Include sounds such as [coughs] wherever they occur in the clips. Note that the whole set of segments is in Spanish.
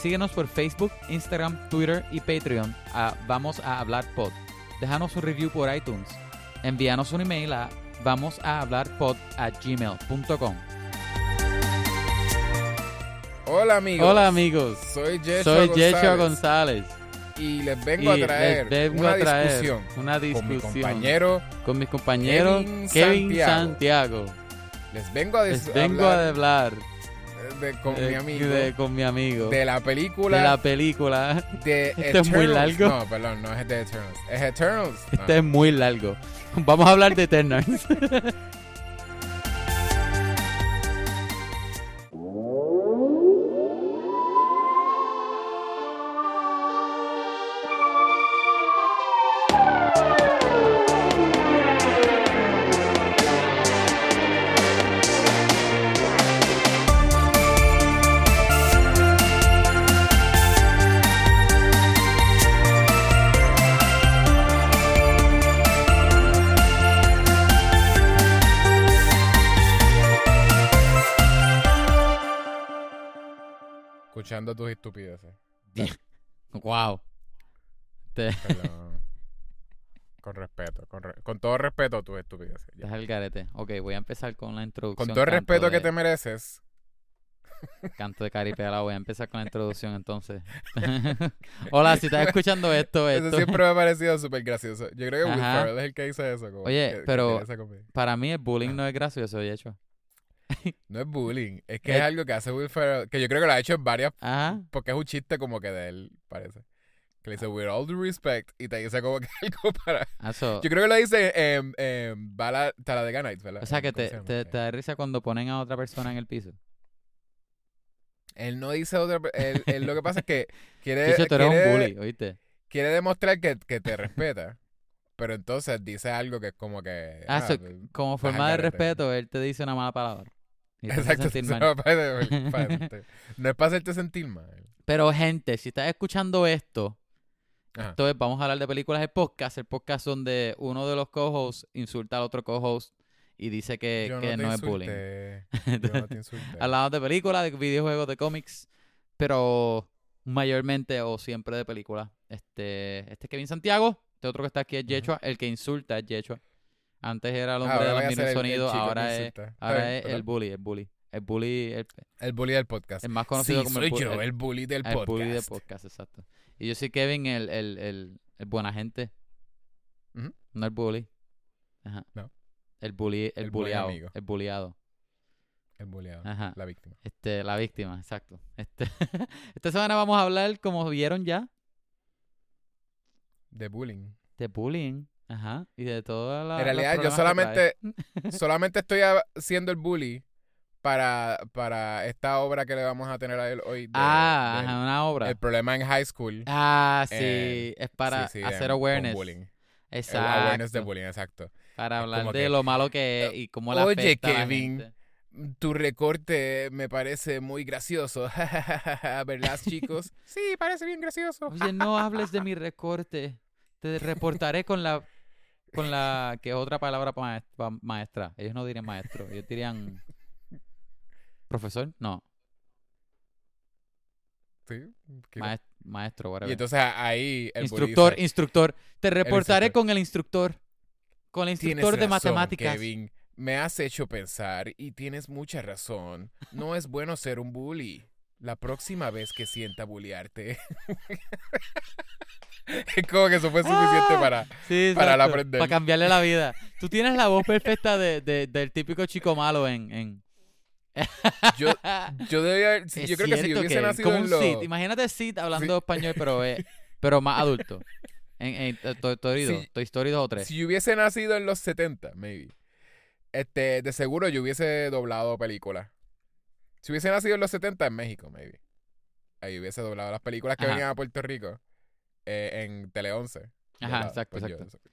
Síguenos por Facebook, Instagram, Twitter y Patreon a Vamos a Hablar Pod. Déjanos un review por iTunes. Envíanos un email a vamos a hablar pod a gmail.com. Hola amigos. Hola amigos. Soy Yeshua Soy González. Yeshua González. Y les vengo Y a traer vengo una a traer discusión una con mi compañero. con mis compañeros Kevin Kevin, Santiago. Santiago. Les vengo a Les a hablar de- con eh, mi amigo de- con mi amigo de la de película la película. de [laughs] Este es muy Eternals. largo. No, perdón, no es de Eternals. Es Eternals. No. Este es muy largo. Vamos a hablar de Eternals. [laughs] estupideces. [laughs] wow. Te, Perdón. con respeto, con, re- con todo respeto a tus estupideces. deja el garete. Ok, voy a empezar con la introducción. Con todo el respeto que te mereces. Canto de caripela, voy a empezar con la introducción entonces. [laughs] Hola, si estás escuchando esto, Eso esto. siempre me ha parecido súper gracioso. Yo creo que Will. Ferrell es el que hizo eso. como Oye, que- pero-. Para mí el bullying no es gracioso, de hecho. [laughs] No es bullying, es que Es- es algo que hace Will Ferrell, que yo creo que lo ha hecho en varias, Ajá. porque es un chiste como que de él, parece. Que le dice, with all due respect, y te dice como que [laughs] algo para... Eso. Yo creo que lo dice en, en Bala, Talladega Nights, ¿verdad? O sea, que ¿Cómo te, se llama? te, te da risa cuando ponen a otra persona en el piso. Él no dice otra... Él, él lo que pasa es que quiere, Chicho, tú eres un quiere, bully, ¿oíste? quiere demostrar que, que te respeta, pero entonces dice algo que es como que... Ah, so- pues, Como forma de respeto, él te dice una mala palabra. Exacto, no, para- para [laughs] hacerte- no es para hacerte sentir mal. Pero, gente, si estás escuchando esto, Ajá. entonces vamos a hablar de películas de podcast. El podcast donde uno de los co-hosts insulta al otro co-host y dice que, Yo que te no es bullying. [laughs] Yo no te insulté. Hablamos de películas, de videojuegos, de cómics, pero mayormente o siempre de películas. Este, este es Kevin Santiago, este otro que está aquí es. Yechua, el que insulta es Yechua. Antes era el hombre Ahora de los el- el sonidos, ahora es, ahora es el bully, el bully. El bully, el, El bully del podcast. el más conocido sí, como soy el, yo, el- el bully del el podcast. bully de podcast, exacto. Y yo soy Kevin, el, el, el, el buena gente. No el bully. Ajá. No. El bully, el, El bulleado. El bulleado. El bulleado. Ajá. La víctima. Este, la víctima, exacto. Este, [laughs] esta semana vamos a hablar, como vieron ya, De bullying. de bullying. Ajá. Y de toda la. en realidad, yo solamente, [laughs] solamente estoy siendo el bully para, para esta obra que le vamos a tener a él hoy. de- Ah, ajá, una obra. El problema en high school. Ah, sí. Eh, es para sí, sí, hacer awareness. bullying. El Exacto. awareness de bullying, exacto. Para hablar de que, lo malo que es y cómo la Oye, afecta a la Kevin, gente. Tu recorte me parece muy gracioso. [laughs] ¿Verdad, [laughs] chicos? sí, parece bien gracioso. Oye, no hables de mi recorte. Te reportaré con la. Con la. que es otra palabra para maestra. Ellos no dirían maestro. Ellos dirían. ¿Profesor? No. Sí, maestro, whatever. Y entonces ahí el Instructor, instructor. Te reportaré instructor. con el instructor. Con el Tienes instructor de razón, matemáticas. Kevin. Me has hecho pensar y tienes mucha razón. No es bueno ser un bully. La próxima vez que sienta bullearte. [laughs] es como que eso fue suficiente Ah. para. Sí, para la aprender. Para cambiarle la vida. Tú tienes la voz perfecta de, de- del típico chico malo en. en... Yo, yo debía si- Es yo creo que si yo hubiese nacido como en un los. Sid. Imagínate Sid hablando Sí. español, pero, eh, pero más adulto. En, en Toy Story 2, Sí. Toy Story 2 o 3. Si yo hubiese nacido en los 70, maybe. Este, de seguro yo hubiese doblado películas. Si hubiese nacido en los 70 en México, maybe. Ahí hubiese doblado las películas que Ajá. venían a Puerto Rico eh, en Tele 11. Ajá, exacto, Pues yo- exacto.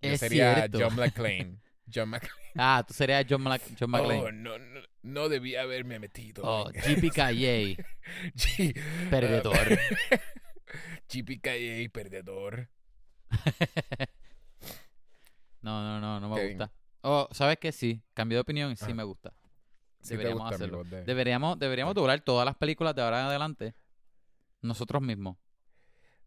Yo, Es sería cierto. John [laughs] McClane. John McClane. Ah, tú serías John, McClane. Oh, no, no, no debía haberme metido. Oh, JPKJ, G- [laughs] perdedor. [laughs] GPKA, perdedor. no, no, no, no me Kevin. gusta. Oh, ¿sabes qué? Sí, cambié de opinión y sí Ah. me gusta. Sí Deberíamos gusta hacerlo. de- Deberíamos, deberíamos doblar todas las películas de ahora en adelante. Nosotros mismos.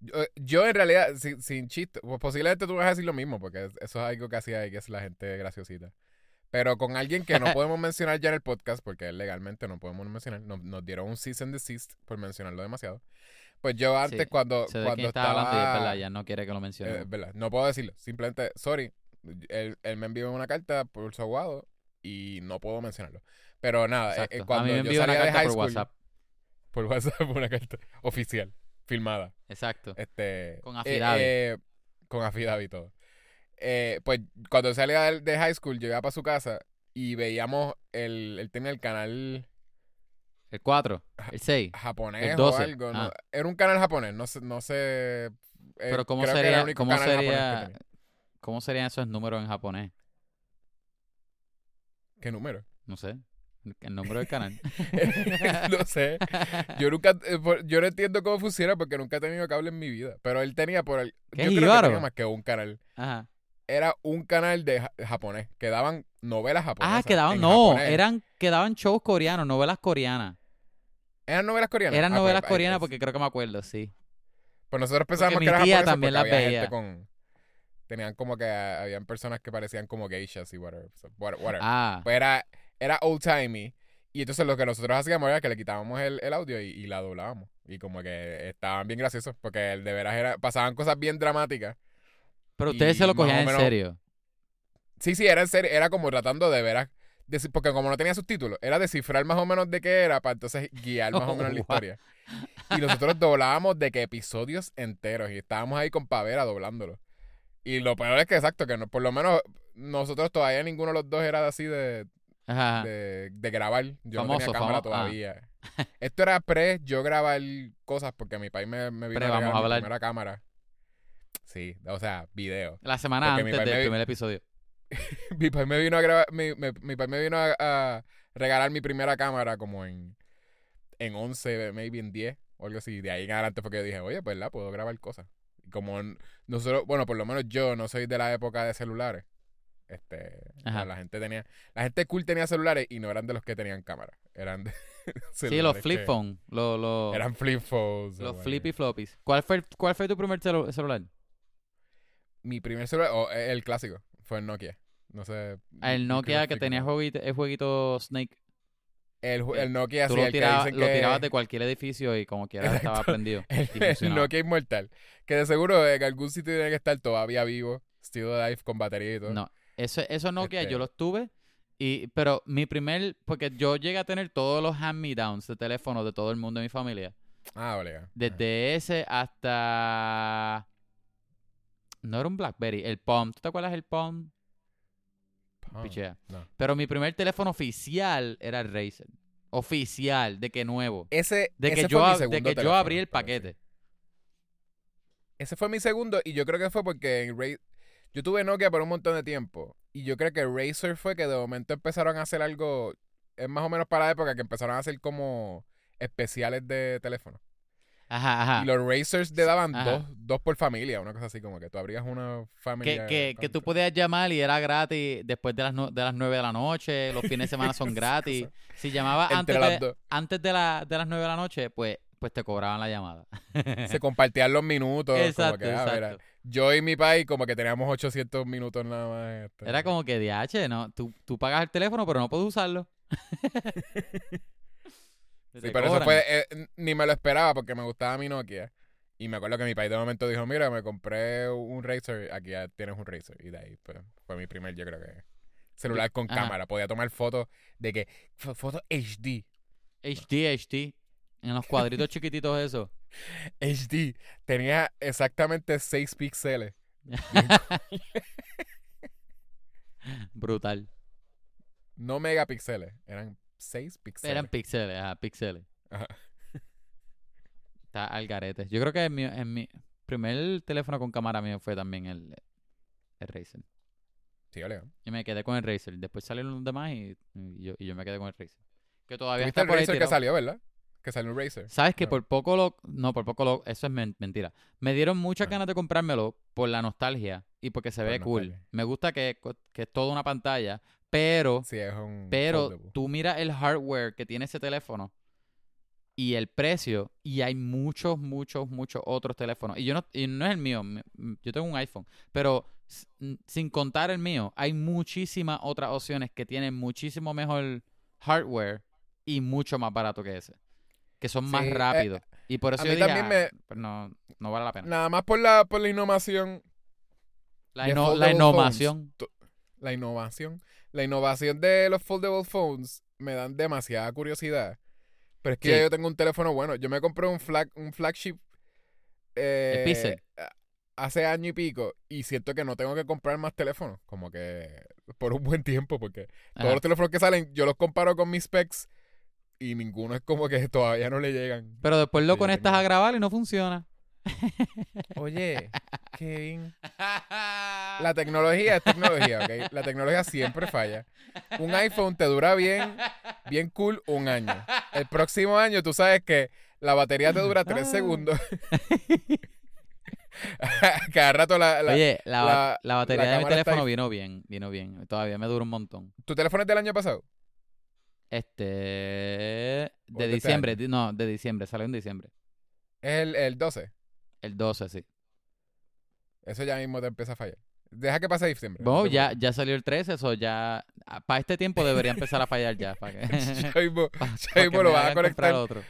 Yo, yo en realidad, sin, sin chiste, pues posiblemente tú vas a decir lo mismo, porque es- eso es algo que hacía que es la gente graciosita. Pero con alguien que no [laughs] podemos mencionar ya en el podcast, porque legalmente no podemos mencionar, nos, nos dieron un cease and desist por mencionarlo demasiado. Pues yo antes, Sí, cuando, de cuando estaba estaba... verdad, ya no quiere que lo mencione. Eh, verdad, no puedo decirlo. Simplemente, sorry, él, él me envió una carta por su abogado y no puedo mencionarlo. Pero nada, eh, eh, cuando a mí me yo envió una salía de carta high por school, WhatsApp. por WhatsApp, [laughs] una carta oficial, filmada. Exacto. Este, Con eh, affidavit. eh, con affidavit y todo. Eh, pues cuando salía de, high school, yo iba para su casa y veíamos, el, él tenía el canal El 4, el 6. japonés El o 12, algo. ¿no? ah. Era un canal japonés, no sé, no sé. eh, Pero ¿cómo sería, cómo sería, cómo serían esos números en japonés? ¿Qué número? No sé. El número del canal. [laughs] no sé. Yo nunca, eh, yo no entiendo cómo funciona porque nunca he tenido cable en mi vida. Pero él tenía por el, ¿Qué yo creo que tenía más que un canal. Ajá. Era un canal de ja- japonés que daban novelas japonesas. Ah, quedaban, no, japonés. eran, quedaban shows coreanos, novelas coreanas. ¿Eran novelas coreanas. Eran Ah, pues, novelas ahí, coreanas pues, porque creo que me acuerdo, sí. Pues nosotros pensábamos que era japonesa también porque las había veía. gente con tenían como que habían personas que parecían como geishas y whatever, so, what- whatever. Ah, Pues era era old timey y entonces lo que nosotros hacíamos era que le quitábamos el, el audio y, y la doblábamos y como que estaban bien graciosos porque el de veras era pasaban cosas bien dramáticas. pero ustedes se lo cogían en serio. Sí, sí, era en serio, era como tratando de veras porque como no tenía subtítulos, era descifrar más o menos de qué era para entonces guiar más o menos la [laughs] historia. Y nosotros doblábamos de que episodios enteros y estábamos ahí con Pavera doblándolo. Y lo peor es que, exacto, que no, por lo menos nosotros todavía ninguno de los dos era así de. De, de grabar. Yo no Famoso, tenía cámara ah. todavía. [laughs] Esto era pre yo grabar cosas porque mi país me, me vino Pre, a vamos mi primera cámara. Sí, o sea, video. La semana porque antes del me- primer episodio. [laughs] mi país me vino a grabar, mi, mi, mi país me vino a, a regalar mi primera cámara como en, en 11, maybe en 10 o algo así. De ahí en adelante fue que yo dije, oye, pues la puedo grabar cosas. Como nosotros, bueno, por lo menos yo no soy de la época de celulares. Este, Ajá. la gente tenía, la gente cool tenía celulares y no eran de los que tenían cámara. Eran de [laughs] Sí, los flip que- phone. Los, los, Eran flip phones. los whatever. flippy floppies. ¿Cuál fue, ¿Cuál fue tu primer celu- celular? Mi primer celular, o eh, el clásico, fue el Nokia. No sé. Ah, El Nokia que tenía jueguito, el jueguito Snake. El, ju- el Nokia, Tú sí, lo, el que tirabas, dicen lo que- tirabas de cualquier edificio y como quiera [laughs] estaba prendido. El. Nokia Inmortal. Que de seguro en algún sitio tiene que estar todavía vivo. Still alive con batería y todo. No, eso, eso Nokia Este- yo los tuve. Y, pero mi primer, porque yo llegué a tener todos los hand-me-downs de teléfono de todo el mundo de mi familia. Ah, vale. Desde ese hasta... No era un Blackberry, el Palm. ¿Tú te acuerdas del Palm? Ah, Pichea. no. Pero mi primer teléfono oficial era el Razer. Oficial, de que nuevo. Ese, De que ese yo, fue mi ab- de segundo que yo abrí el paquete. Ese fue mi segundo y yo creo que fue porque en yo tuve Nokia por un montón de tiempo y yo creo que Razer fue que de momento empezaron a hacer algo, es más o menos para la época que empezaron a hacer como especiales de teléfono. Ajá, ajá. Y los Razers te daban Ajá. dos, dos por familia, una cosa así como que tú abrías una familia. Que, que, que tú podías llamar y era gratis después de las, nu- de las 9 de la noche, los fines de semana son [laughs] gratis. Si llamabas antes, de, antes de, la, de las 9 de la noche, pues, pues te cobraban la llamada. Se compartían los minutos. como que, ah, exacto. Yo y mi país como que teníamos 800 minutos nada más. este. Era como que DH, ¿no? Tú, tú pagas el teléfono, pero no puedes usarlo. [laughs] Sí, pero eso fue, eh, ni me lo esperaba porque me gustaba mi Nokia. Y me acuerdo que mi país de momento dijo, mira, me compré un Razer, aquí ya tienes un Razer. Y de ahí pues, fue mi primer, yo creo que, celular con Ajá. cámara. Podía tomar fotos de que, fo- fotos HD. HD, HD. En los cuadritos chiquititos eso. HD. Tenía exactamente 6 píxeles. [laughs] Brutal. No megapíxeles, eran 6 píxeles. Eran píxeles, ajá, píxeles. Ajá. Está al garete. Yo creo que en mi, en mi primer teléfono con cámara mío fue también el, el Razer. Sí, vale. Y me quedé con el Razer. Después salieron los demás y, y yo, y yo me quedé con el Razer. Que todavía ¿Viste está el por ahí Razer que salió, verdad? Que salió un Razer. ¿Sabes que No. por poco lo... No, por poco lo... Eso es men- mentira. Me dieron muchas ganas de comprármelo por la nostalgia y porque se Por ve cool. Me gusta que, que es toda una pantalla, pero... Sí, es un Pero foldable. tú miras el hardware que tiene ese teléfono y el precio, y hay muchos, muchos, muchos otros teléfonos. Y yo no, y no es el mío, yo tengo un iPhone, pero sin contar el mío, hay muchísimas otras opciones que tienen muchísimo mejor hardware y mucho más barato que ese. Que son más Sí, eh, rápidos. y por eso a yo mí dije, también "Ah, me- pues no, no vale la pena. Nada más por la, por la innovación. La, la innovación. phones, La innovación. La innovación de los foldable phones me dan demasiada curiosidad. Pero es que Sí. yo tengo un teléfono bueno. Yo me compré un, flag, un flagship eh, Pixel. hace año y pico y siento que no tengo que comprar más teléfonos. Como que por un buen tiempo porque Ajá. todos los teléfonos que salen yo los comparo con mis specs y ninguno es como que [laughs] todavía no le llegan. Pero después lo conectas a grabar y no funciona. Oye, [laughs] Kevin. [laughs] La tecnología es tecnología, ¿ok? La tecnología siempre falla. Un iPhone te dura bien, bien cool, un año. El próximo año tú sabes que la batería te dura tres Ah. segundos. Cada rato la, la- Oye, la, la- la batería la de mi teléfono vino bien, vino bien. Todavía me dura un montón. ¿Tu teléfono es del año pasado? Este. De ¿O de este diciembre, año? no, de diciembre, salió en diciembre. Es el, el 12. El 12, sí. Eso ya mismo te empieza a fallar. Deja que pase diciembre. No ya, ya salió el 13, eso ya. Para este tiempo debería empezar a fallar ya. Para que, [laughs] [laughs] mismo, pa- ya pa' mismo que lo vas a conectar. otro.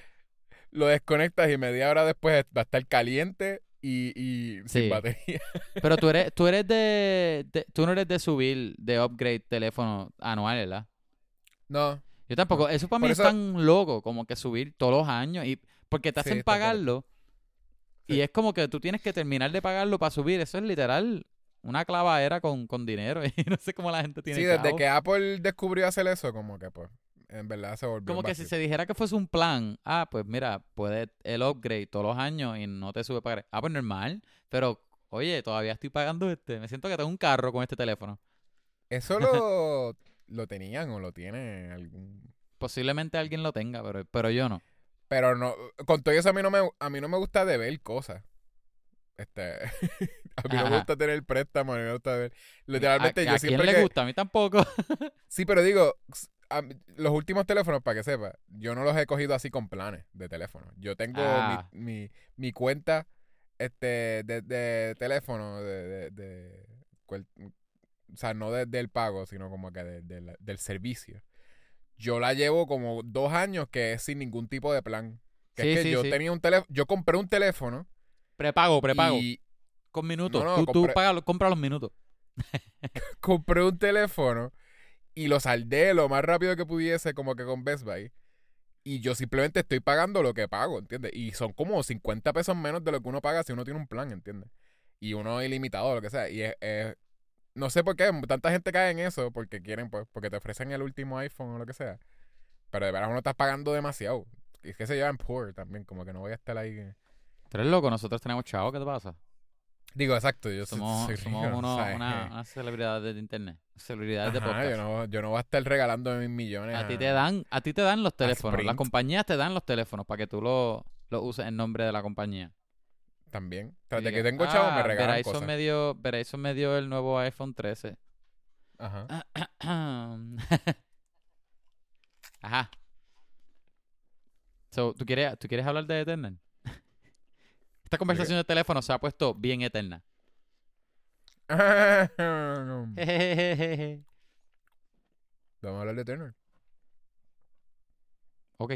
lo desconectas y media hora después va a estar caliente y, y sin batería. [laughs] Pero tú eres, tú eres de, de- Tú no eres de subir, de upgrade teléfono anual, ¿verdad? No, Yo tampoco. Eso para mí Por es eso- tan loco, como que subir todos los años. y Porque te Sí, hacen caro. pagarlo. Y Sí. es como que tú tienes que terminar de pagarlo para subir. Eso es literal una clavadera con, con dinero. [laughs] Y no sé cómo la gente tiene Sí, desde que Apple descubrió hacer eso, como que pues, en verdad se volvió Como que si se dijera que fuese un plan, ah, pues mira, puedes el upgrade todos los años y no te sube pagar. Ah, pues normal. Pero, oye, todavía estoy pagando este. Me siento que tengo un carro con este teléfono. Eso lo, [laughs] lo tenían o lo tienen algún... Posiblemente alguien lo tenga, pero, pero yo no. Pero no, con todo eso a mí no me, a mí no me gusta deber cosas. Este, [laughs] a mí no me gusta tener préstamo, a mí me gusta ver... Literalmente ¿A, yo a quién siempre le que... gusta? A mí tampoco. [laughs] Sí, pero digo, a los últimos teléfonos, para que sepa, yo no los he cogido así con planes de teléfono. Yo tengo Ah. mi, mi, mi cuenta este de, de teléfono, de, de, de- cual- o sea, no de- del pago, sino como que de- de la- del servicio. Yo la llevo como dos años que es sin ningún tipo de plan. Que Sí, es que sí, yo sí. tenía un teléfono, yo compré un teléfono Prepago, prepago. y Con minutos. No, no, tú tú compré- compra los minutos. [laughs] compré un teléfono y lo saldé lo más rápido que pudiese como que con Best Buy. Y yo simplemente estoy pagando lo que pago, ¿entiendes? Y son como 50 pesos menos de lo que uno paga si uno tiene un plan, ¿entiendes? Y uno ilimitado o lo que sea. Y es, es- no sé por qué tanta gente cae en eso porque quieren, pues, porque te ofrecen el último iPhone o lo que sea. Pero de verdad uno está pagando demasiado. Y es que se llevan poor también, como que no voy a estar ahí. Tú eres loco, nosotros tenemos chavo, ¿qué te pasa? Digo, exacto, yo Somos, soy somos rico, uno- una, [laughs] unas celebridades de internet. Celebridades de podcast. yo, no, yo no voy a estar regalando mis millones. A ti te dan, a ti te dan los teléfonos. Las compañías te dan los teléfonos para que tú los lo uses en nombre de la compañía. También. Tras de que tengo chavos, me "Ah, regalan Verizon cosas. me dio, Verizon me dio el nuevo iPhone 13. Ajá. [coughs] Ajá. So, ¿tú quieres, ¿Tú quieres hablar de Eternal? [laughs] Esta conversación de teléfono se ha puesto bien eterna. [laughs] Vamos a hablar de Turner. ok.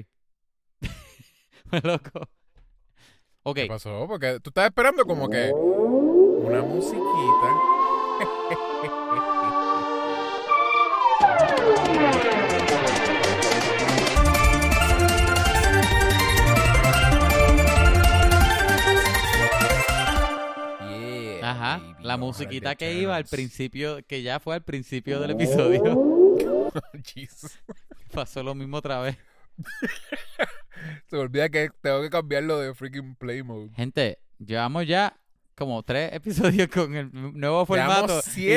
[laughs] Fue loco. Ok. ¿Qué pasó? Porque tú estás esperando como que una musiquita. Yeah, Ajá. baby, La musiquita que iba al principio, que ya fue al principio del episodio. [laughs] Jesus. Pasó lo mismo otra vez. [laughs] [laughs] Se me olvida que tengo que cambiarlo de freaking play mode. Gente, llevamos ya como tres episodios con el nuevo formato. Llevamos y-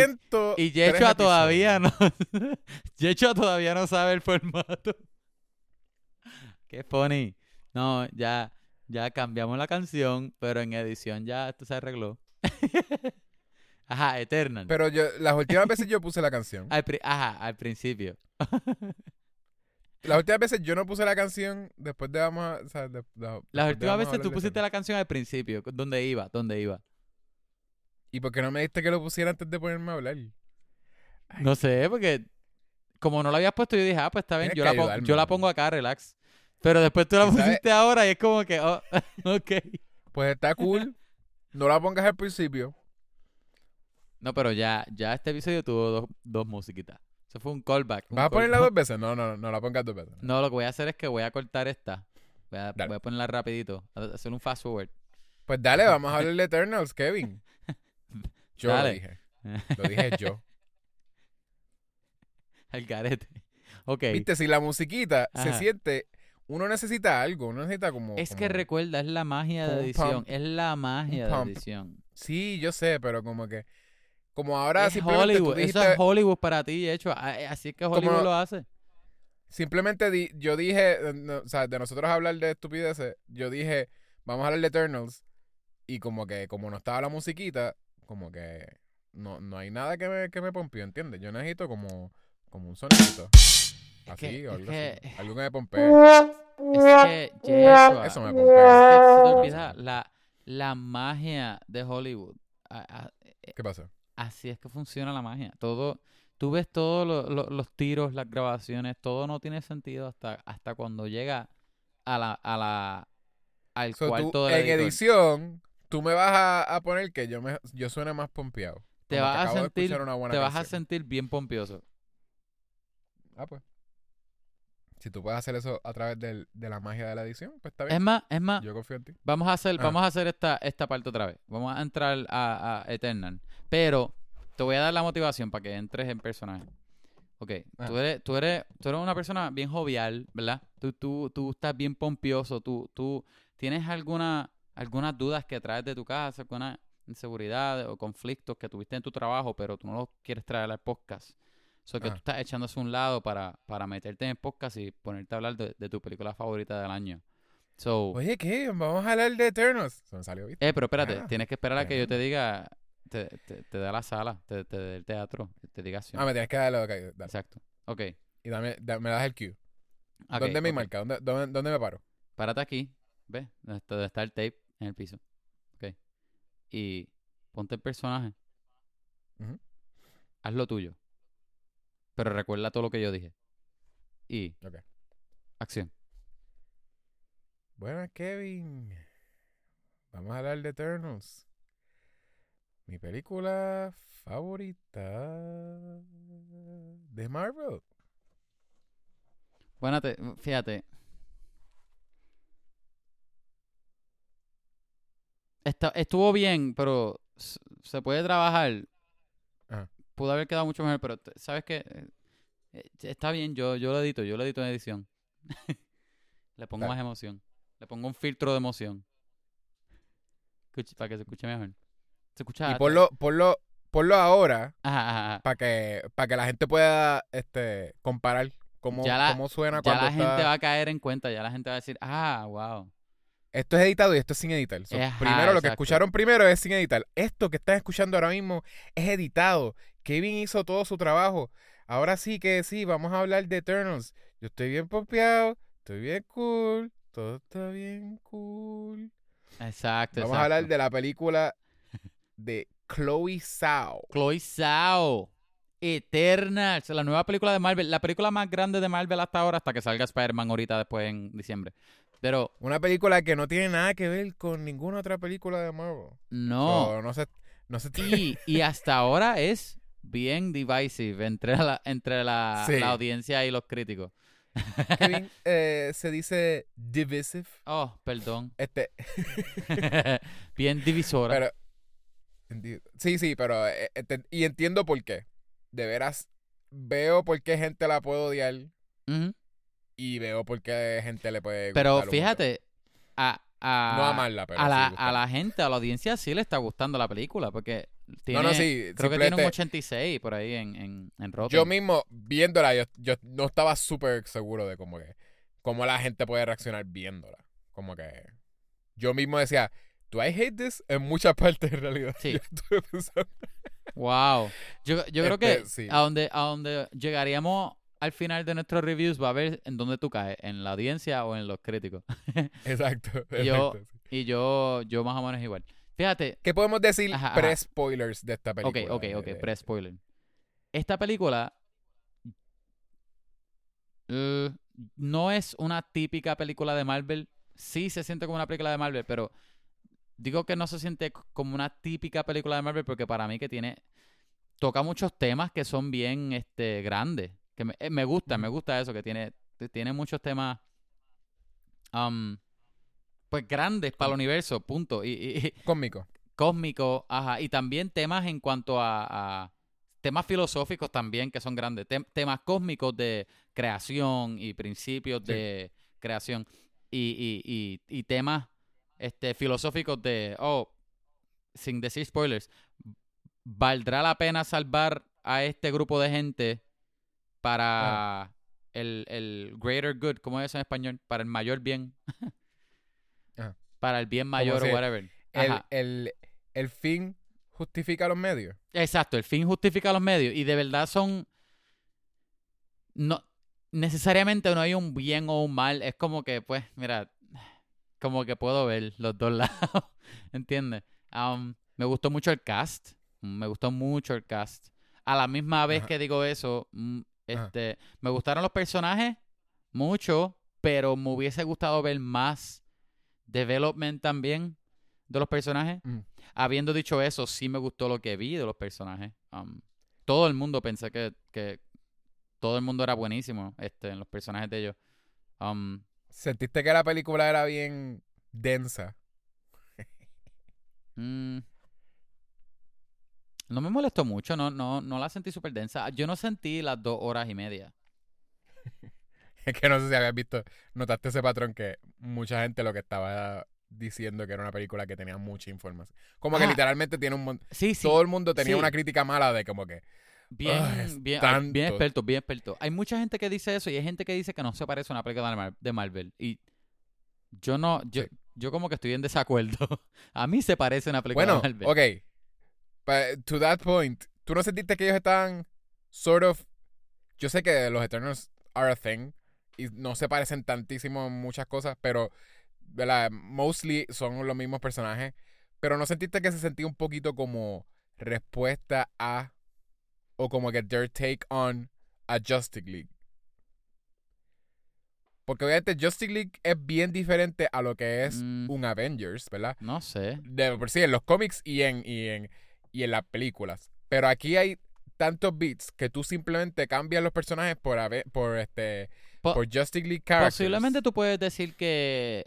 Y, tres Yechua todavía no. [laughs] Yechua todavía no sabe el formato. [laughs] Qué funny. No, ya, ya cambiamos la canción, pero en edición ya esto se arregló. Ajá, Eternal. Pero yo, las últimas veces yo puse la canción. Al ajá, al principio. Las últimas veces yo no puse la canción después de vamos a. O sea, de- de- Las últimas veces tú pusiste la canción al principio, donde iba, donde iba. ¿Y por qué no me dijiste que lo pusiera antes de ponerme a hablar? Ay. No sé, porque como no la habías puesto, yo dije, ah, pues está bien, yo la, ayudarme, yo la pongo acá, relax. Pero después tú la pusiste ahora y es como que, oh, [laughs] ok. Pues está cool. no la pongas al principio. No, pero ya, ya este episodio tuvo dos, dos musiquitas. Eso fue un callback. un ¿Vas a ponerla dos veces? No, no, no la pongas dos veces. No, lo que voy a hacer es que voy a cortar esta. Voy a, Dale. voy a ponerla rapidito. a- Hacer un fast forward. Pues dale, vamos a hablar de Eternals, Kevin. [laughs] Yo Dale. lo dije. Lo dije yo. [laughs] Al garete. Ok. Viste, si la musiquita se siente, uno necesita algo, uno necesita como. Es que recuerda, es la magia de edición. pump. Es la magia de edición. Sí, yo sé, pero como que. Como ahora es simplemente tú Hollywood. dijiste. Eso es Hollywood para ti, hecho. a- Así es que Hollywood Como- lo hace. Simplemente di- yo dije, eh, no, o sea, de nosotros hablar de estupideces, yo dije, vamos a hablar de Eternals. Y como que, como no estaba la musiquita, como que no, no hay nada que me, que me pompeó, ¿entiendes? Yo necesito como, como un sonidito. Así, que- o es algo que- así. Algo que me pompee. Es que, Yeshua, Eso me es pompea. que se te olvida la, la magia de Hollywood. A- a- ¿Qué pasa? Así es que funciona la magia. Todo, tú ves todos lo- lo- los tiros, las grabaciones, todo no tiene sentido hasta, hasta cuando llega a la, a la, al So, tú, cuarto del en editor. edición, tú me vas a, a poner que yo me yo suene más pompeado. Te vas a de sentir- escuchar una buena Te vas a sentir bien pompioso. Ah, pues. Si tú puedes hacer eso a través del- de la magia de la edición, pues está Es bien. más, es más, Yo confío en ti. Vamos a hacer, Ah. vamos a hacer esta, esta parte otra vez. Vamos a entrar a, a Eternal. Pero te voy a dar la motivación para que entres en personaje. Ok, Ah. tú, eres, tú, eres, tú eres una persona bien jovial, ¿verdad? Tú, tú, tú estás bien pompioso. Tú, tú tienes alguna, algunas dudas que traes de tu casa, alguna inseguridades o conflictos que tuviste en tu trabajo, pero tú no los quieres traer al podcast. So que Ah. tú estás echándose a un lado para, para meterte en el podcast y ponerte a hablar de, de tu película favorita del año. So, Oye, ¿qué? Vamos a hablar de Eternals. Se me salió, ¿viste? eh, pero espérate, Ah, tienes que esperar a que yo te diga, te, te, te dé la sala, te, te dé el teatro, te diga acción. Ah, me tienes que dar lo que dale. Exacto. Ok. Y dame, da- me das el cue. ¿Dónde me ok. marca? ¿Dónde, dónde, dónde me paro? Párate aquí, ¿ves? Donde está, el tape en el piso. Ok. Y ponte el personaje. Haz lo tuyo. Pero recuerda todo lo que yo dije. Y. Ok. Acción. Buenas, Kevin. Vamos a hablar de Eternals. Mi película favorita de Marvel. Bueno, te- fíjate. Está- estuvo bien, pero se puede trabajar. Pudo haber quedado mucho mejor, pero ¿sabes qué? Eh, eh, está bien, yo, yo lo edito, yo lo edito en edición. [laughs] Le pongo más emoción. Le pongo un filtro de emoción. Para que se escuche mejor. Se escucha... Y ponlo, ponlo, ponlo ahora Ajá, ajá, ajá. para que, para que la gente pueda este, comparar cómo, Ya la- cómo suena Ya cuando la está... gente va a caer en cuenta, ya la gente va a decir, ah, wow. Esto es editado y esto es sin editar. So, Ajá, primero, lo que escucharon primero es sin editar. Esto que están escuchando ahora mismo es editado. Kevin hizo todo su trabajo. Ahora sí que sí, vamos a hablar de Eternals. Yo estoy bien pompeado, estoy bien cool, todo está bien cool. Exacto, Vamos a hablar de la película de Chloe Zhao. Chloe Zhao. Eternals, la nueva película de Marvel, la película más grande de Marvel hasta ahora, hasta que salga Spider-Man ahorita después en diciembre. Pero Una película que no tiene nada que ver con ninguna otra película de Marvel. no. So, no se, no se Y, y [laughs] hasta ahora es bien divisive entre la, entre la, Sí. la audiencia y los críticos. Kevin, [laughs] eh, se dice divisive. Oh, perdón. Este, [laughs] bien divisora. Pero, sí, sí, pero, eh, ente- y entiendo por qué. De veras, veo por qué gente la puede odiar Ujú. Y veo por qué gente le puede Pero gustar fíjate, a, a. No amarla, pero a, sí la, a la gente, a la audiencia sí le está gustando la película, porque tiene, no, no, sí. creo que tiene un simplemente 86 por ahí en, en, en Rotten. Yo mismo, viéndola, yo, yo no estaba súper seguro de cómo que, cómo la gente puede reaccionar viéndola. Como que yo mismo decía, ¿do I hate this? En muchas partes en realidad. Sí. [laughs] Yo Wow. Yo, yo creo Este, que sí. a donde a donde llegaríamos al final de nuestros reviews va a ver en dónde tú caes, en la audiencia o en los críticos. [laughs] Exacto. [laughs] Yo- exacto, sí. y yo, yo más o menos igual. Fíjate, ¿Qué podemos decir pre-spoilers de esta ok, película? ok, De- ok, de- pre-spoiler. Esta película eh, no es una típica película de Marvel. Sí se siente como una película de Marvel, pero digo que no se siente como una típica película de Marvel porque para mí que tiene toca muchos temas que son bien este grandes, que me, eh, me gusta, me gusta eso que tiene tiene muchos temas um, pues grandes para el universo, punto. Y, y- y Cósmico. cósmicos, ajá, y también temas en cuanto a, a temas filosóficos también que son grandes, Tem- temas cósmicos de creación y principios Sí. de creación y, y, y, y temas este, filosóficos de, oh, sin decir spoilers, ¿valdrá la pena salvar a este grupo de gente para el, el greater good, ¿cómo es en español? Para el mayor bien. [laughs] Ajá. Para el bien mayor o whatever. El, el, el fin justifica los medios. Exacto, el fin justifica los medios y de verdad son no necesariamente no hay un bien o un mal, es como que pues mira, como que puedo ver los dos [laughs] lados, ¿entiendes? Um, me gustó mucho el cast, me gustó mucho el cast. A la misma vez Ajá. que digo eso, Ajá. este, me gustaron los personajes mucho, pero me hubiese gustado ver más development también de los personajes. Mm. Habiendo dicho eso, sí me gustó lo que vi de los personajes. Um, todo el mundo pensé que, que todo el mundo era buenísimo este, en los personajes de ellos. Um, ¿Sentiste que la película era bien densa? mm, no me molestó mucho, no, no, no la sentí súper densa. Yo no sentí las dos horas y media. [laughs] Es que no sé si habías visto, notaste ese patrón que mucha gente lo que estaba diciendo que era una película que tenía mucha información. Como que Ajá. literalmente tiene un montón. Sí, sí. Todo el mundo tenía sí. una crítica mala de como que. Bien, Ah, bien, ah, bien tanto. experto, bien experto. Hay mucha gente que dice eso y hay gente que dice que no se parece a una película de, Mar- de Marvel. Y yo no, yo, yo como que estoy en desacuerdo. [laughs] a mí se parece a una película Bueno, de Marvel. ok. But to that point, ¿tú no sentiste que ellos estaban sort of. Yo sé que los Eternals are a thing y no se parecen tantísimo en muchas cosas, pero. ¿verdad? Mostly son los mismos personajes. Pero no sentiste que se sentía un poquito como respuesta a. O como que their take on a Justice League. Porque obviamente Justice League es bien diferente a lo que es Mm. un Avengers, ¿verdad? No sé. de por sí en los cómics y en, y en y en las películas. Pero aquí hay tantos beats que tú simplemente cambias los personajes por ave- por este Po- por Justice League characters. Posiblemente tú puedes decir que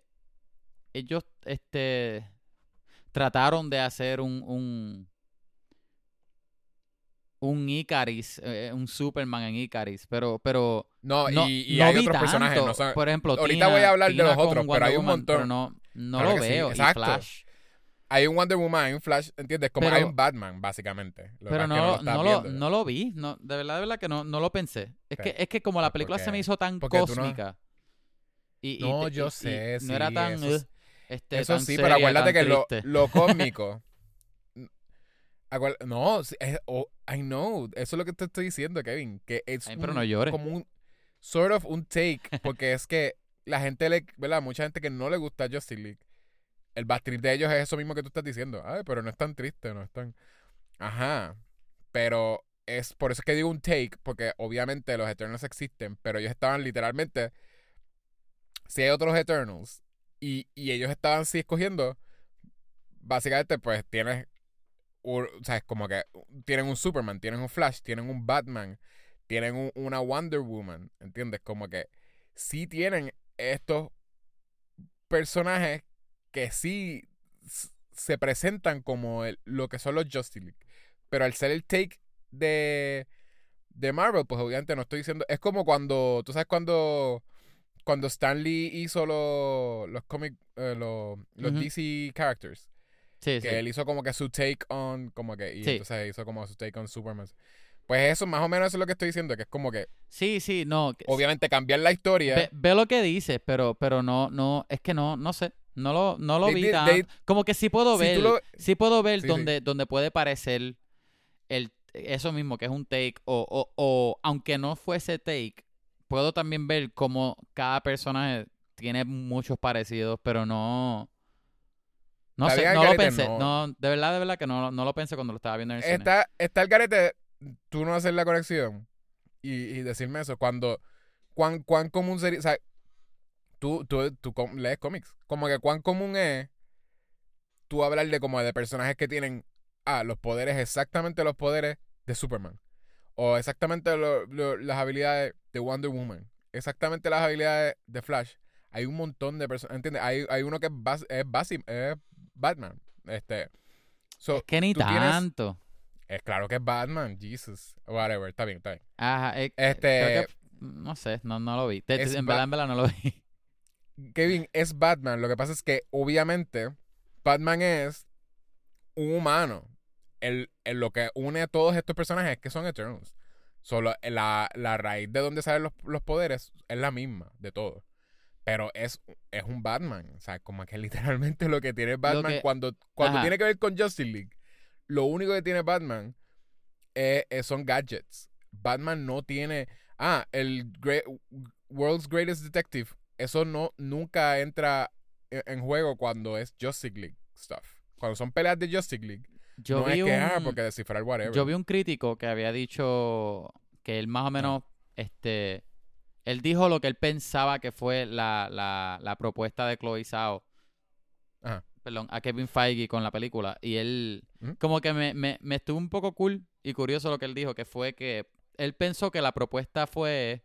ellos este trataron de hacer un un un Icaris, eh, un Superman en Icaris, pero pero no, no, y, y no hay otros personajes, tanto. no son- Por ejemplo, ahorita Tina- voy a hablar de los otros, pero hay un montón. pero no lo sí, veo y exacto. Flash. Hay un Wonder Woman, hay un Flash, ¿entiendes? Como Pero- hay un Batman básicamente. Lo Pero no, no, lo, no lo vi, no, de verdad, de verdad que no, no lo pensé. Es Sí. que, es que como la Pues película se me hizo tan cósmica. Y, y No, yo sé, No era sí, tan. eso es- "Ugh", este, Eso tan sí, seria, pero acuérdate que lo, lo [laughs] acuer- no, sí, oh, I know. Eso es lo que te estoy diciendo, Kevin. Que es Ay, pero un- no llores. como un sort of un take. Porque es que la gente le, ¿verdad? Mucha gente que no le gusta Justice League. El bad de ellos es eso mismo que tú estás diciendo. Ay, pero no es tan triste, no es tan. Ajá. Pero es por eso que digo un take, porque obviamente los Eternals existen, pero ellos estaban literalmente. Si hay otros Eternals y, y ellos estaban sí escogiendo, básicamente, pues tienes. o sea, es como que tienen un Superman, tienen un Flash, tienen un Batman, tienen un- una Wonder Woman, ¿entiendes? Como que sí tienen estos personajes que sí se presentan como el- lo que son los Justice League. Pero al ser el take de, de Marvel, pues obviamente no estoy diciendo. Es como cuando. ¿Tú sabes cuando. Cuando Stan Lee hizo los los eh, los, los Ujú. DC characters. Sí, Que sí. él hizo como que su take on. Como que. Y Sí. entonces hizo como su take on Superman. Pues eso, más o menos eso es lo que estoy diciendo. Que es como que. Sí, sí, no. que- Obviamente cambiar la historia. Ve, ve lo que dices, pero, pero no, no, es que no, no sé. No lo, no lo They vi did- tan- they- Como que sí puedo Si ver. lo- sí puedo ver Sí, sí. donde, puede parecer el, eso mismo, que es un take, o, o, o aunque no fuese take, puedo también ver cómo cada personaje tiene muchos parecidos, pero no... No Está sé, no lo pensé. no. No, de verdad, de verdad que no, no lo pensé cuando lo estaba viendo en el cine. Está, está el garete, tú no hacer la conexión y, y decirme eso. Cuando, cuán, cuán común sería, o sea, tú, tú, tú lees cómics, como que cuán común es tú hablar de como de personajes que tienen, ah, los poderes, exactamente los poderes de Superman. O exactamente lo- lo- las habilidades de Wonder Woman. Exactamente las habilidades de Flash. Hay un montón de personas, ¿entiendes? Hay, hay uno que es, Bas- es, Batman. Este, so, es que ni tienes- tanto. es claro que es Batman, Jesus. Whatever, está bien, está bien. Ajá, eh, Este- creo que- no sé, no, no lo vi. Te- en verdad, en verdad no lo [laughs] vi. Kevin es Batman. Lo que pasa es que, obviamente, Batman es un humano. El, el- lo que une a todos estos personajes es que son Eternals. Solo la, la raíz de donde salen los, los poderes es la misma de todos. Pero es, es un Batman. O sea, como que [laughs] literalmente lo que tiene Batman que- cuando, cuando Ajá. tiene que ver con Justice League, lo único que tiene Batman son gadgets. Batman no tiene. Ah, el great, World's Greatest Detective. Eso no nunca entra e- en juego cuando es Justice League stuff. Cuando son peleas de Justice League. Yo no vi es un, que, ah, porque descifrar whatever. yo vi un crítico que había dicho que él más o menos, este, él dijo lo que él pensaba que fue la, la, la propuesta de Chloe Zhao, Ajá. perdón, a Kevin Feige con la película. Y él, Ujú. como que me, me, me estuvo un poco cool y curioso lo que él dijo, que fue que él pensó que la propuesta fue,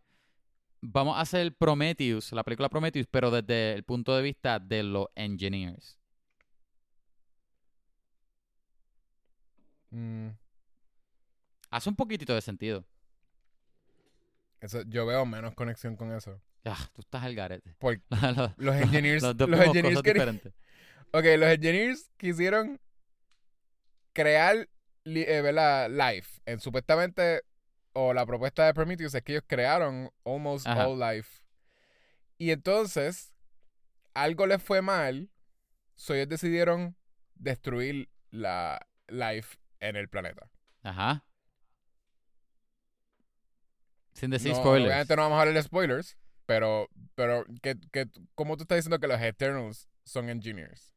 vamos a hacer Prometheus, la película Prometheus, pero desde el punto de vista de los engineers. Mm, Hace un poquitito de sentido. eso, yo veo menos conexión con eso. Ah, tú estás al garete. [laughs] Los, los engineers. los los engineers diferentes. [laughs] Ok, los engineers quisieron crear eh, life. En supuestamente, o la propuesta de Prometheus es que ellos crearon almost Ajá. all life. Y entonces, algo les fue mal, so ellos decidieron destruir la life en el planeta. Ajá. Sin decir No, spoilers. Obviamente no vamos a hablar de spoilers, pero, pero que, que, ¿cómo tú estás diciendo que los Eternals son engineers?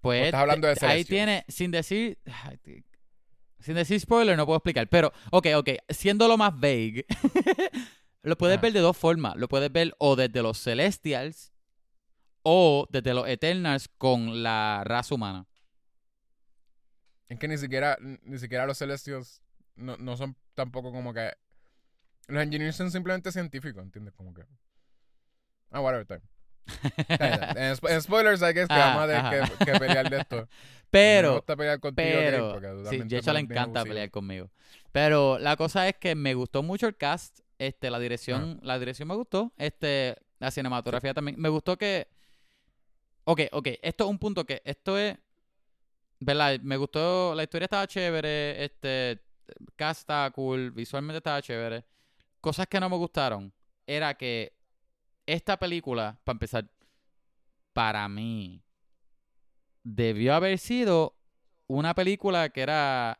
Pues estás hablando de te- ahí tiene, sin decir, sin decir spoiler no puedo explicar, pero, ok, ok, siendo lo más vague, [laughs] lo puedes ver de dos formas. Lo puedes ver o desde los Celestials o desde los Eternals con la raza humana. Es que ni siquiera, ni siquiera los Celestials no, no son tampoco como que. Los engineers son simplemente científicos, ¿entiendes? Como que. Ah, whatever, time. En, spo- en spoilers, hay que, Ah, vamos a tener que, que pelear de esto. me Pero, gusta pelear contigo, pero, sí, de hecho le encanta abusivo. pelear conmigo. Pero la cosa es que me gustó mucho el cast, este, la dirección, la dirección me gustó, este, la cinematografía también. Me gustó que, ok, ok, esto es un punto que, esto es, ¿verdad? Me gustó, la historia estaba chévere, este, cast estaba cool, visualmente estaba chévere. Cosas que no me gustaron era que esta película, para empezar, para mí, debió haber sido una película que era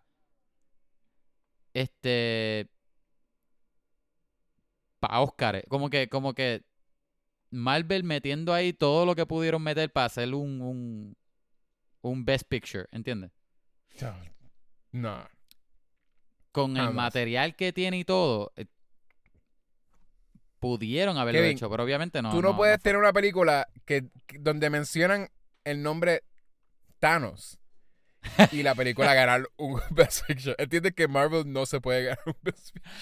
este para Oscar como que como que Marvel metiendo ahí todo lo que pudieron meter para hacer un un, un best picture ¿entiendes? No. con el material que tiene y todo eh, pudieron haberlo Kevin, hecho pero obviamente no Tú no, puedes tener una película que, que- donde mencionan el nombre Thanos y la película [laughs] ganar un [laughs] Best Picture. ¿Entiendes que Marvel no se puede ganar un Best Picture?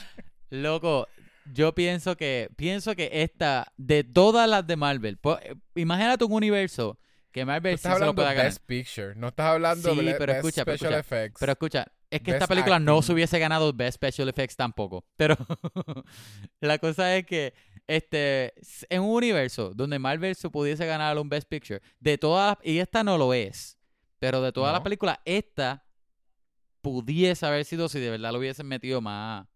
Loco, yo pienso que pienso que esta de todas las de Marvel, po- eh, imagínate un universo que Marvel sí se lo hablando pueda de ganar. Best Picture. No estás hablando Sí, de pero pero Special escucha, Effects. Pero escucha, es que esta película no se hubiese ganado Best Special Effects tampoco. [laughs] Pero la cosa es que este en un universo donde Marvel se pudiese ganar un Best Picture, de todas y esta no lo es, pero de todas las películas esta pudiese haber sido si de verdad lo hubiesen metido más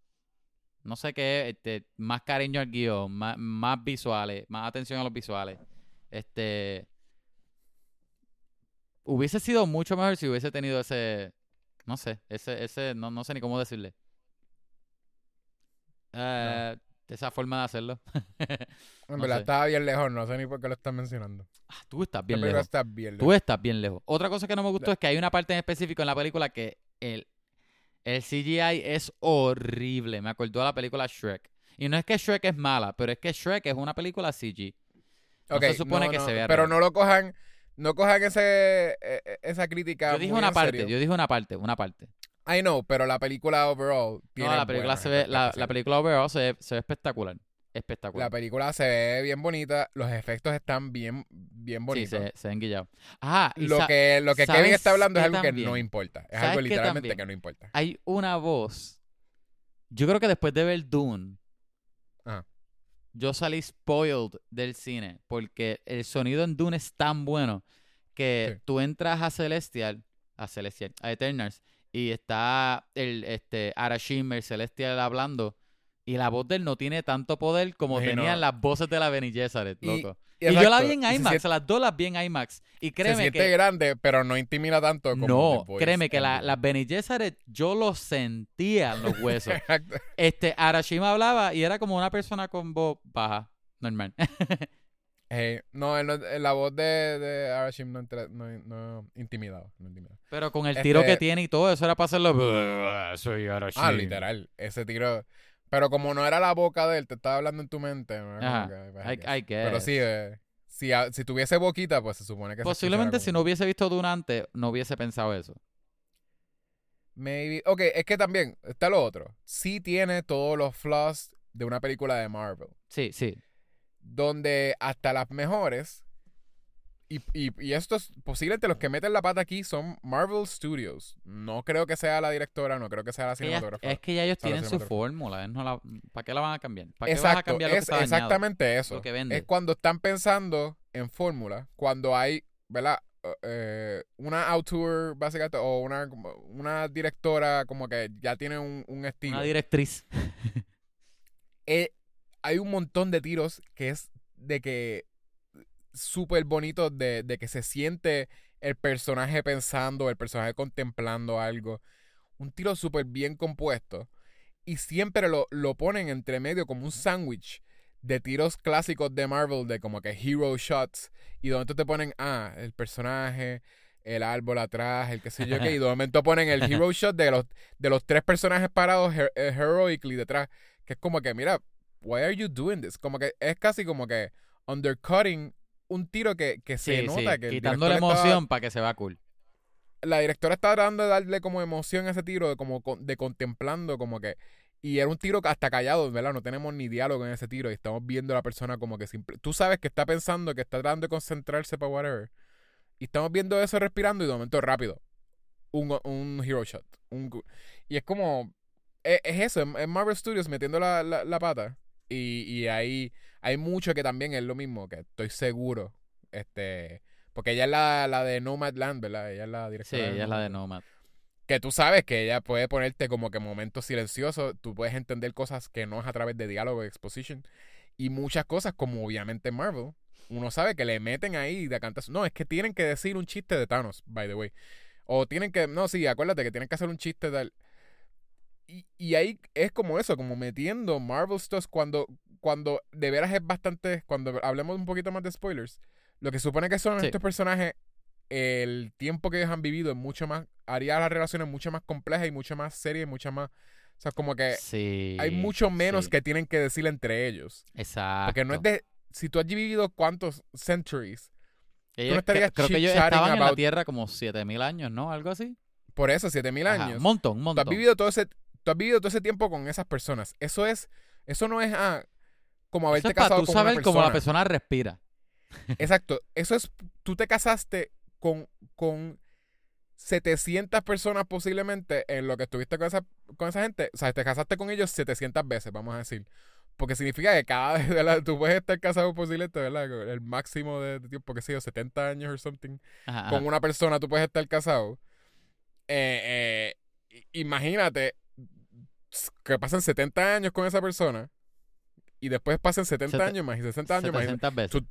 no sé qué, este, más cariño al guion, más, más visuales, más atención a los visuales. Este hubiese sido mucho mejor si hubiese tenido ese no sé, ese ese no, no sé ni cómo decirle. Eh, Esa forma de hacerlo. [laughs] En No verdad sé. estaba bien lejos, no sé ni por qué lo están mencionando. Ah, tú estás bien lejos. está bien Tú lejos. estás bien lejos. Otra cosa que no me gustó es que hay una parte en específico en la película que el, el CGI es horrible. Me acordó de la película Shrek. Y no es que Shrek es mala, pero es que Shrek es una película CG. No se supone que se vea Pero real. no lo cojan, no cojan ese, e- e- esa crítica. Yo dije muy una en parte, serio. yo dije una parte, una parte. I know, pero la película overall tiene No, la película se ve, la, película overall se ve, se ve espectacular. Espectacular. La película se ve bien bonita, los efectos están bien, bien sí, bonitos. se, se ven guillados. Ah, y lo que, lo que ¿sabes Kevin está hablando es algo que no importa. Es ¿Sabes algo literalmente que no importa. hay una voz. Yo creo que después de ver Dune, Ajá. Yo salí spoiled del cine porque el sonido en Dune es tan bueno que Sí. tú entras a Celestial, a Celestial, a Eternals y está el este Arashim, el Celestial hablando y la voz de él no tiene tanto poder como Sí, no. tenían las voces de la Bene Gesserit, Y- Y, yo la vi en se IMAX, siente- las dos las vi en IMAX y Se créeme siente que grande, pero no intimida tanto como no, créeme que en la, las Bene Gesserit yo lo sentía en los huesos. [laughs] Exacto. Este, Arashima hablaba y era como una persona con voz baja, normal. [laughs] Eh, no, eh, la voz de, de Arashim no, no, no intimidaba, no intimidaba. Pero con el tiro que Este- tiene y todo, eso era para hacerlo. Soy Arashima. Ah, literal, ese tiro. Pero como no era la boca de él, te estaba hablando en tu mente. ¿no? Ajá, que, I, I guess. I Pero sí, eh, si, a- si tuviese boquita, pues se supone que Posiblemente si no hubiese visto Dune antes, no hubiese pensado eso. Maybe. Ok, es que también está lo otro. Sí tiene todos los flaws de una película de Marvel. Sí, sí. Donde hasta las mejores. Y, y, y estos, posiblemente los que meten la pata aquí son Marvel Studios. No creo que sea la directora, no creo que sea la Que cinematógrafa. es que ya ellos tienen su fórmula. no ¿Para qué la van a cambiar? ¿Para qué vas a Exacto, cambiar lo que es dañado? exactamente eso. Lo que vende. Es cuando están pensando en fórmula, cuando hay, ¿verdad? Eh, una auteur, básicamente, o una, una directora como que ya tiene un, un estilo. Una directriz. [laughs] Eh, hay un montón de tiros que es de que súper bonito de, de que se siente el personaje pensando, el personaje contemplando algo. Un tiro súper bien compuesto. Y siempre lo, lo ponen entre medio como un sándwich de tiros clásicos de Marvel, de como que hero shots. Y de momento te ponen, ah, el personaje, el árbol atrás, el qué sé yo qué. Y de [laughs] momento ponen el hero shot de los, de los tres personajes parados her- eh, heroically detrás. Que es como que, mira, why are you doing this? Como que es casi como que undercutting un tiro que, que se Sí, sí. nota que Quitando la estaba- emoción para que se vea cool. la directora estaba tratando de darle como emoción a ese tiro, de como de contemplando, como que. Y era un tiro hasta callado, ¿verdad? No tenemos ni diálogo en ese tiro y estamos viendo a la persona como que simple. Tú sabes que está pensando, que está tratando de concentrarse para whatever. Y estamos viendo eso respirando y de momento rápido. Un, un hero shot. Un, y es como. Es, es eso, es- es Marvel Studios metiendo la, la, la pata. Y, y ahí hay mucho que también es lo mismo, que estoy seguro. Este. Porque ella es la, la de Nomadland, ¿verdad? Ella es la Sí, directora. ella es la de Nomad. Que tú sabes que ella puede ponerte como que momentos silenciosos. Tú puedes entender cosas que no es a través de diálogo y exposition. Y muchas cosas, como obviamente en Marvel, uno sabe que le meten ahí de cantas. No, es que tienen que decir un chiste de Thanos, by the way. O tienen que. No, sí, acuérdate que tienen que hacer un chiste de. Y, y ahí es como eso, como metiendo Marvel Stuff cuando, cuando de veras es bastante. Cuando hablemos un poquito más de spoilers, lo que supone que son Sí. estos personajes, el tiempo que ellos han vivido es mucho más. haría las relaciones mucho más complejas y mucho más serias y mucho más. O sea, como que Sí. hay mucho menos sí. que tienen que decir entre ellos. Exacto. Porque no es de. Si tú has vivido cuántos centuries, Ellos- no estarías creo que ellos estaban en la about- Tierra como 7000 años, ¿no? Algo así. por eso, 7000 Ajá, años. Un montón, un tú montón. has vivido todo ese tú has vivido todo ese tiempo con esas personas eso es eso no es ah, como Eso haberte es para casado tú con saber una cómo la persona persona respira. [laughs] exacto eso es tú te casaste con con 700 personas posiblemente en lo que estuviste con esa con esa gente o sea te casaste con ellos 700 veces vamos a decir porque significa que cada vez [laughs] ¿verdad? tú puedes estar casado posiblemente verdad el máximo de, de tiempo que sé yo 70 años o something Ajá, ajá. con una persona tú puedes estar casado. Eh, eh, imagínate que pasen 70 años con esa persona y después pasen 70 Sete- años más y 60 años más. y- 700 veces. Tú-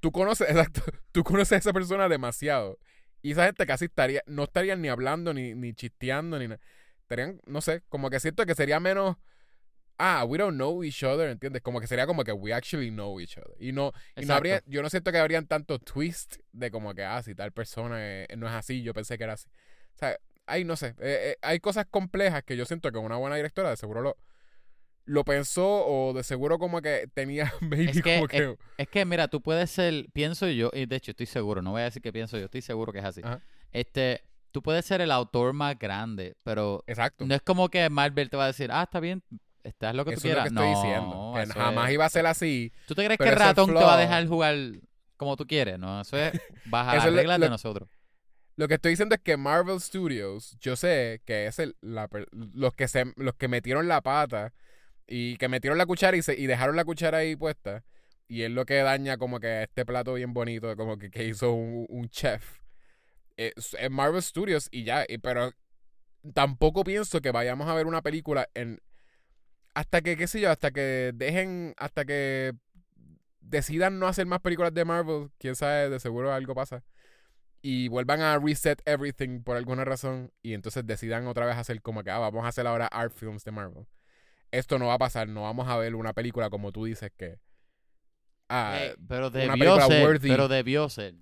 Tú conoces, [laughs] exacto, tú conoces a esa persona demasiado. Y esa gente casi estaría, no estarían ni hablando, ni, ni chisteando, ni nada. Estarían, no sé, como que siento que sería menos ah, we don't know each other, ¿entiendes? Como que sería como que we actually know each other. Y no, y no habría, yo no siento que habrían tanto twist de como que, ah, si tal persona eh, no es así, yo pensé que era así. O sea, hay, no sé, eh, eh, hay cosas complejas que yo siento que una buena directora de seguro lo, lo pensó o de seguro como que tenía [laughs] es que, Es, que, mira, tú puedes ser, pienso yo, y de hecho estoy seguro, no voy a decir que pienso yo, estoy seguro que es así. Este, tú puedes ser el autor más grande, pero Exacto. no es como que Marvel te va a decir, ah, está bien, estás lo que tú quieras. Es lo que estoy diciendo. jamás iba a ser así. ¿Tú te crees que el ratón te va a dejar jugar como tú quieres? No, eso es [laughs] bajar las reglas de nosotros. Lo que estoy diciendo es que Marvel Studios, yo sé que es el, los, que se, los que metieron la pata y que metieron la cuchara y, se, y dejaron la cuchara ahí puesta. Y es lo que daña como que este plato bien bonito, como que, que hizo un, chef. Es, Marvel Studios y ya, pero tampoco pienso que vayamos a ver una película en hasta que, qué sé yo, hasta que dejen, hasta que decidan no hacer más películas de Marvel, quién sabe, de seguro algo pasa. Y vuelvan a reset everything por alguna razón. Y entonces decidan otra vez hacer como que, ah, vamos a hacer ahora art films de Marvel. Esto no va a pasar, no vamos a ver una película como tú dices que. Ah, eh, pero debió ser, pero debió ser.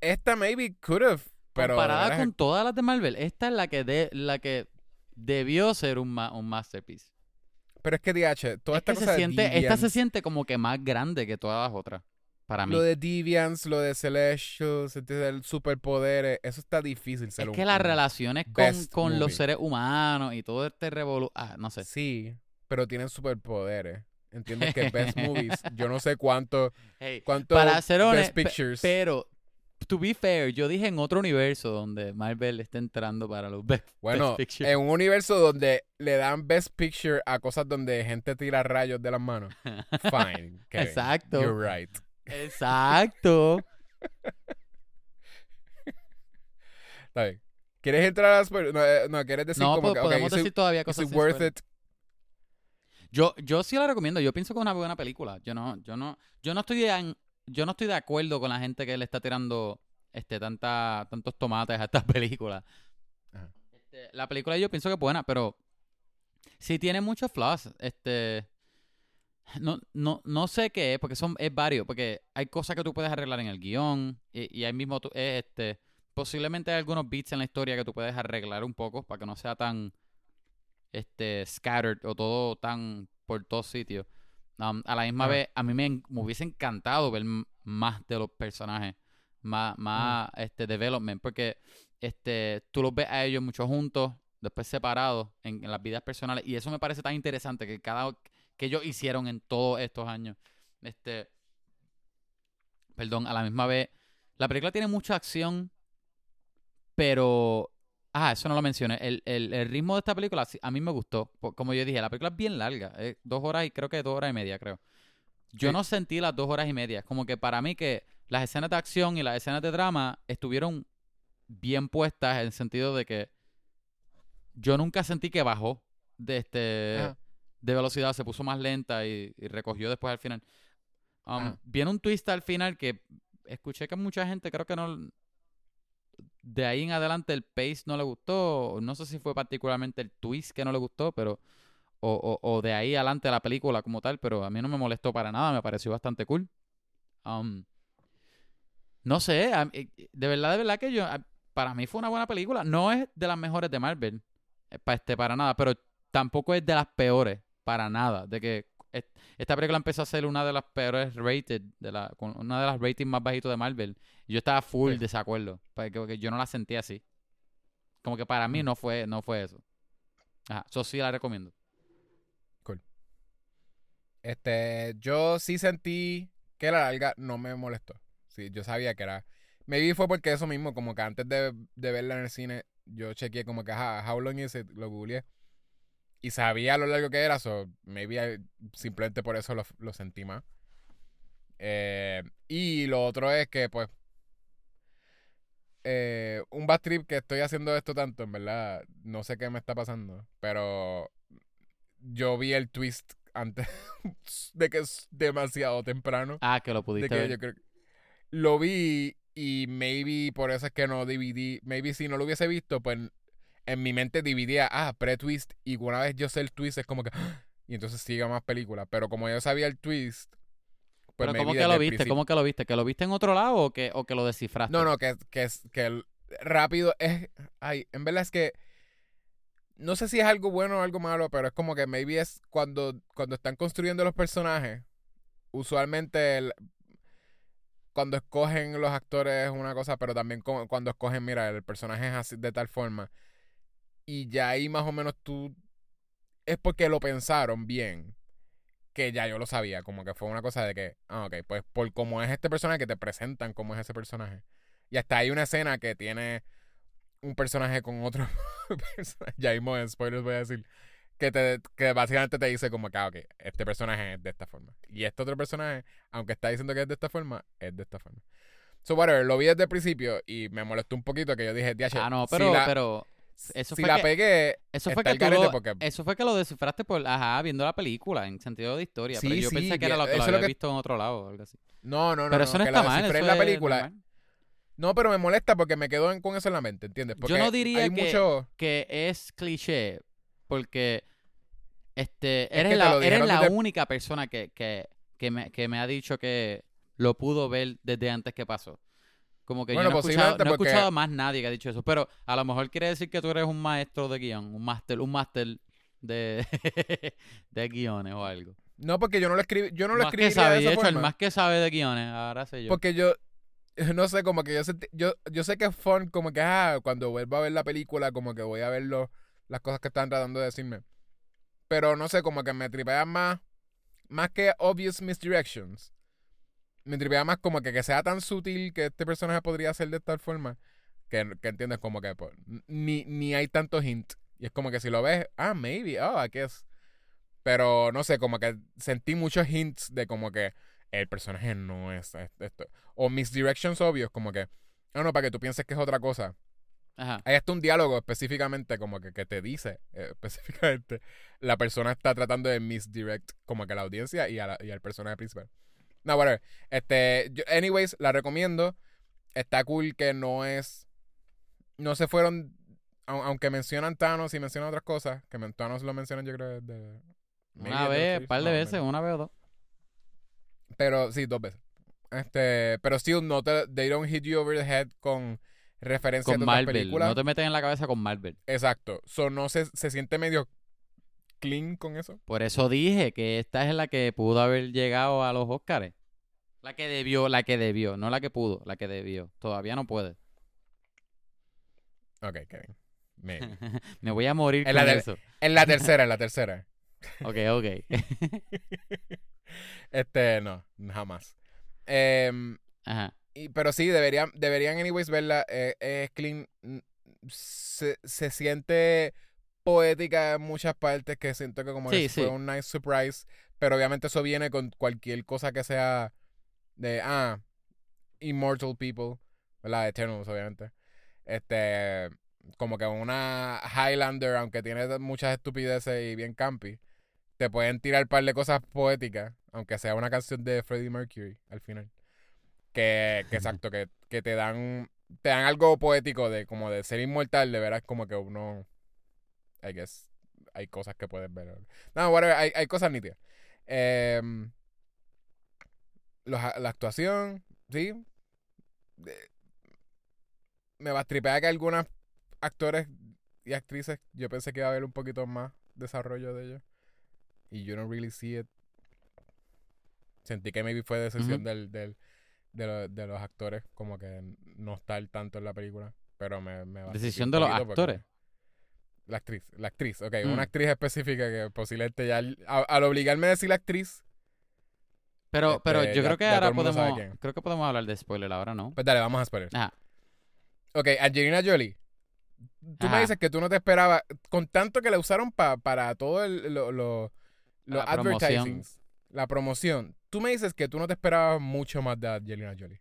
esta maybe could have. Pero Comparada con todas las de Marvel, esta es la que de, la que debió ser un, un masterpiece. Pero es que, DH, toda esta cosa se siente, Esta se siente como que más grande que todas las otras, para mí. Lo de Deviants, lo de Celestials, el superpoder, eso está difícil. Ser es que las relaciones con, con los seres humanos y todo este revolución, ah, no sé. Sí, pero tienen superpoderes. ¿Entiendes? Que Best [laughs] Movies, yo no sé cuánto, cuánto para hacer Best Pictures. Pero to be fair, yo dije en otro universo donde Marvel está entrando para los Best, bueno, en un universo donde le dan Best Picture a cosas donde gente tira rayos de las manos. [laughs] Fine. Exacto. You're right. Exacto. Está bien. ¿Quieres entrar a las... No, eh, no ¿quieres decir no, como que... podemos decir todavía cosas worth it? Yo, yo sí la recomiendo. Yo pienso que es una buena película. Yo no, yo no, yo no estoy en, yo no estoy de acuerdo con la gente que le está tirando este tanta, tantos tomates a esta película. Este, la película yo pienso que es buena, pero sí tiene muchos flaws. Este, no, no, no sé qué es, porque son, es varios, porque hay cosas que tú puedes arreglar en el guion y, y ahí mismo tú, este, posiblemente hay algunos beats en la historia que tú puedes arreglar un poco para que no sea tan este scattered o todo tan por todos sitios. Um, a la misma vez, a mí me, hubiese encantado ver más de los personajes, más, más este development, porque este tú los ves a ellos mucho juntos, después separados en, las vidas personales, y eso me parece tan interesante que cada que ellos hicieron en todos estos años. Este, perdón, a la misma vez, la película tiene mucha acción, pero Ah, eso no lo mencioné. El, el, ritmo de esta película a mí me gustó. Como yo dije, la película es bien larga. dos horas y creo que dos horas y media, creo. Yo no sentí las dos horas y media. Como que para mí que las escenas de acción y las escenas de drama estuvieron bien puestas en el sentido de que yo nunca sentí que bajó de este de velocidad, se puso más lenta y, recogió después al final. Um, viene un twist al final que escuché que mucha gente creo que no de ahí en adelante el pace no le gustó. No sé si fue particularmente el twist que no le gustó, pero. O, o, de ahí adelante la película como tal, pero a mí no me molestó para nada, me pareció bastante cool. Um, no sé, de verdad, de verdad que yo. Para mí fue una buena película. No es de las mejores de Marvel, eh, para, este, para nada, pero tampoco es de las peores, para nada. De que esta película empezó a ser una de las peores rated, de la, una de las ratings más bajitos de Marvel. Yo estaba full desacuerdo, porque, yo no la sentí así. Como que para mí mm. no fue, no fue eso. Ajá, eso sí la recomiendo. Cool. Este, yo sí sentí que la larga no me molestó. Sí, yo sabía que era. Maybe fue porque eso mismo, como que antes de, verla en el cine, yo chequeé como que, ajá, how long is it? Lo googleé y sabía lo largo que era, so maybe simplemente por eso lo, sentí más. Eh, y lo otro es que, pues, eh, un bad trip que estoy haciendo esto tanto, en verdad, no sé qué me está pasando, pero yo vi el twist antes [laughs] de que es demasiado temprano. Ah, que lo pudiste ver. Yo creo, lo vi y maybe por eso es que no dividí, maybe si no lo hubiese visto, pues en mi mente dividía, ah, pre-twist, y una vez yo sé el twist es como que, ¡ah! y entonces sigue más película. Pero como yo sabía el twist, pues Pero me ¿cómo que lo viste? principio. ¿Cómo que lo viste? ¿Que lo viste en otro lado o que, o que lo descifraste? No, no, que, que, que rápido es. Ay, en verdad es que. No sé si es algo bueno o algo malo, pero es como que maybe es cuando, cuando están construyendo los personajes. Usualmente el- cuando escogen los actores es una cosa, pero también cuando escogen, mira, el personaje es así de tal forma. Y ya ahí más o menos tú. Es porque lo pensaron bien. Que ya yo lo sabía. Como que fue una cosa de que. Ah, ok, pues por cómo es este personaje, que te presentan cómo es ese personaje. Y hasta hay una escena que tiene un personaje con otro [laughs] personaje. Ya mismo en spoilers voy a decir. Que, te, que básicamente te dice como que, ah, ok, este personaje es de esta forma. Y este otro personaje, aunque está diciendo que es de esta forma, es de esta forma. So, whatever, lo vi desde el principio y me molestó un poquito que yo dije, "Diache, Ah, no, si pero, la, pero eso si fue la que- pegué, eso fue que tú lo, porque- eso fue que lo descifraste por, ajá, viendo la película, en sentido de historia. pero Sí, yo sí, pensé que era lo que lo había lo que- visto en otro lado o algo así. no, no, no, pero no, eso no que está mal, eso en la película. No, pero me molesta porque me quedo en- con eso en la mente, ¿entiendes? Porque no diría hay que- mucho... que es cliché porque este eres la, eres la única persona que, que, que, me, que me ha dicho que lo pudo ver desde antes que pasó. Como que Bueno, yo no he, escuchado, posiblemente no he escuchado a más nadie que ha dicho eso. Pero a lo mejor quiere decir que tú eres un maestro de guion, un máster, un máster de, [laughs] de guiones o algo. No, porque yo no lo escribí, yo no lo sabe, de esa hecho, el más que sabe de guiones, ahora sé yo. Porque yo, [laughs] no sé, como que yo, sentí- yo, yo sé que es fun, como que, ah, cuando vuelva a ver la película, como que voy a ver lo- las cosas que están tratando de decirme. Pero no sé, como que me tripean más, más que obvious misdirections. Me tripea más como que, que sea tan sutil que este personaje podría ser de tal forma que, que entiendes como que pues, ni, ni hay tanto hint. Y es como que si lo ves, ah, maybe, oh, I guess. Pero no sé, como que sentí muchos hints de como que el personaje no es esto. O misdirections obvios, como que, ah, no, para que tú pienses que es otra cosa. Ajá. Hay hasta un diálogo específicamente como que, que te dice eh, [laughs] específicamente la persona está tratando de misdirect como que a la audiencia y, a la- y al personaje principal. No, whatever. Este, yo- anyways, la recomiendo. Está cool que no es no se fueron au- aunque mencionan Thanos y mencionan otras cosas, que Thanos lo mencionan yo creo de Una vez, un par de no, veces, una vez o dos. Pero sí, dos veces. Este, pero still no te they don't hit you over the head con referencias Con otras Marvel. películas. No te meten en la cabeza con Marvel. Exacto. So, no se, se siente medio clean con eso. Por eso dije que esta es la que pudo haber llegado a los Oscars. La que debió, la que debió, no la que pudo, la que debió. Todavía no puede. Ok, Kevin. Maybe. [laughs] Me voy a morir En con la eso. en la tercera, en la tercera. [laughs] Ok, ok. [laughs] Este, no, jamás. Em, Ajá. y, pero sí, deberían, deberían anyways verla. eh, es clean. Se, se siente poética en muchas partes que siento que como Sí, que fue un nice surprise. Pero obviamente eso viene con cualquier cosa que sea de, ah, immortal people, ¿verdad? Eternals, obviamente. Este, como que una Highlander, aunque tiene muchas estupideces y bien campi, te pueden tirar un par de cosas poéticas, aunque sea una canción de Freddie Mercury al final. Que, que exacto, que, que te dan te dan algo poético de como de ser inmortal, de veras como que uno I guess hay cosas que puedes ver. No, whatever, hay, hay cosas nítidas. Em, los- la actuación, sí. De- me bastripea que algunos actores y actrices, yo pensé que iba a haber un poquito más desarrollo de ellos. Y you don't really see it. Sentí que maybe fue decisión del, del, de, lo- de los actores, como que no estar tanto en la película. Pero me, me bastripeó Decisión de los actores. La actriz, la actriz, ok, Mm. una actriz específica que posiblemente ya al, a- al obligarme a decir la actriz, Pero, Este, pero yo ya- creo que ahora podemos, creo que podemos hablar de spoiler ahora, ¿no? pues dale, vamos a esperar. Ajá. Ok, Angelina Jolie. Tú me dices que tú no te esperabas, con tanto que la usaron pa- para todo el, lo, lo- los La promoción. advertisings, la promoción. Tú me dices que tú no te esperabas mucho más de Angelina Jolie.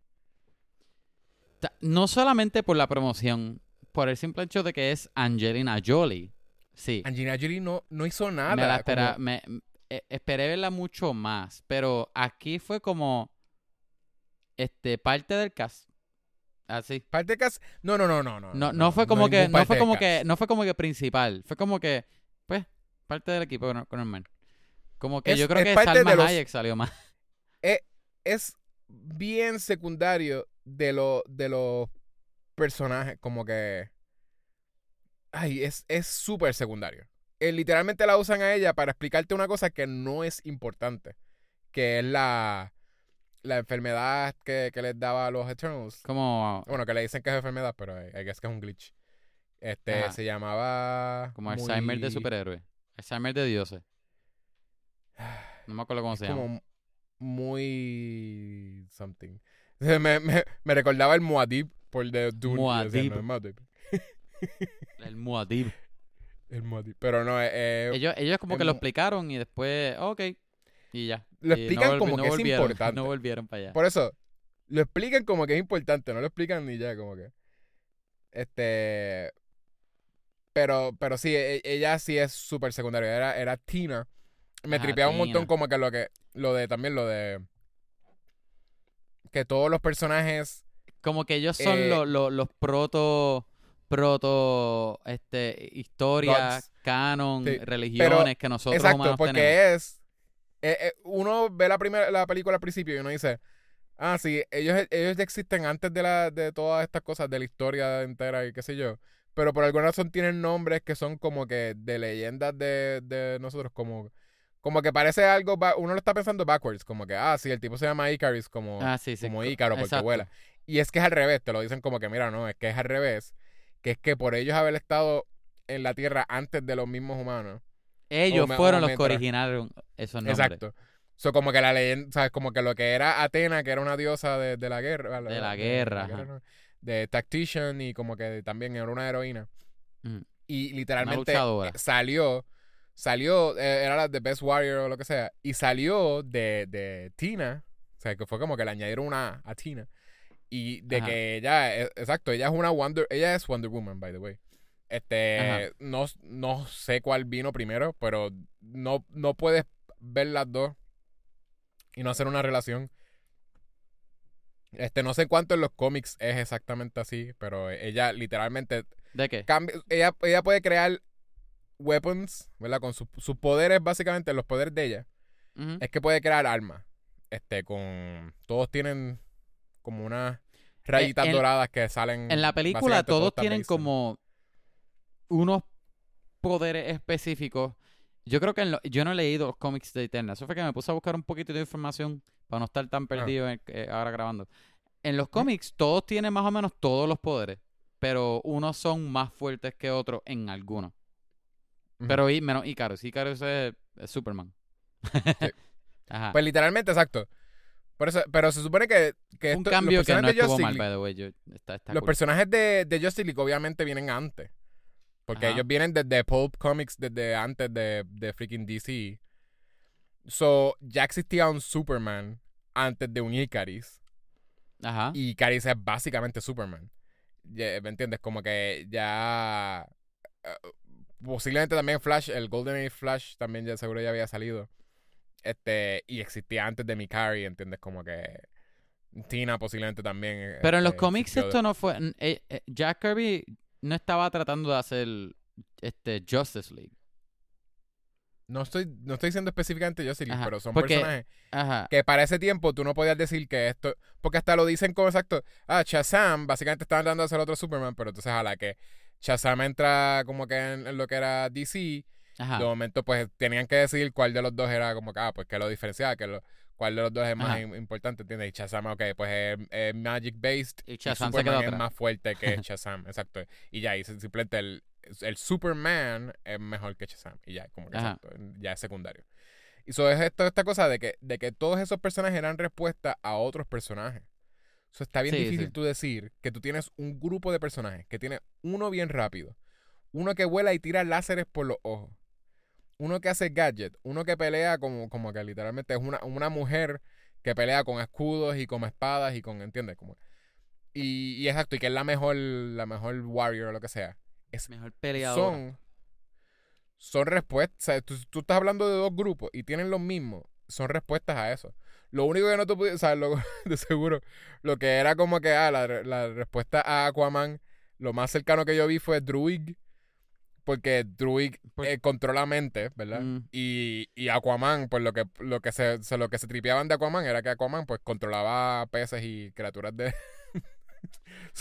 No solamente por la promoción, por el simple hecho de que es Angelina Jolie. Sí. Angelina Jolie no, no hizo nada. me la espera, como- me, eh, esperé verla mucho más, pero aquí fue como este parte del cast. Así. Parte de cast. No, no, no, no, no. No, no fue como que, no fue del como que, no fue como que principal. Fue como que, pues, parte del equipo con normal. Como que Es- yo creo es que Salma los- Hayek salió más. Es bien secundario de, lo, de los personajes. Como que. Ay, es es súper secundario. Eh, literalmente la usan a ella para explicarte una cosa que no es importante. Que es la. La enfermedad que, que les daba a los Eternals. Como, Bueno, que le dicen que es enfermedad, pero guess que es un glitch. Este, Ajá. se llamaba. como Alzheimer de muy- superhéroe. Alzheimer de dioses. [sighs] No me acuerdo cómo es se llama. como muy something. [laughs] Me, me, me recordaba el Muad'Dib por de Dune. no, es. El Muad'Dib. [laughs] El. Pero no, eh, eh, Ellos, ellos como el que lo explicaron y después, ok. Y ya. lo Y explican volvi- como que es [laughs] importante. No volvieron para allá. Por eso, lo explican como que es importante, no lo explican ni ya, como que. Este. Pero, pero sí, e- ella sí es súper secundaria. Era, era Tina. Me Ajá, tripeaba un montón como que lo que. Lo de también lo de. Que todos los personajes. Como que ellos son Eh, lo- lo- los proto proto este historias, Gods. canon, Sí, religiones que nosotros Exacto, humanos porque tenemos. es. eh, eh, uno ve la primera la película al principio y uno dice. Ah, sí, ellos, ellos ya existen antes de, la, de todas estas cosas, de la historia entera y qué sé yo. Pero por alguna razón tienen nombres que son como que de leyendas de, de nosotros, como, como que parece algo, uno lo está pensando backwards, como que, ah, sí, el tipo se llama Icarus, como, Ah, sí, sí. como co- Ícaro, porque exacto. vuela. Y es que es al revés, te lo dicen como que, mira, no, es que es al revés, que es que por ellos haber estado en la Tierra antes de los mismos humanos. Ellos fueron los que originaron esos nombres. Exacto. So, como que la leyenda, ¿sabes? Como que lo que era Atena, que era una diosa de, de la guerra. De la guerra. ¿no? De Tactician y como que también era una heroína. Ujú. Y literalmente eh, salió, salió, eh, era la de Best Warrior o lo que sea, y salió de, de Tina, o sea, que fue como que le añadieron una a Tina. Y de Ajá. que ella, eh, exacto, ella es una Wonder, ella es Wonder Woman, by the way. Este, no, no sé cuál vino primero, pero no, no puedes ver las dos y no hacer una relación. Este, no sé cuánto en los cómics es exactamente así, pero ella literalmente ¿De qué? cambia, ella, ella puede crear weapons, ¿verdad? Con sus sus poderes, básicamente, los poderes de ella, es que puede crear armas. Este, con. Todos tienen como unas rayitas en- doradas que salen. En la película todos tienen como unos poderes específicos. Yo creo que en lo- yo no he leído los cómics de Eterna. Eso fue que me puse a buscar un poquito de información para no estar Ah. tan perdido en- eh, ahora grabando. En los cómics todos tienen más o menos todos los poderes, pero unos son más fuertes que otros en algunos. Pero y, menos Icarus. Icarus es, es Superman. [laughs] Ajá. Pues literalmente, exacto. Por eso, pero se supone que, que un esto- cambio los que no estuvo mal, by the way. Yo- está, está los cool. personajes de, de Justice League obviamente vienen antes. Porque Ajá. ellos vienen desde Pulp Comics, desde antes de, de freaking DC. So, ya existía un Superman antes de un Icaris. Ajá. Y Icaris es básicamente Superman. ¿Me entiendes? Como que ya... eh, posiblemente también Flash, el Golden Age Flash también ya seguro ya había salido. Este, y existía antes de Mikari, ¿entiendes? Como que Tina posiblemente también. Pero en los este, cómics de- esto no fue... eh, eh, Jack Kirby no estaba tratando de hacer este Justice League. No estoy, no estoy diciendo específicamente Justice League, Ajá, pero son porque- personajes Ajá. que para ese tiempo tú no podías decir que esto. Porque hasta lo dicen como exacto. Ah, Shazam, básicamente estaban dando a ser otro Superman, pero entonces a la que Shazam entra como que en, en lo que era DC, Ajá. de momento pues tenían que decidir cuál de los dos era como que, ah, pues que lo diferenciaba, que lo, cuál de los dos es más Ajá. importante, ¿entiendes? Y Shazam, ok, pues es, es Magic Based Y y Shazam se Superman es más fuerte que [laughs] Shazam, exacto. Y ya, y simplemente el, el Superman es mejor que Shazam. Y ya, como que Ajá. exacto, ya es secundario. Y eso es esto, esta cosa de que, de que todos esos personajes eran respuesta a otros personajes. Eso está bien Sí, difícil sí. tú decir que tú tienes un grupo de personajes que tiene uno bien rápido, uno que vuela y tira láseres por los ojos, uno que hace gadget, uno que pelea como, como que literalmente es una, una mujer que pelea con escudos y con espadas y con, ¿entiendes? Como, y, y exacto, y que es la mejor, la mejor warrior o lo que sea. Es, Mejor peleador. son, son respuestas. o sea, tú, tú estás hablando de dos grupos y tienen los mismos. Son respuestas a eso. Lo único que no te pude, o sea, lo, [laughs] de seguro, lo que era como que, ah, la, la respuesta a Aquaman, lo más cercano que yo vi fue Druid, porque Druid Por- eh, controla mente, ¿verdad? Mm. Y, y Aquaman, pues lo que, lo que se, se- lo que se tripeaban de Aquaman era que Aquaman, pues, controlaba peces y criaturas de... [laughs]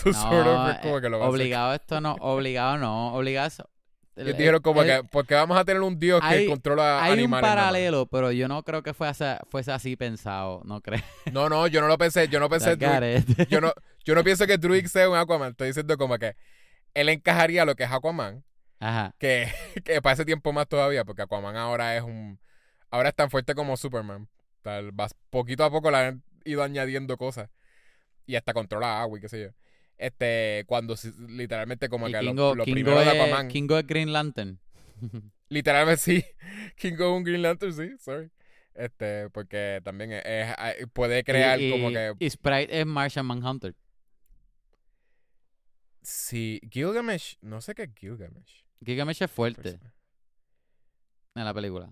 es como eh, que lo más obligado esto no, obligado no, obligado eso. [laughs] Dijeron como el- que, porque vamos a tener un dios que hay- controla Hay un animales. nada más? paralelo, pero yo no creo que fuese, fuese así pensado, no creo. [laughs] No, no, yo no lo pensé, yo no pensé Druid. Yo no, yo no pienso que Druid sea un Aquaman. Estoy diciendo como que él encajaría lo que es Aquaman, Ajá. que, [laughs] que para ese tiempo más todavía, porque Aquaman ahora es un... Ahora es tan fuerte como Superman. Tal, vas- poquito a poco le han ido añadiendo cosas. Y hasta controla agua y qué sé yo. Este, cuando literalmente como Y que lo- Kingo, lo, Kingo primero de Aquaman... Kingo es Green Lantern. [laughs] Literalmente sí. [laughs] Kingo es un Green Lantern, sí, sorry. Este, porque también es, es- puede crear y, como que... y Sprite es Martian Manhunter. Sí, Gilgamesh, no sé qué es Gilgamesh. Gilgamesh es fuerte Pues, en la película.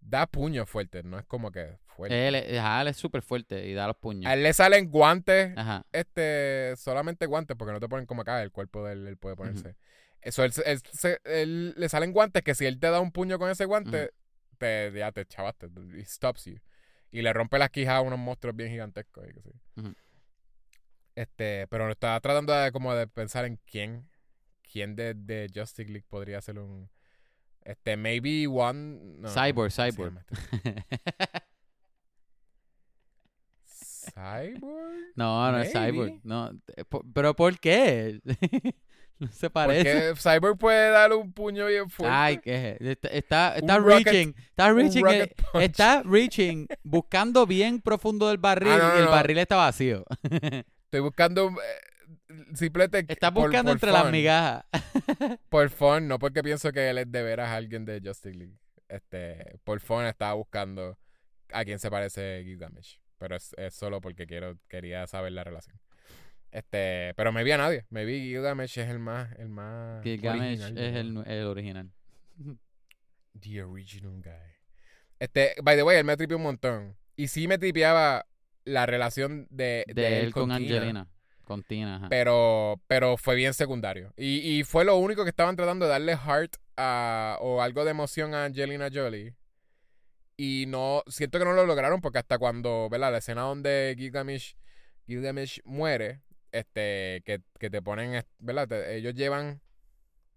Da puños fuertes, no es como que fuerte. Él, es- ajá, él es súper fuerte y da los puños. A él le salen guantes, Ajá. este, solamente guantes, porque no te ponen como acá, el cuerpo de él, él puede ponerse. Eso, él, se- él se- él- le salen guantes que si él te da un puño con ese guante, te, ya te chavaste, he stops you. Y le rompe las quijas a unos monstruos bien gigantescos. y. Ujú. Este, pero estaba tratando de, como de pensar en quién, quién de, de Justice League podría ser un, este, maybe one, no, Cyborg, ¿cómo se Cyborg. Cyborg. [laughs] no, no es. Cyborg. No, eh, pero ¿por qué? [laughs] no se parece. Porque Cyborg puede darle un puño bien fuerte. Ay, que está, está, está rocket- reaching, está reaching, eh, está reaching, buscando bien profundo del barril Ah, no, y el barril está vacío. [laughs] Estoy buscando eh, simplemente Está por- buscando por entre las migajas. Por fun, no porque pienso que él es de veras alguien de Justice League. Este, por fun estaba buscando a quién se parece Gilgamesh. Pero es, es solo porque quiero, quería saber la relación. Este, pero me vi a nadie. Me vi Gilgamesh es el más, el más Gilgamesh original, es el, el original. The original guy. Este, by the way, él me tripió un montón. Y sí me tripeaba la relación de, De, él con, Angelina. Con Tina, ajá. Pero, pero fue bien secundario. Y, y fue lo único que estaban tratando de darle heart a, o algo de emoción a Angelina Jolie. Y no, siento que no lo lograron porque hasta cuando, ¿verdad? La escena donde Gilgamesh, Gilgamesh muere, este, que, que te ponen, ¿verdad? Te- ellos llevan,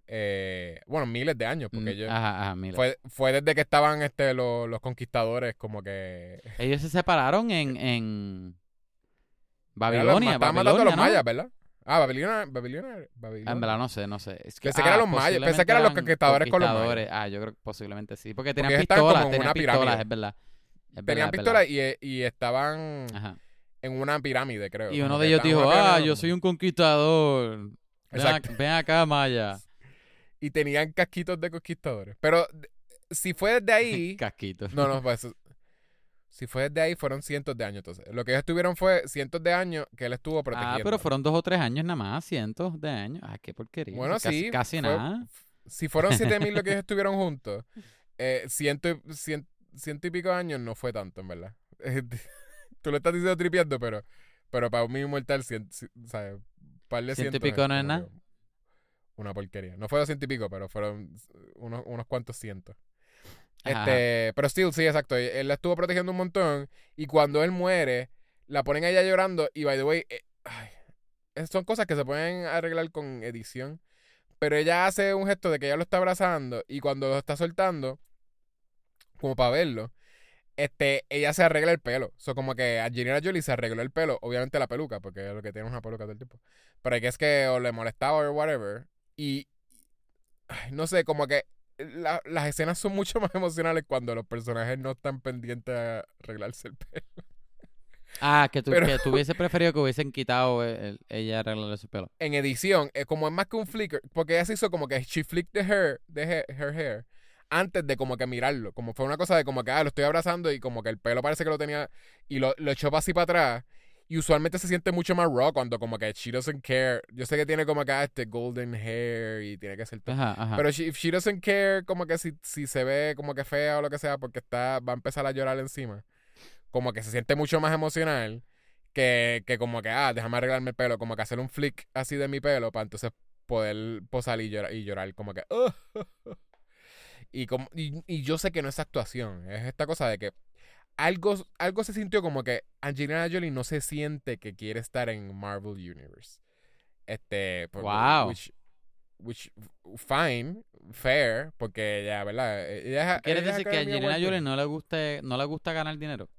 eh, bueno, miles de años, porque Mm, ellos, Ajá, ajá, mira. fue, fue desde que estaban este, los, los conquistadores como que... Ellos se separaron en, en Babilonia, estaban matando a los Babilonia, ¿no? mayas, ¿verdad? Ah, Babilonia, Babilonia, Babilonia. Ah, En verdad no sé, no sé. Es Pensé que eran los mayas, pensé que eran los conquistadores con los mayas. Ah, yo creo que posiblemente sí. Porque tenían pistolas, en tenían una pistolas, pirámide. es verdad. Es Tenían verdad, es pistolas y, y estaban. Ajá. en una pirámide, creo. Y uno que de ellos dijo, ah, yo soy un conquistador. Ven, Exacto. ac- ven acá, Maya. Y tenían casquitos de conquistadores. Pero si fue desde [laughs] ahí... Casquito. no, no, pues... Si fue desde ahí, fueron cientos de años. Entonces, lo que ellos tuvieron fue cientos de años que él estuvo protegiendo. Ah, pero fueron dos o tres años nada más, cientos de años. Ah, qué porquería. Bueno, sí. Casi fue- nada. Si fueron siete mil lo que ellos [laughs] estuvieron juntos, eh, ciento, y- cien- ciento y pico años no fue tanto, en verdad. [laughs] Tú lo estás diciendo tripeando, pero, pero para un mismo mortal, cien, ci- o sea, par de Ciento y pico no es nada. Una porquería. No fue doscientos y pico, pero fueron unos, unos cuantos cientos. Ajá. Este, pero still, sí, exacto. Él la estuvo protegiendo un montón. Y cuando él muere, la ponen a ella llorando. Y by the way, eh, ay, son cosas que se pueden arreglar con edición. Pero ella hace un gesto de que ella lo está abrazando. Y cuando lo está soltando, como para verlo, este, ella se arregla el pelo. O sea, como que Angelina Jolie se arregló el pelo. Obviamente la peluca, porque es lo que tiene una peluca todo el tiempo. Pero que es que o le molestaba o whatever. Y ay, no sé, como que la- las escenas son mucho más emocionales cuando los personajes no están pendientes a arreglarse el pelo. Ah, que tú, Pero- que tú hubiese preferido que hubiesen quitado el- el- ella arreglarle su pelo. En edición, es como es más que un flicker, porque ella se hizo como que she flicked the hair, the hair, her hair, antes de como que mirarlo. Como fue una cosa de como que, ah, lo estoy abrazando y como que el pelo parece que lo tenía y lo, lo echó para así para atrás. Y usualmente se siente mucho más raw cuando como que she doesn't care. Yo sé que tiene como que ah, este golden hair y tiene que ser todo. Ajá, ajá. Pero she, if she doesn't care, como que si, si se ve como que fea o lo que sea, porque está va a empezar a llorar encima. como que se siente mucho más emocional que, que como que, ah, déjame arreglarme el pelo, como que hacer un flick así de mi pelo para entonces poder posar y llorar, y llorar como que... [laughs] y, como, y, y yo sé que no es actuación, es esta cosa de que algo, algo se sintió como que Angelina Jolie no se siente que quiere estar en Marvel Universe. Este, por- Wow. Which, which, fine, fair, porque ella, ¿verdad? Ella, ¿Quieres ella es decir que a Angelina Jolie no le guste, no le gusta ganar dinero?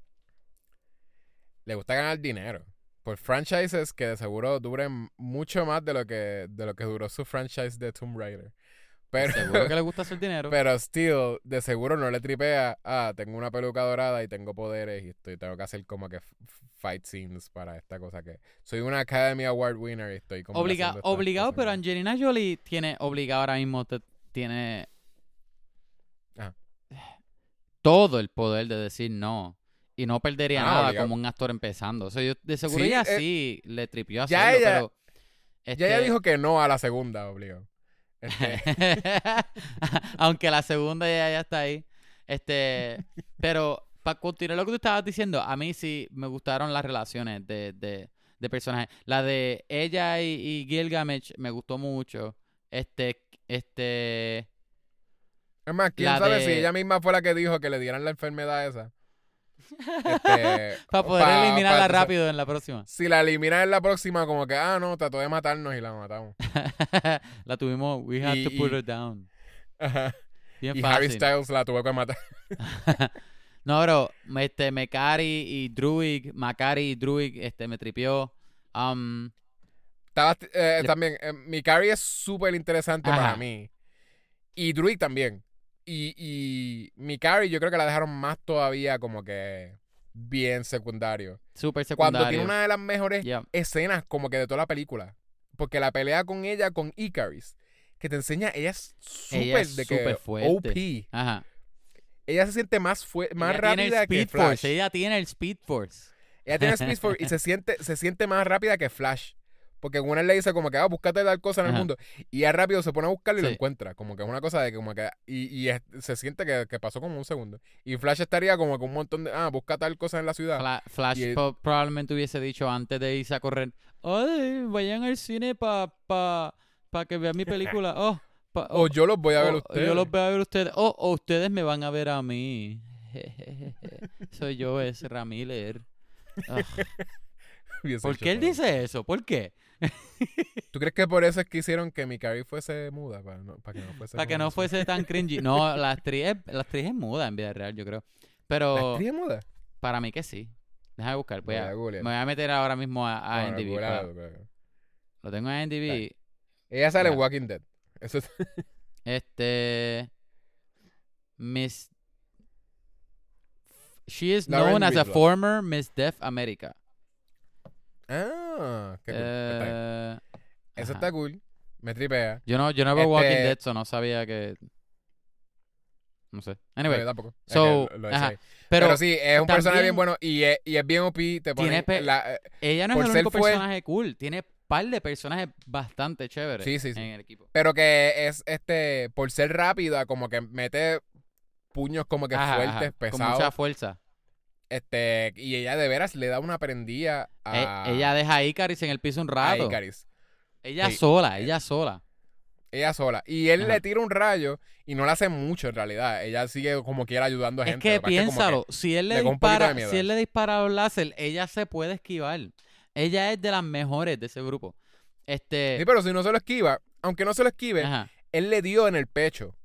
le gusta ganar dinero por franchises que de seguro duren mucho más de lo que de lo que duró su franchise de Tomb Raider. Pero, Seguro que le [laughs] gusta hacer dinero. pero still, de seguro no le tripea, ah, tengo una peluca dorada y tengo poderes y estoy tengo que hacer como que fight scenes para esta cosa que soy una Academy Award winner y estoy como Obliga- obligado, pero Angelina Jolie tiene obligado ahora mismo te- tiene Ajá. todo el poder de decir no y no perdería Ah, nada obligado. como un actor empezando. O sea, yo de seguro Sí, ella eh, sí le tripió ya hacerlo, ella- pero Ya ella este, dijo que no a la segunda, obligado. Este, [laughs] aunque la segunda ya, ya está ahí. Este, pero para continuar lo que tú estabas diciendo, a mí sí me gustaron las relaciones de, de, de personajes. La de ella y, y Gilgamesh me gustó mucho. Este, este, es más, quién sabe si ella misma fue la que dijo que le dieran la enfermedad esa. Este, [laughs] para poder pa- eliminarla pa- rápido en la próxima. Si la eliminan en la próxima, como que, ah, no, trató de matarnos y la matamos. [laughs] la tuvimos, we had Y- to put y- her down. [laughs] Ajá. Bien Y Harry fácil. Styles la tuvo que matar. No, bro, este, Mekari y Druid, Macari y Druid, este, me tripió. Um, Estaba, eh, Le- también, eh, Mikari es súper interesante para mí. Y Druid también. Y, y Mikari yo creo que la dejaron más todavía como que bien secundario. super Cuando secundario. tiene una de las mejores Yeah. escenas como que de toda la película. Porque la pelea con ella, con Icaris, que te enseña, ella es súper de que súper fuerte. OP. Ajá. Ella se siente más, más ella el rápida que Flash. Force. Ella tiene el Speed Force. Ella tiene [laughs] Speed Force y se siente, se siente más rápida que Flash. Porque una le dice como que, ah, búscate tal cosa en el mundo. Y ella rápido se pone a buscarlo y lo encuentra. Como que es una cosa de que como que... Y, y es- se siente que, que pasó como un segundo. Y Flash estaría como con un montón de... Ah, busca tal cosa en la ciudad. Fla- Flash Y probablemente hubiese dicho antes de irse a correr, ay, vayan al cine para pa, pa que vean mi película. [laughs] Oh, pa- O yo los voy a ver a oh, ustedes. Yo los voy a ver a ustedes. Oh, o ustedes me van a ver a mí. [laughs] Soy yo, es Ramiller. Ugh. [laughs] Hubiese ¿Por qué él dice eso? ¿Por qué? ¿Tú crees que por eso es que hicieron que Mikari fuese muda? Para, no- para que no fuese... Para que no famosa? fuese tan cringy. No, la actriz, es, la actriz es muda en vida real, yo creo. ¿La Pero actriz es muda? para mí que sí. Déjame buscar. Voy a, me voy a meter ahora mismo a, a para- googlealo. Lo tengo en IMDb. Ella sale en. Walking Dead. Eso es... [laughs] Este. Miss. She is Lauren known as a former Miss Deaf America. Ah, qué cool. Está bien. Eh, Eso ajá. está cool. Me tripea. Yo no, yo no veo Walking Este- Dead, so no sabía que. No sé. No, Anyway, yo tampoco. Es so, que lo- lo ajá, decía ahí. pero, Pero, sí, es un personaje bien bueno y es, y es bien OP. Te pone Tiene la, ella no es el único fue- personaje cool. Tiene par de personajes bastante chéveres Sí, sí, sí. en el equipo. pero que es este por ser rápida, como que mete puños como que Ajá, fuertes, ajá, Con pesados. mucha fuerza. Este, y ella de veras le da una prendida E- a, ella deja a Icaris en el piso un a rato. Icaris. Ella Sí. sola, ella sola. Ella sola. Y él Ajá. le tira un rayo y no le hace mucho en realidad. Ella sigue como quiera ayudando a gente. que es como piénsalo, si él le dispara, si a él le dispara un láser, ella se puede esquivar. Ella es de las mejores de ese grupo. Este, Sí, pero si no se lo esquiva, aunque no se lo esquive, ajá, él le dio en el pecho.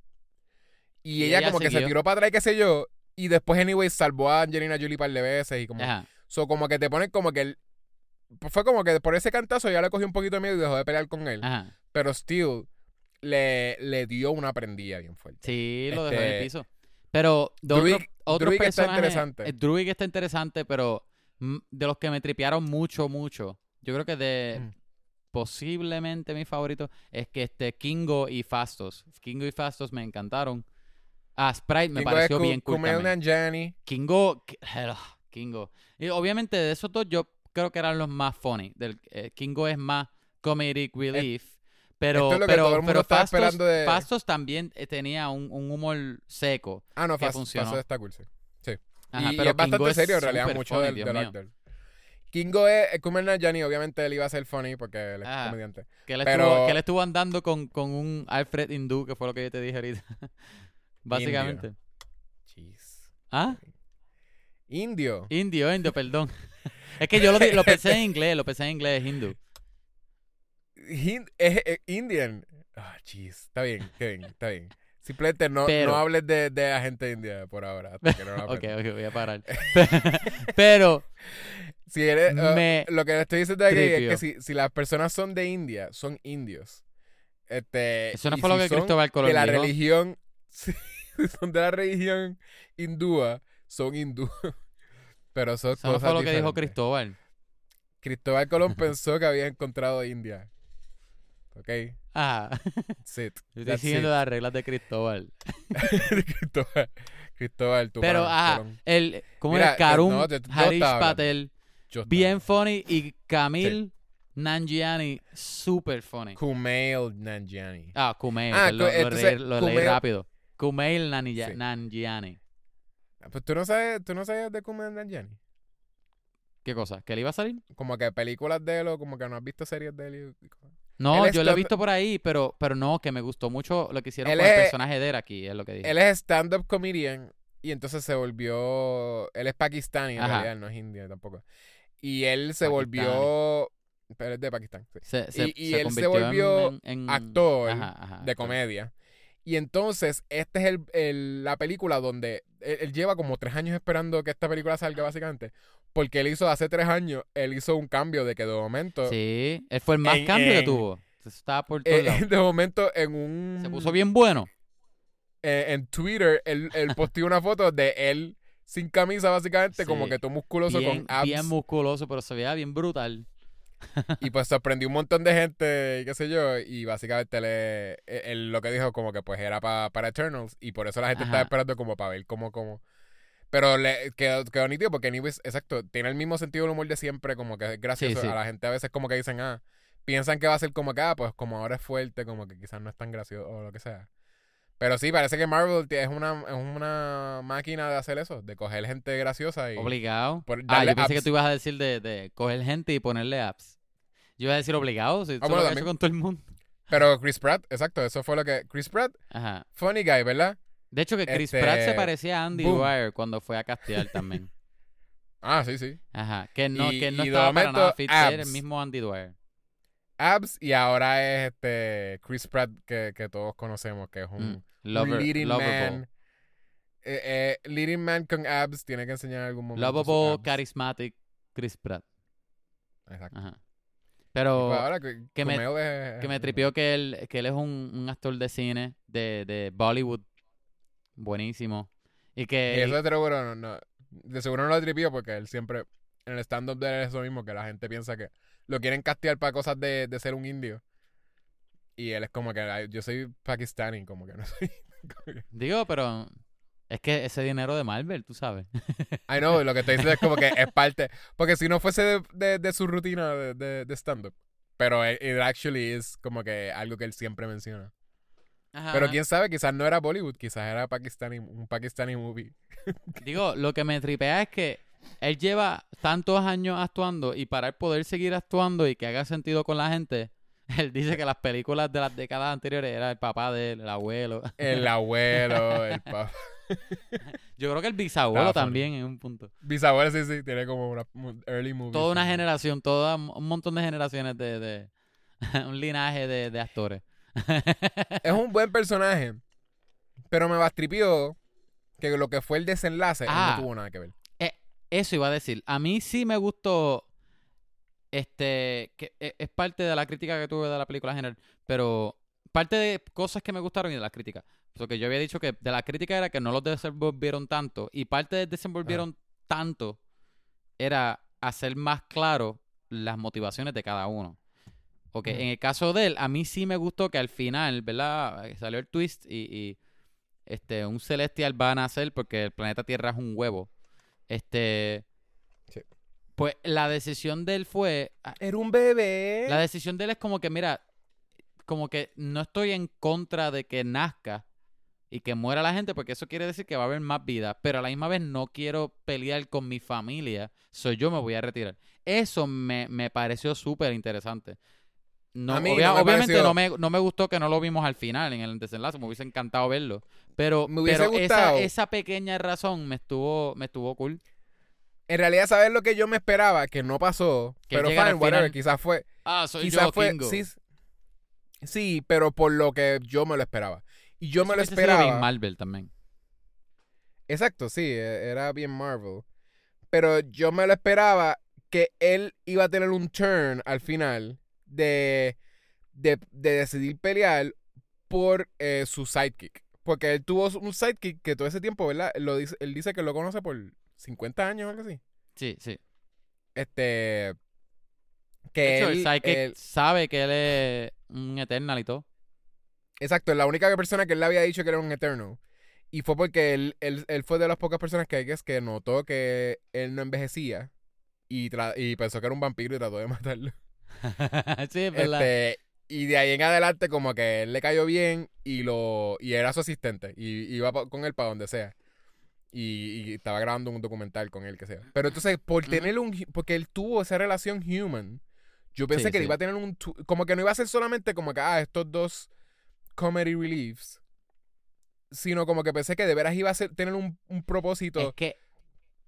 Y, Y ella, ella como que se tiró para atrás, qué sé yo. Y después, anyway, salvó a Angelina Jolie un par de veces. Y como, ajá. so, como que te ponen como que él. pues Fue como que por ese cantazo ya le cogió un poquito de miedo y dejó de pelear con él. Ajá. Pero still, le, le dio una prendida bien fuerte. Sí, lo dejó en el Este, piso. Pero de Druid- otro, está personaje- interesante. eh, Druid está interesante, pero mm, de los que me tripearon mucho, mucho. Yo creo que de Mm. posiblemente mi favorito es que este Kingo y Fastos. Kingo y Fastos me encantaron. Ah, Sprite me Kingo pareció es bien cool también. Kingo, [sighs] Kingo. Y obviamente de esos dos yo creo que eran los más funny. Del, eh, Kingo es más comedic relief. Pero, es pero, mundo pero estaba Fastos, de- Fastos también eh, tenía un, un humor seco. Ah, no, que Fast, funcionó. Fast está cool, sí. Ajá, y, pero es bastante Kingo es serio en realidad mucho funny, del, del. Kingo es, es Kumail Nanjiani, obviamente él iba a ser funny porque él es Ajá. comediante. Que él, Pero- estuvo, que él estuvo andando con, con un Alfred hindú, que fue lo que yo te dije ahorita. [laughs] Básicamente. Jeez. ¿Ah? Indio. Indio, indio, [laughs] perdón. es que yo lo, lo pensé en inglés, lo pensé en inglés, hindú. Hin- es, es Indian. Ah, jeez. Está bien, está bien, está bien. Simplemente no, Pero- no hables de, de agente india por ahora. hasta que no lo [laughs] ok, voy a parar. [laughs] Pero, Si eres, Me lo que le estoy diciendo aquí es tripió. que si, si las personas son de India, son indios. Este, eso no fue lo si que son Cristóbal Colón de la dijo. religión, [laughs] son de la religión hindúa, son hindú. [laughs] Pero son Eso cosas fue lo que dijo. Cristóbal. Cristóbal Colón [laughs] pensó que había encontrado India. Ok, Ah, that's it. yo estoy siguiendo las reglas de Cristóbal. Cristóbal, Cristóbal, tu Pero, Colón. el, ¿cómo Mira, es? Karum no, yo- yo Harish. Patel, bien funny, y Camil Nanjiani, super funny. Kumail Nanjiani. Ah, Kumail, Ah, lo, lo leí, lo leí Kumail- rápido. Kumail Nanjiani. Sí. Nanjiani. Pues tú no sabes, tú no sabes de Kumail Nanjiani. ¿Qué cosa? ¿Que él iba a salir? Como que películas de él o como que no has visto series de él. y-. No, Él yo lo he visto por ahí, pero, pero no, que me gustó mucho lo que hicieron Él con el es- personaje de él aquí, es lo que dije. Él es stand-up comedian y entonces se volvió. Él es pakistani, en Ajá. realidad, no es indio tampoco. Y él se Pakistani. volvió. Pero es de Pakistán, sí. se, se, y- y se él se en- volvió en, en- actor Ajá, ajá, de comedia. Y entonces, esta es el, el- la película donde él, él lleva como tres años esperando que esta película salga, básicamente. Porque él hizo hace tres años, él hizo un cambio de que de momento. Sí, él fue el más En- cambio que tuvo. Estaba por eh, [laughs] lados. de momento, en un. Se puso bien bueno. eh, en Twitter, él, él posteó una foto de él sin camisa, básicamente, como que todo musculoso Bien, con abs. bien musculoso, pero se veía bien brutal. Y pues sorprendió un montón de gente, y qué sé yo. Y básicamente le, él, él lo que dijo, como que pues era pa- para Eternals. Y por eso la gente Ajá. estaba esperando, como para ver cómo, cómo. Pero le quedó, quedó nítido porque Anyways, exacto, tiene el mismo sentido del humor de siempre, como que es gracioso. sí. A la gente a veces como que dicen, ah, piensan que va a ser como que, ah, pues como ahora es fuerte, como que quizás no es tan gracioso o lo que sea. Pero sí, parece que Marvel es una, es una máquina de hacer eso, de coger gente graciosa y... Obligado. por Ah, yo pensé que tú ibas a decir de, de coger gente y ponerle apps. Yo iba a decir obligado, si eso Ah, bueno, hecho con todo el mundo. Pero Chris Pratt, exacto, eso fue lo que... Chris Pratt, Ajá. funny guy, ¿verdad? De hecho, que Chris Este, Pratt se parecía a Andy. Dwyer cuando fue a castear también. [laughs] Ah, sí, sí. Ajá. Que no, Y- que no estaba para nada fit el mismo Andy Dwyer. Abs y ahora es este Chris Pratt que, que todos conocemos, que es un Mm. Lover, leading lovable. man. Eh, eh, leading man con abs tiene que enseñar en algún momento. Lovable, charismatic Chris Pratt. Exacto. Ajá. Y Pero pues ahora que, que me- que me tripió que él, que él es un, un actor de cine, de, de Bollywood. Buenísimo. Y Y que... eso de seguro no, no- de seguro no lo tripió porque él siempre en el stand-up de él es eso mismo, que la gente piensa que lo quieren castear para cosas de, de ser un indio. Y él es como que "Ay, yo soy pakistani, como que no [laughs] soy. que- Digo, pero... Es que ese dinero de Marvel, tú sabes. [laughs] I know, lo que estoy diciendo es como que es [laughs] parte. Porque si no fuese de, de- de su rutina de, de- stand-up. Pero it, it actually es como que algo que él siempre menciona. Pero quién sabe, quizás no era Bollywood, quizás era pakistani, un pakistani movie. Digo, lo que me tripea es que él lleva tantos años actuando y para él poder seguir actuando y que haga sentido con la gente, [laughs] él dice que las películas de las décadas anteriores era el papá de él, el abuelo. El [laughs] abuelo, el papá. [laughs] Yo creo que el bisabuelo también en un punto. Bisabuelo, sí, sí, tiene como una early movie. Toda una generación, toda un montón de generaciones de, de un linaje de, de actores. Es un buen personaje, pero me bastripió que lo que fue el desenlace él Ah. no tuvo nada que ver. Eso iba a decir. A mí sí me gustó. Este. que e- es parte de la crítica que tuve de la película en general. Pero. Parte de cosas que me gustaron y de la crítica. Porque yo había dicho que de la crítica era que no los desenvolvieron tanto. Y parte de desenvolvieron tanto era hacer más claro las motivaciones de cada uno. Ok, Ujú. en el caso de él, a mí sí me gustó que al final, ¿verdad? Salió el twist y, y, este, un celestial va a nacer porque el planeta Tierra es un huevo. Este. Sí. Pues la decisión de él fue. ah, Era un bebé. La decisión de él es como que, mira, como que no estoy en contra de que nazca, y que muera la gente porque eso quiere decir que va a haber más vida, pero a la misma vez no quiero pelear con mi familia, soy yo me voy a retirar. Eso me, me pareció súper interesante. No, A mí obvia- no me obviamente pareció- no, me, no me gustó que no lo vimos al final en el desenlace, me hubiese encantado verlo. Pero, Me hubiese pero esa, pequeña razón me estuvo, me estuvo cool. En realidad, ¿sabes lo que yo me esperaba? Que no pasó. Que pero fine, whatever. final. Quizás fue. Ah, soy Quizás yo, fue. Kingo. Sí, sí, pero por lo que yo me lo esperaba. Y yo Eso me lo sido bien esperaba. Marvel también. Exacto, sí, e- era bien Marvel. Pero yo me lo esperaba que él iba a tener un turn al final de, de, de decidir pelear por eh, su sidekick. Porque él tuvo un sidekick que todo ese tiempo, ¿verdad? Él, lo dice, él dice que lo conoce por 50 años o algo así. Sí, sí. Este. Que De hecho, él- el él- sabe que él es un Eternal y todo. Exacto, la única persona que él le había dicho que era un Eternal. Y fue porque él, él, él fue de las pocas personas que, guess, que notó que él no envejecía. Y, y pensó que era un vampiro y trató de [laughs] matarlo. [laughs] sí, es verdad. Este, y de ahí en adelante, como que él le cayó bien y lo y era su asistente. Y iba con él para donde sea. Y, y estaba grabando un documental con él, que sea. Pero entonces, por tener un. Porque él tuvo esa relación human. Yo pensé Sí, que sí. iba a tener un. Como que no iba a ser solamente como que, ah, estos dos comedy reliefs. Sino como que pensé que de veras iba a ser, tener un, un propósito. es que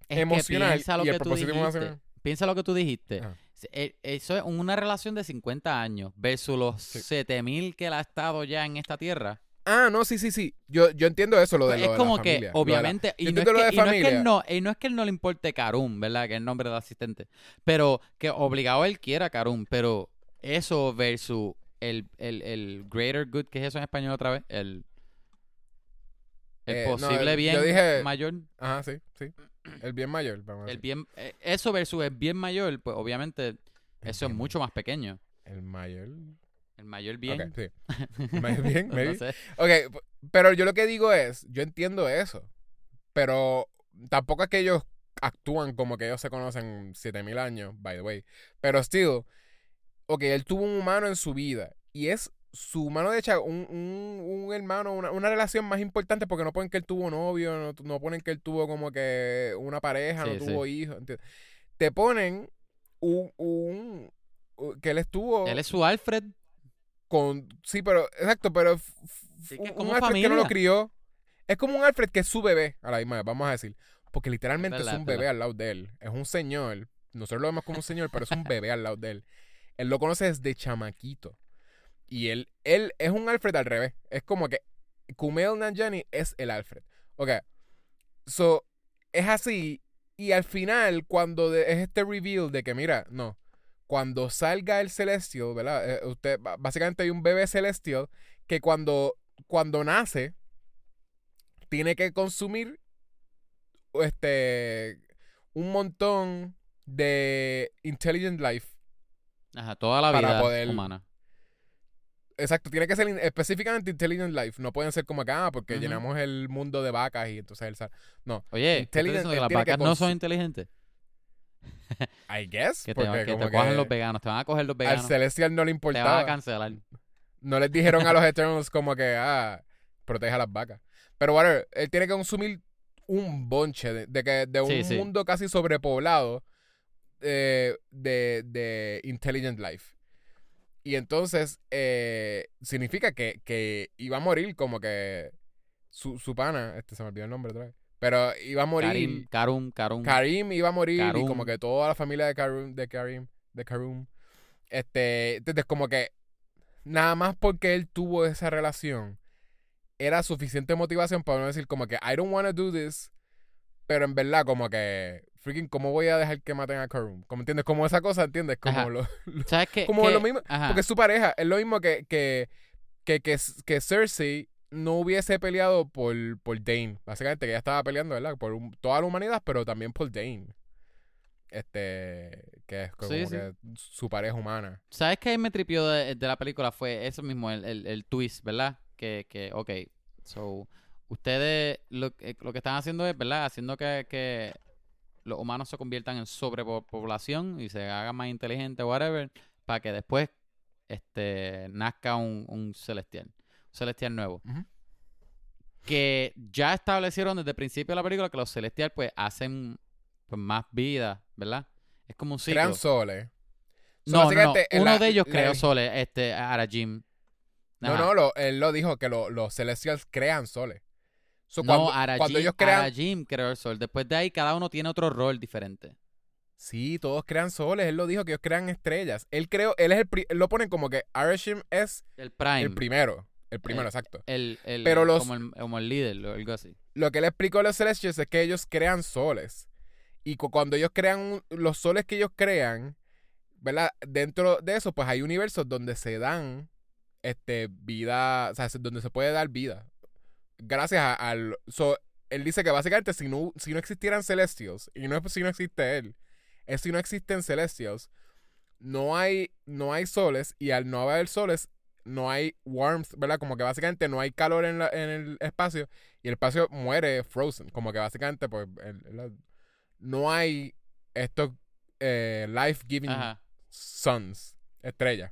es emocional que piensa lo y el que tú dijiste. Piensa lo que tú dijiste. Se- e- Eso es una relación de 50 años versus los Sí. 7000 que él ha estado ya en esta tierra. Ah, no, sí, sí, sí. Yo, yo entiendo eso, lo de, Pues lo es de la como que, familia, obviamente, y, no es que, y no es que él no, y no es que él no le importe Karum, ¿verdad? Que es el nombre del asistente. Pero que obligado él quiera Karum, pero eso versus el, el, el greater good, que es eso en español otra vez? El, el Eh, no, posible yo bien dije- mayor. Ajá, sí, sí. El bien mayor, vamos a El bien, eh, eso versus el bien mayor, pues obviamente eso es mucho más pequeño. El mayor. El mayor bien. Ok, sí. [laughs] El mayor bien, no maybe. sé. Ok, pero yo lo que digo es, yo entiendo eso, pero tampoco es que ellos actúan como que ellos se conocen 7000 años, by the way. Pero still, ok, él tuvo un humano en su vida y es su humano de hecho un, un, un hermano, una, una relación más importante porque no ponen que él tuvo novio, no, no ponen que él tuvo como que una pareja, Sí, no tuvo sí. hijos. Te ponen un, un- que él estuvo Él es su Alfred. con sí pero exacto pero Sí, que un como Alfred que no lo familia. crió es como un Alfred que es su bebé a la misma vez vamos a decir porque literalmente es, verdad, un bebé verdad. al lado de él es un señor nosotros lo vemos como un señor pero es un bebé al lado de él él lo conoce desde chamaquito y él él es un Alfred al revés es como que Kumail Nanjiani es el Alfred ok so es así y al final cuando de- es este reveal de que mira no cuando salga el Celestial, ¿verdad? Eh, usted, básicamente hay un bebé Celestial que cuando, cuando nace tiene que consumir este un montón de intelligent life. Ajá, toda la Para vida poder- humana. Exacto, tiene que ser in- específicamente intelligent life. No pueden ser como acá, porque Ujú. llenamos el mundo de vacas y entonces él sale. No, Oye, ¿tú Intelligent- diciendo que las que vacas no son inteligentes. I guess. Que te, porque que como que los veganos, te van a coger los al veganos. Celestial no le Te van a importaba. cancelar. No les dijeron a los Eternals como que, ah, proteja a las vacas. Pero, whatever, él tiene que consumir un bonche de, de que, de un Sí, sí. mundo casi sobrepoblado eh, de, de intelligent life. Y entonces, eh, significa que, que iba a morir como que su, su pana, este se me olvidó el nombre otra vez, pero iba a morir. Karim, Karum, Karum. Karim iba a morir y como que toda la familia de Karim, de Karim, de Karum, este, entonces como que nada más porque él tuvo esa relación era suficiente motivación para no decir como que I don't want to do this, pero en verdad como que freaking cómo voy a dejar que maten a Karum, como entiendes, como esa cosa, entiendes, como lo, ¿Sabes qué? como lo mismo, Ajá. porque es su pareja, es lo mismo que que que, que, que Cersei no hubiese peleado por, por Dane. Básicamente que ella estaba peleando, ¿verdad? Por un- toda la humanidad, pero también por Dane. Este, que es como Sí, sí. que su pareja humana. ¿Sabes qué me tripió de, de la película? Fue eso mismo, el, el, el twist, ¿verdad? Que, que, ok, so, ustedes lo, que- lo que están haciendo es, ¿verdad? Haciendo que, que los humanos se conviertan en sobrepoblación y se hagan más inteligentes, whatever, para que después este, nazca un, un celestial, un celestial nuevo. Que ya establecieron desde el principio de la película que los celestial pues hacen pues, más vida, ¿verdad? Es como un ciclo. Crean soles. So, no, no, uno la- de ellos la- creó soles, este, Arajim. No, no, lo- él lo dijo que lo- los Celestials crean soles. So, no, cuando, Arajim, cuando ellos crean. Arajim creó el sol. Después de ahí, cada uno tiene otro rol diferente. Sí, todos crean soles. Él lo dijo que ellos crean estrellas. Él creó, él es el pri- él lo ponen como que Arashim es El Prime. el primero. El primero, exacto. el, el- Pero los- como, el, como el líder o algo así. Lo que él explicó a los Celestials es que ellos crean soles. Y cu- cuando ellos crean los soles que ellos crean, ¿verdad? Dentro de eso, pues hay universos donde se dan este vida, o sea, se- donde se puede dar vida. Gracias a- al so, él dice que básicamente si no si no existieran Celestials y no es si no existe él, es si no existen Celestials, no hay no hay soles y al no haber soles no hay warmth, ¿verdad? Como que básicamente no hay calor en, la- en el espacio y el espacio muere frozen. Como que básicamente, pues, el- el- no hay estos eh, life-giving suns, estrellas.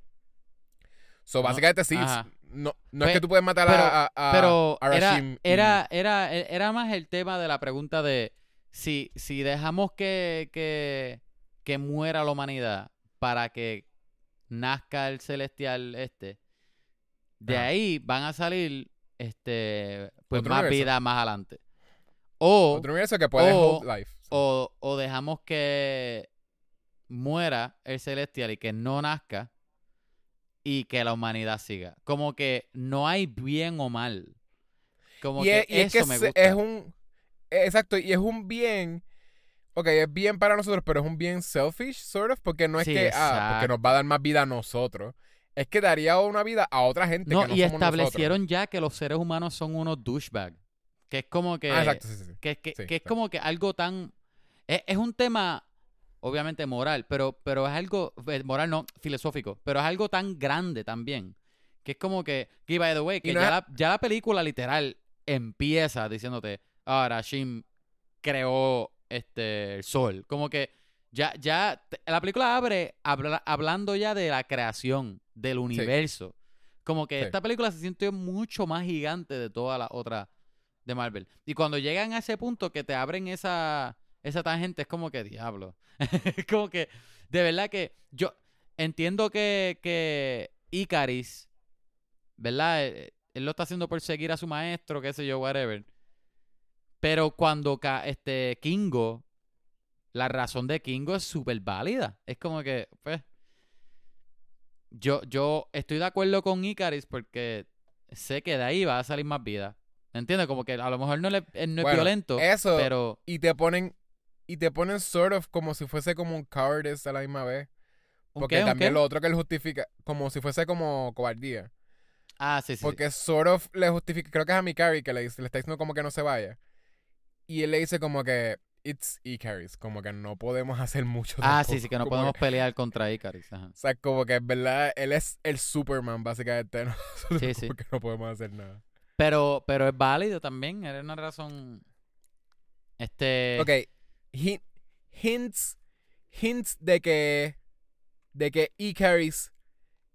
So, No, básicamente sí, ajá. No, no es que tú puedes matar pero- a, a, a Pero era, era, era, era más el tema de la pregunta de si, si dejamos que, que, que muera la humanidad para que nazca el celestial este, de Ajá. ahí van a salir este pues Otro más universo. vida más adelante. O, otro universo que puede o- hold life. So, o, o dejamos que muera el celestial y que no nazca y que la humanidad siga. Como que no hay bien o mal. Como y que es, y es eso que me gusta. es un exacto y es un bien ok es bien para nosotros pero es un bien selfish sort of porque no es Sí, que ah porque nos va a dar más vida a nosotros es que daría una vida a otra gente no, que no y somos establecieron ya que los seres humanos son unos douchebags. Que es como que. ah exacto sí, sí, que, que- es como que algo tan... Es, es un tema, obviamente, moral, pero, pero es algo... eh, Moral no, filosófico, pero es algo tan grande también. Que es como que... Que, by the way, que no ya, es- la, ya la película literal empieza diciéndote, ahora Shim creó este, el sol. Como que ya, ya... La película abre habla- hablando ya de la creación del universo. Como que Sí. esta película se siente mucho más gigante de todas las otras de Marvel. Y cuando llegan a ese punto que te abren esa, esa tangente, es como que diablo. [laughs] Es como que, de verdad que yo entiendo que, que Icaris, ¿verdad? Él, él lo está haciendo por seguir a su maestro, qué sé yo, whatever. Pero cuando ca- este Kingo, la razón de Kingo es súper válida. Es como que, pues, yo, yo estoy de acuerdo con Icaris porque sé que de ahí va a salir más vida. ¿Entiendes? Como que a lo mejor no, le, él no es violento, eso pero... y te ponen y te ponen sort of como si fuese como un cowardice a la misma vez ¿un porque también qué? lo otro que él justifica como si fuese como cobardía Ah, sí, sí. Porque sort of le justifica, creo que es a Mikari que le, dice- le está diciendo como que no se vaya. Y él le dice como que, it's Icaris, como que no podemos hacer mucho. Ah, sí, tampoco, sí, que no como podemos pelear contra Icaris. Ajá. O sea, como que es verdad, él es el Superman, básicamente. Sí, [laughs] sí. como que no podemos hacer nada. Pero, pero es válido también, era una razón... Este... Ok, hin- hints, hints de que, de que Icaris,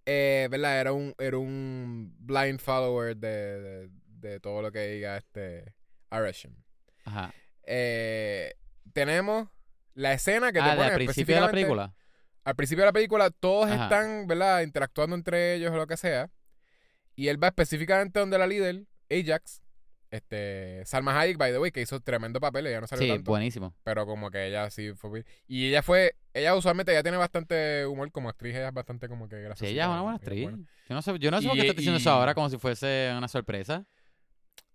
eh, ¿verdad? Era un, era un blind follower de, de, de todo lo que diga este Arashim. Ajá. eh, tenemos la escena que te Ah, de ponen al principio de la película. Al principio de la película todos Ajá. están, ¿verdad? Interactuando entre ellos o lo que sea. Y él va específicamente donde la líder, Ajax, este, Salma Hayek, by the way, que hizo tremendo papel, ella no salió Sí, tanto. buenísimo. Pero como que ella sí fue... Y ella fue... Ella usualmente ya tiene bastante humor como actriz, ella es bastante como que Sí, graciosa. ella es una buena actriz. buena. Yo no sé, yo no sé por qué estás diciendo eso ahora como si fuese una sorpresa.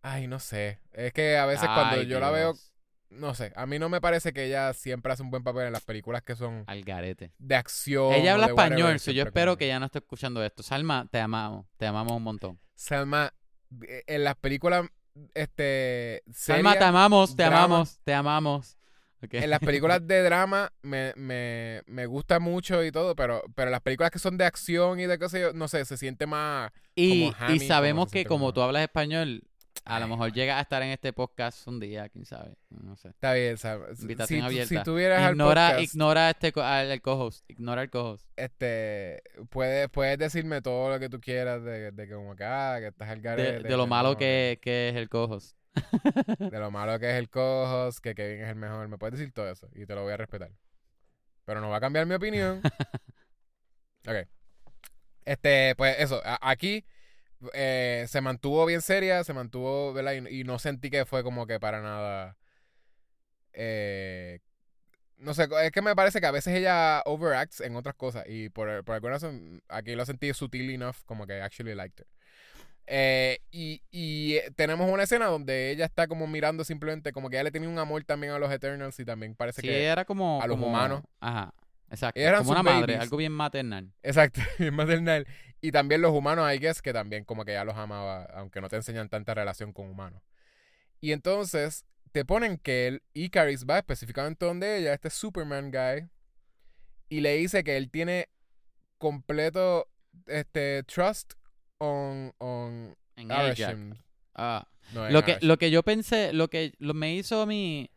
Ay, no sé. Es que a veces cuando yo la veo, no sé, a mí no me parece que ella siempre hace un buen papel en las películas que son Al garete. de acción. Ella habla whatever, español, so yo espero como que ella no esté escuchando esto. Salma, te amamos. Te amamos un montón. Salma, eh, en las películas, este... Salma, te amamos, te drama. amamos, te amamos. Ok. En las películas [laughs] de drama me, me, me gusta mucho y todo, pero, pero las películas que son de acción y de qué sé yo, no sé, se siente más... y, como Hammy, y sabemos como que como- tú hablas español, a lo mejor llega a estar en este podcast un día, quién sabe. No sé. Está bien. Si, Invitación tú- abierta. si tuvieras al Ignora, podcast, ignora este co- al el co-host. Ignora el co-host. este, puedes, puedes decirme todo lo que tú quieras de, de que como que, ah, que estás al De, garete. de lo malo que, que es el co-host. [laughs] De lo malo que es el cojos, que Kevin es el mejor. Me puedes decir todo eso y te lo voy a respetar. Pero no va a cambiar mi opinión. [laughs] ok. Este, pues eso. a- aquí eh, se mantuvo bien seria, se mantuvo, ¿verdad? Y, y no sentí que fue como que para nada. eh, no sé, es que me parece que a veces ella overacts en otras cosas. Y por, por alguna razón, aquí lo sentí sutil enough, como que actually liked her. Eh, y, y eh, tenemos una escena donde ella está como mirando simplemente, como que ella le tenía un amor también a los Eternals y también parece Sí, que... era como. a los como- humanos. Ajá. Exacto. Eran como una madre, algo bien maternal. Exacto, [laughs] bien maternal. Y también los humanos, I guess, que también como que ya los amaba, aunque no te enseñan tanta relación con humanos. Y entonces te ponen que el Icaris va específicamente donde ella, este Superman guy, y le dice que él tiene completo este trust on, on En Ajax. Arashim. Ah. No, en Lo que, lo que yo pensé, lo que lo, me hizo mí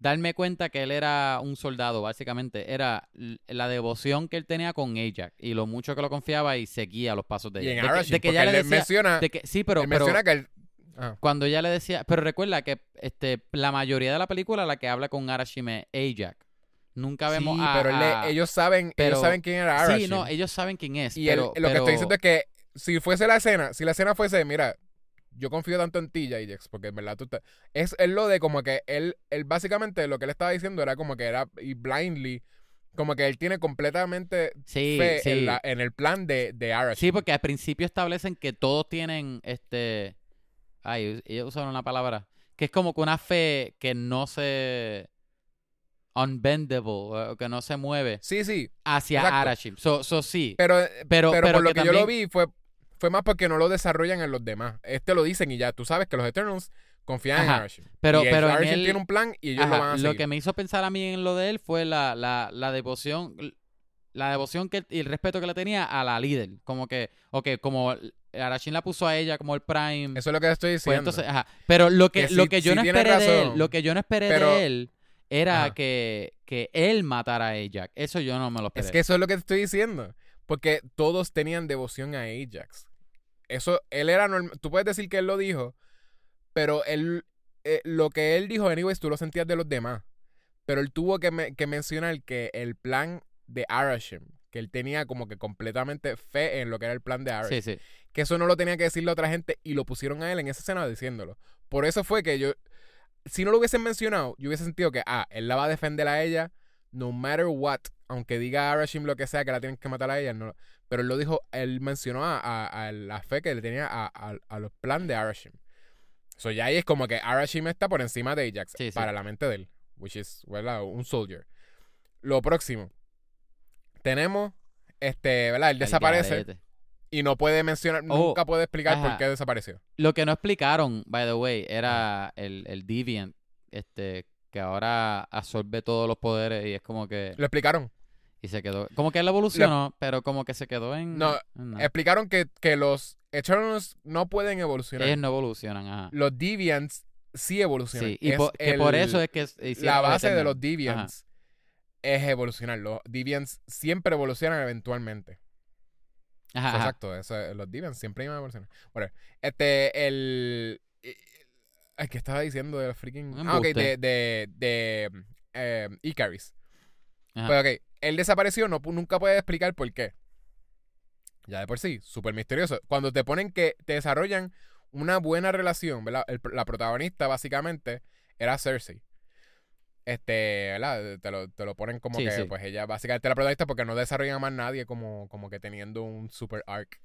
darme cuenta que él era un soldado, básicamente, era la devoción que él tenía con Ajax y lo mucho que lo confiaba y seguía los pasos de Y ella. en De de que, él le decía, menciona, de que, sí, pero, él pero menciona que él... Ajá. cuando ella le decía, pero recuerda que este la mayoría de la película la que habla con Arashim es Ajax. Nunca vemos sí, a, pero le- ellos saben, pero- ellos saben quién era Arashim. Sí, no, ellos saben quién es, Y él- pero, lo que estoy diciendo es que si fuese la escena, si la escena fuese, mira, yo confío tanto en ti, Jax, porque en verdad tú te... Es, es lo de como que él, él básicamente lo que él estaba diciendo era como que era, y blindly, como que él tiene completamente sí, fe sí. en, la- en el plan de, de Arashim. Sí, porque al principio establecen que todos tienen este. Ay, ellos usaron una palabra. Que es como que una fe que no se. Unbendable, que no se mueve Sí, sí, hacia Exacto. Arashim. So, so sí. pero, Pero, pero, pero por lo que que, yo lo vi fue, fue más porque no lo desarrollan en los demás. Este lo dicen y ya, tú sabes que los Eternals confían en. Arashim. Pero, y pero en Arashim él- tiene un plan y ellos Ajá, lo van a lo seguir. que me hizo pensar a mí en lo de él fue la, la, la devoción. La devoción que, y el respeto que le tenía a la líder. Como que, ok, como Arashim la puso a ella como el Prime. Eso es lo que estoy Pues diciendo. entonces, ajá. Pero lo que, Que lo que yo no esperé de él, lo que yo no esperé pero- de él era que, que él matara a Ajax. Eso yo no me lo esperé. Es que eso es lo que te estoy diciendo. Porque todos tenían devoción a Ajax. Eso, él era normal. Tú puedes decir que él lo dijo, pero él, eh, lo que él dijo, anyways, tú lo sentías de los demás. Pero él tuvo que, me- que mencionar que el plan de Arashim, que él tenía como que completamente fe en lo que era el plan de Arashim. Sí, sí. Que eso no lo tenía que decirle a otra gente y lo pusieron a él en esa escena diciéndolo. Por eso fue que yo, si no lo hubiesen mencionado, yo hubiese sentido que, ah, él la va a defender a ella no matter what, aunque diga Arashim lo que sea, que la tienen que matar a ella, no, pero él lo dijo, él mencionó a, a- a la fe que le tenía a, a- los planes de Arashim. So ya ahí es como que Arashim está por encima de Ajax, Sí, sí. para la mente de él, which is, ¿verdad? Un soldier. Lo próximo, tenemos, este, ¿verdad? Él desaparece garete. y no puede mencionar, Oh, nunca puede explicar por qué desapareció. Lo que no explicaron, by the way, era el, el Deviant, este, que ahora absorbe todos los poderes y es como que... Lo explicaron. Y se quedó... Como que él evolucionó, pero como que se quedó en... No, en. Explicaron que, que los Eternals no pueden evolucionar. Ellos no evolucionan, ajá. Los Deviants sí evolucionan. Sí, y Es po- que por eso es que la base de los Deviants es evolucionar. Los Deviants siempre evolucionan eventualmente. Ajá. Exacto, eso es- los Deviants siempre iban a evolucionar. Bueno, este, el... Ay, ¿qué estaba diciendo del freaking...? Un Ah, ok, de, de, de eh, Icaris. Ajá. Pues ok, él desapareció, no, nunca puede explicar por qué. Ya de por sí, súper misterioso. Cuando te ponen que te desarrollan una buena relación, ¿verdad? El- la protagonista básicamente era Cersei. Este, ¿verdad? Te lo, te lo ponen como Sí, que, sí. pues ella básicamente es la protagonista porque no desarrollan a más nadie como, como que teniendo un super arc.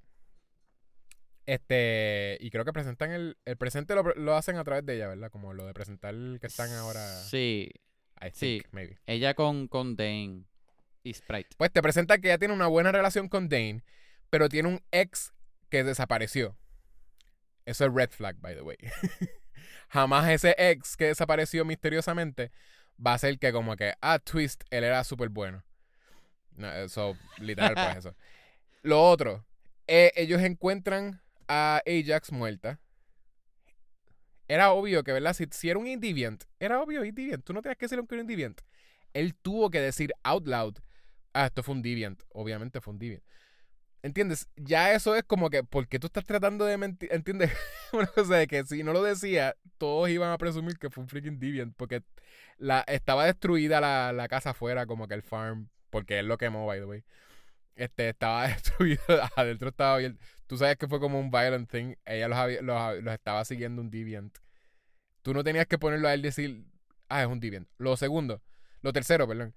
Este, y creo que presentan el, el presente lo, lo hacen a través de ella, ¿verdad? Como lo de presentar que están ahora, Sí, I sí. think, maybe. ella con, con Dane y Sprite. Pues te presenta que ella tiene una buena relación con Dane, pero tiene un ex que desapareció. Eso es red flag, by the way. [laughs] Jamás ese ex que desapareció misteriosamente va a ser que como que, ah, twist, él era súper bueno. No, eso, literal, pues [laughs] eso. Lo otro, eh, ellos encuentran a Ajax muerta era obvio que, ¿verdad? Si, si era un Indiviant, era obvio Indiviant. Tú no tenías que era un Indiviant. Él tuvo que decir out loud, ah, esto fue un Deviant. Obviamente fue un Deviant. ¿Entiendes? Ya eso es como que, ¿por qué tú estás tratando de mentir? ¿Entiendes? [laughs] Una cosa de que si no lo decía, todos iban a presumir que fue un freaking Deviant. Porque la, estaba destruida la, la casa afuera, como que el farm. Porque él lo quemó, by the way. Este, estaba [laughs] destruido. Adentro estaba bien. Tú sabes que fue como un violent thing. Ella los, había- los, los estaba siguiendo un Deviant. Tú no tenías que ponerlo a él y decir, ah, es un Deviant. Lo segundo, lo tercero, perdón.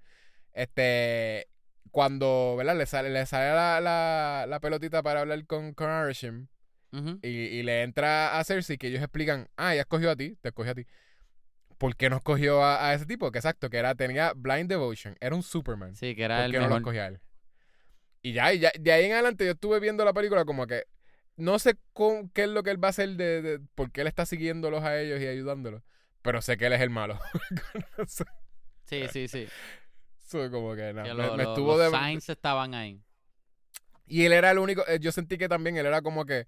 Este, cuando, ¿verdad? Le sale, le sale la, la, la pelotita para hablar con, con Arashim Ujú. y, y le entra a Cersei que ellos explican, ah, ella escogió a ti, te escogió a ti. ¿Por qué no escogió a, a ese tipo? Que exacto, que era, tenía blind devotion, era un Superman. Sí, que era ¿Por el qué no lo escogía a él? Y ya, y ya, de ahí en adelante yo estuve viendo la película como que no sé con, qué es lo que él va a hacer de, de por qué él está siguiéndolos a ellos y ayudándolos, pero sé que él es el malo. [laughs] Sí, sí, sí. Eso como que no, que me, lo- me lo- estuvo los de signs estaban ahí. y él era el único, eh, yo sentí que también él era como que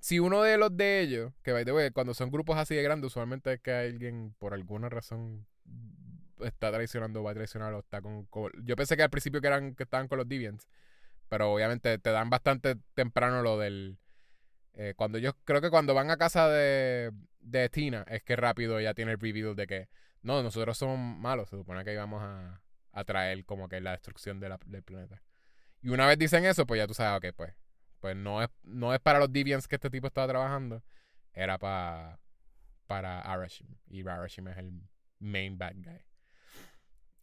si uno de los de ellos, que by the way, cuando son grupos así de grandes, usualmente es que alguien por alguna razón está traicionando o va a traicionar o está con, con- yo pensé que al principio que eran que estaban con los Deviants, pero obviamente te dan bastante temprano lo del eh, cuando yo creo que cuando van a casa de, de Tina es que rápido ya tiene el reveal de que no, nosotros somos malos, se supone que íbamos a, a traer como que la destrucción de la- del planeta. Y una vez dicen eso, pues ya tú sabes, ok, pues, pues no es, no es para los Deviants que este tipo estaba trabajando, era para para Arashim. Y Arashim es el main bad guy.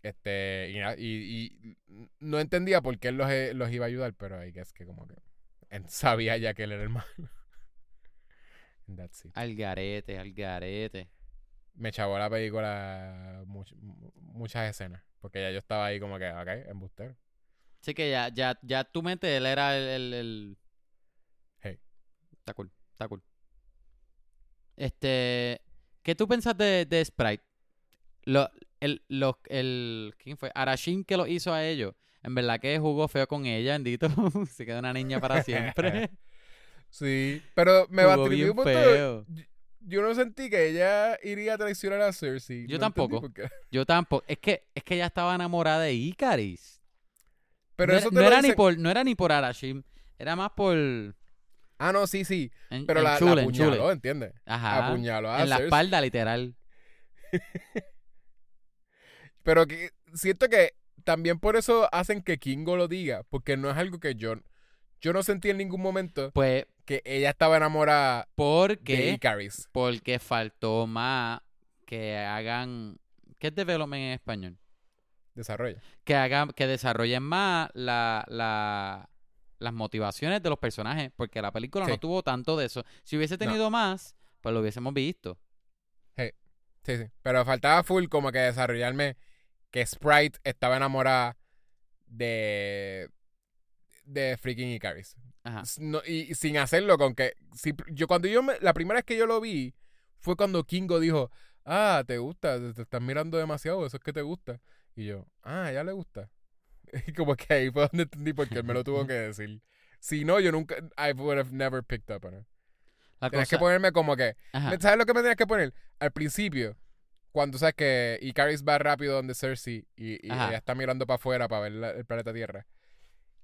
Este, y, na- y- y no entendía por qué él los, eh, los iba a ayudar, pero ahí es que como que él [laughs] sabía ya que él era el malo. That's it. Al garete, al garete. Me chavó la película much- mu- muchas escenas, porque ya yo estaba ahí como que, ok, embustero. Así que ya, ya, ya tu mente, él era el, el, el- Hey. Está cool, está cool. Este, ¿qué tú pensas de, de Sprite? Lo, el, los- el, ¿quién fue? Arashim que lo hizo a ellos. En verdad que jugó feo con ella, bendito. [laughs] Se quedó una niña para [laughs] siempre. Sí, pero me Jugó bien un punto. feo. Yo, yo no sentí que ella iría a traicionar a Cersei. Yo No tampoco. [laughs] Yo tampoco. Es que, es que ella estaba enamorada de Icaris. Pero no eso era, te no lo era ni por, no era ni por Arashim. Era más por. Ah, no, sí, sí. Pero en la, la chule, chule. apuñaló, ¿entiendes? Ajá. Apuñaló a En la espalda, literal. Pero que siento que también por eso hacen que Kingo lo diga, porque no es algo que yo yo no sentí en ningún momento Pues, que ella estaba enamorada de porque. Icaris. Porque faltó más que hagan. ¿Qué es development en español? Desarrolla. Que hagan, que desarrollen más la, la- las motivaciones de los personajes. Porque la película no Sí. tuvo tanto de eso. Si hubiese tenido más, pues lo hubiésemos visto. Sí, sí. Pero faltaba full como que desarrollarme que Sprite estaba enamorada de de freaking Icaris. Ajá. No- y, y sin hacerlo con que si, yo cuando yo me- la primera vez que yo lo vi fue cuando Kingo dijo ah te gusta te, te estás mirando demasiado eso es que te gusta y yo ah ya le gusta [laughs] y como que ahí fue donde entendí porque él me lo tuvo que decir si no yo nunca I would have never picked up on it tenías que ponerme como que ajá. ¿sabes lo que me tenías que poner? al principio cuando sabes que Icaris va rápido donde Cersei y, y Ajá. ella está mirando para afuera para ver la- el planeta Tierra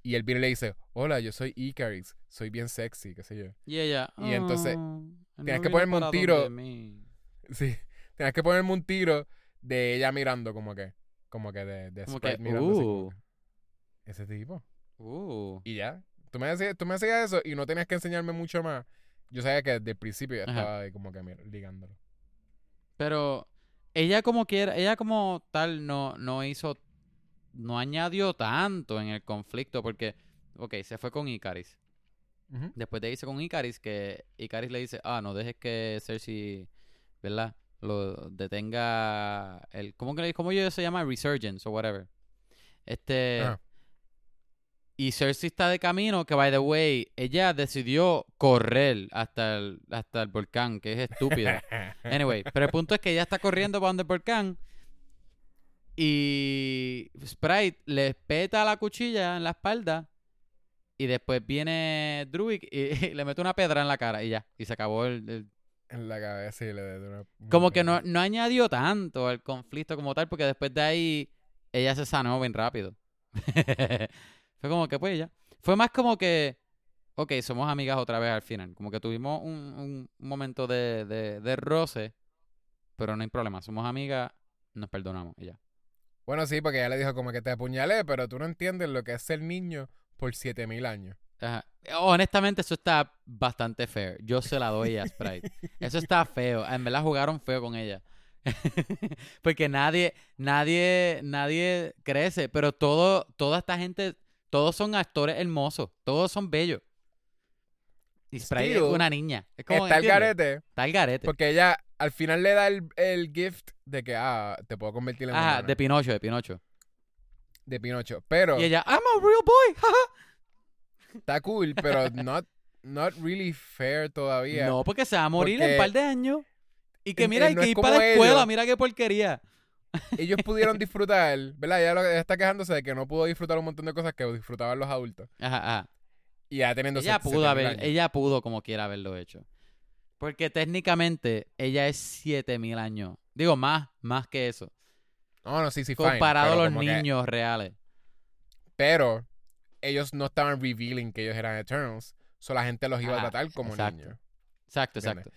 y él viene y le dice hola yo soy Icaris soy bien sexy qué sé yo Y ella. Y entonces, "Ah, él tienes no que ponerme un tiro". donde mí". [laughs] Sí, tenías que ponerme un tiro de ella mirando como que, como que de, de Como Sprite que, mirando uh, ese tipo. uh. Y ya, tú me, hacías, tú me hacías eso y no tenías que enseñarme mucho más. Yo sabía que desde el principio ya Ajá. estaba ahí como que ligándolo. Pero ella como quiera, ella como tal no, no hizo, no añadió tanto en el conflicto porque, ok, se fue con Icaris. Después de irse con Icaris, que Icaris le dice, ah, no dejes que Cersei, ¿verdad? Lo detenga el, ¿cómo que le- cómo ellos se llama? Resurgence o whatever. Este, Ajá. Y Cersei está de camino, que by the way, ella decidió correr hasta el, hasta el volcán, que es estúpido. [laughs] Anyway, pero el punto es que ella está corriendo para donde el volcán y Sprite le peta la cuchilla en la espalda y después viene Druid y, [laughs] le mete una pedra en la cara y ya, y se acabó el, el- En la cabeza y le de una... Como que no, no añadió tanto al conflicto como tal, porque después de ahí ella se sanó bien rápido. [laughs] Fue como que pues ya. Fue más como que, ok, somos amigas otra vez al final. Como que tuvimos un, un momento de, de, de roce, pero no hay problema. Somos amigas, nos perdonamos y ya. Bueno, sí, porque ella le dijo como que te apuñalé, pero tú no entiendes lo que es ser niño por 7000 años. Ajá. Honestamente, eso está bastante fair. Yo se la doy a Sprite. Eso está feo. En verdad jugaron feo con ella. [laughs] Porque nadie, nadie, nadie crece. Pero todo, toda esta gente, todos son actores hermosos. Todos son bellos. Y Sprite es una niña. Es como, Está el garete, Está el garete. porque ella al final le da el, el gift de que, ah, te puedo convertir en Ajá, humana, de Pinocho, de Pinocho. de Pinocho. Pero Y ella, I'm a real boy. [laughs] está cool, pero not, not really fair todavía. No, porque se va a morir en un par de años. Y que mira, hay no que ir para la escuela, ellos. mira qué porquería. Ellos pudieron [laughs] disfrutar, ¿verdad? Ella, lo, ella está quejándose de que no pudo disfrutar un montón de cosas que disfrutaban los adultos. Ajá, ajá. Y ya teniendo Ella pudo 7000 haber, años. ella pudo como quiera haberlo hecho. Porque técnicamente ella es 7000 años. Digo, más, más que eso. No, no, sí, sí, fine, Comparado a los que- niños reales. pero ellos no estaban revealing que ellos eran Eternals. So la gente los iba a tratar como exacto. niños. Exacto, ¿Entiendes?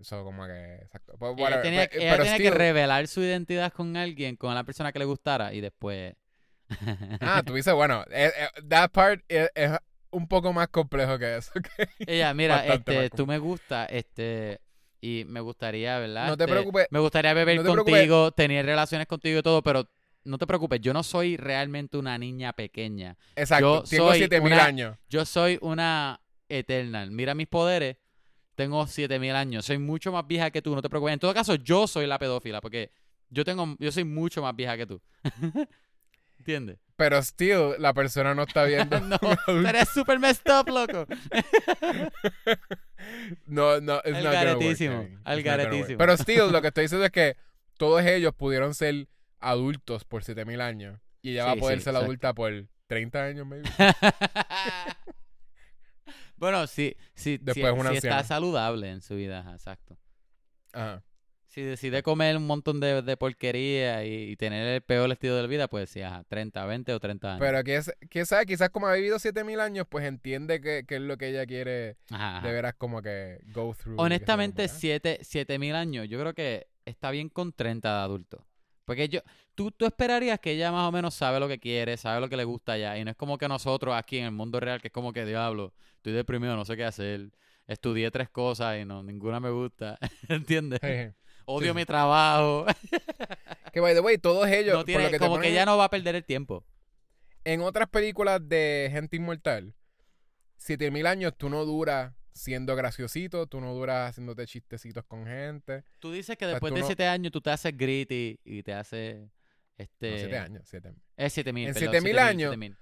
Eso como que, exacto. Pues, Ella whatever, tenía, pe- ella pero tenía que still- revelar su identidad con alguien, con la persona que le gustara, y después. Ah, tú dices, bueno, eh, eh, that part es, un poco más complejo que eso. ok. [laughs] Ella, mira, este, tú me gusta, este, y me gustaría, ¿verdad? No te Este, preocupes. Me gustaría beber no te preocupes. contigo, tener relaciones contigo y todo, pero no te preocupes, yo no soy realmente una niña pequeña. Exacto, Yo tengo soy 7000 una- años. Yo soy una Eternal. Mira mis poderes. Tengo 7000 años. Soy mucho más vieja que tú, no te preocupes. En todo caso, yo soy la pedófila porque yo tengo yo soy mucho más vieja que tú. [laughs] ¿Entiendes? Pero still, la persona no está viendo. [laughs] no, eres [laughs] super messed up, loco. no, no, Al not work, garetísimo, al garetísimo. Pero still, lo que estoy diciendo es que todos ellos pudieron ser adultos por 7000 años. Y ella va a poder sí, ser exacto. adulta por 30 años, maybe. Bueno, Después sí, una sí está saludable en su vida, ajá, exacto. Ajá. Si decide comer un montón de, de porquería y, y tener el peor estilo de vida, pues sí, ajá, 30, 20 o 30 años. Pero que quién sabe, quizás como ha vivido 7000 años, pues entiende que, que es lo que ella quiere Ajá, ajá. de veras como que go through. Honestamente, y que sea siete, siete mil años, yo creo que está bien con 30 de adulto. Porque yo, tú, tú esperarías que ella más o menos sabe lo que quiere, sabe lo que le gusta ya. Y no es como que nosotros aquí en el mundo real, que es como que diablo, estoy deprimido, no sé qué hacer. Estudié tres cosas y no, ninguna me gusta. [laughs] ¿Entiendes? Odio sí. mi trabajo. [laughs] Que by the way, todos ellos, no por tiene, lo que te como que ella no va a perder el tiempo. en otras películas de gente inmortal, 7000 años tú no duras siendo graciosito, tú no duras haciéndote chistecitos con gente. Tú dices que sea, después de no- siete años tú te haces gritty y te haces... Este, No, 7 años, 7 Es siete mil. En perdón, 7000 siete mil, años, siete mil.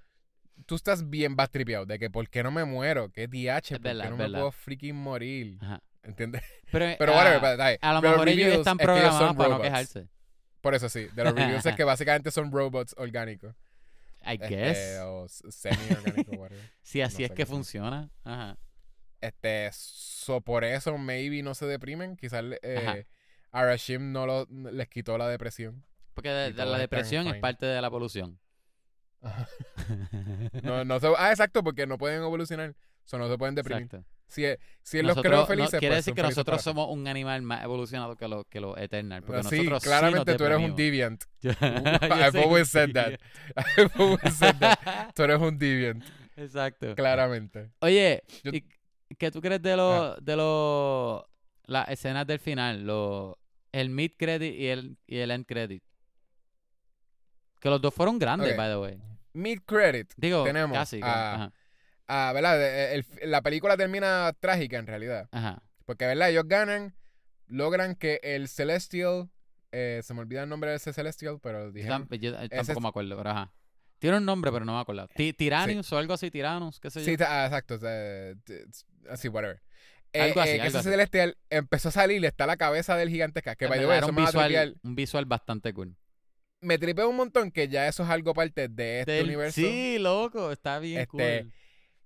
Tú estás bien bastripeado de que ¿por qué no me muero? ¿Qué DH? ¿Por qué no me puedo freaking morir? Ajá. ¿Entiendes? Pero, [laughs] Pero ah, whatever, but. A lo mejor ellos están es que programados para no robots. quejarse. Por eso sí, de los [laughs] reviews es que básicamente son robots orgánicos. I Este, guess. o s- semi-orgánicos, whatever. [laughs] Si así no es que funciona. Ajá. Este, so por eso maybe no se deprimen. Quizás eh, Arashim no lo, les quitó la depresión. Porque de- de la depresión es parte de la polución. [laughs] No, no se, ah, exacto, porque no pueden evolucionar. So no se pueden deprimir. Exacto. Si, es- si él los Nosotros- creó no- felices, quiere pues decir que felices nosotros somos un animal más evolucionado que los que los Eternal. Porque siempre. Sí, nosotros sí claramente nos tú eres un deviant. [laughs] Yo- [laughs] I've always said that. I've always said that. Tú eres un deviant, Exacto. claramente. Oye, Yo- ¿y ¿qué tú crees de los de los las escenas del final? Los el mid credit y el y el end credit. Que los dos fueron grandes, by the way. Mid credit. Digo, Tenemos casi. a- Ah, ¿verdad? El- el- la película termina trágica en realidad. ajá. Porque, ¿verdad? Ellos ganan, logran que el Celestial. eh, se me olvida el nombre de ese Celestial, pero dije. tam- yo tampoco ese es- me acuerdo, pero ajá. Tiene un nombre, pero no me acuerdo. Tyrannus o algo así, Tyrannus, qué sé yo. Sí, ah, exacto. o sea, t- así, whatever. Eh, Algo así, eh, que algo ese así. Celestial empezó a salir, está la cabeza del gigantesca. Que, era eso un me visual, un visual bastante cool. Me tripea un montón que ya eso es algo parte de este Del- universo. Sí, loco, está bien Este, cool.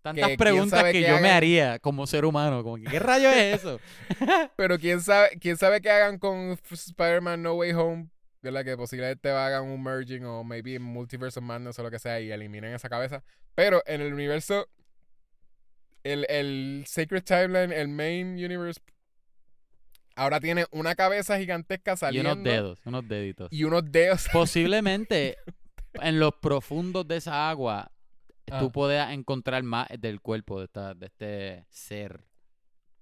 Tantas quién preguntas que qué yo me hagan. haría como ser humano. Como que, ¿qué rayo es eso? [laughs] Pero quién sabe, quién sabe qué hagan con Spider-Man No Way Home. ¿Verdad? Que posiblemente hagan un merging o maybe Multiverse of Madness o lo que sea y eliminen esa cabeza. Pero en el universo, el, el Sacred Timeline, el main universe, ahora tiene una cabeza gigantesca y saliendo. unos dedos, unos deditos. Y unos dedos. [laughs] Posiblemente [laughs] en los profundos de esa agua Ah. tú puedas encontrar más del cuerpo de, esta, de este ser.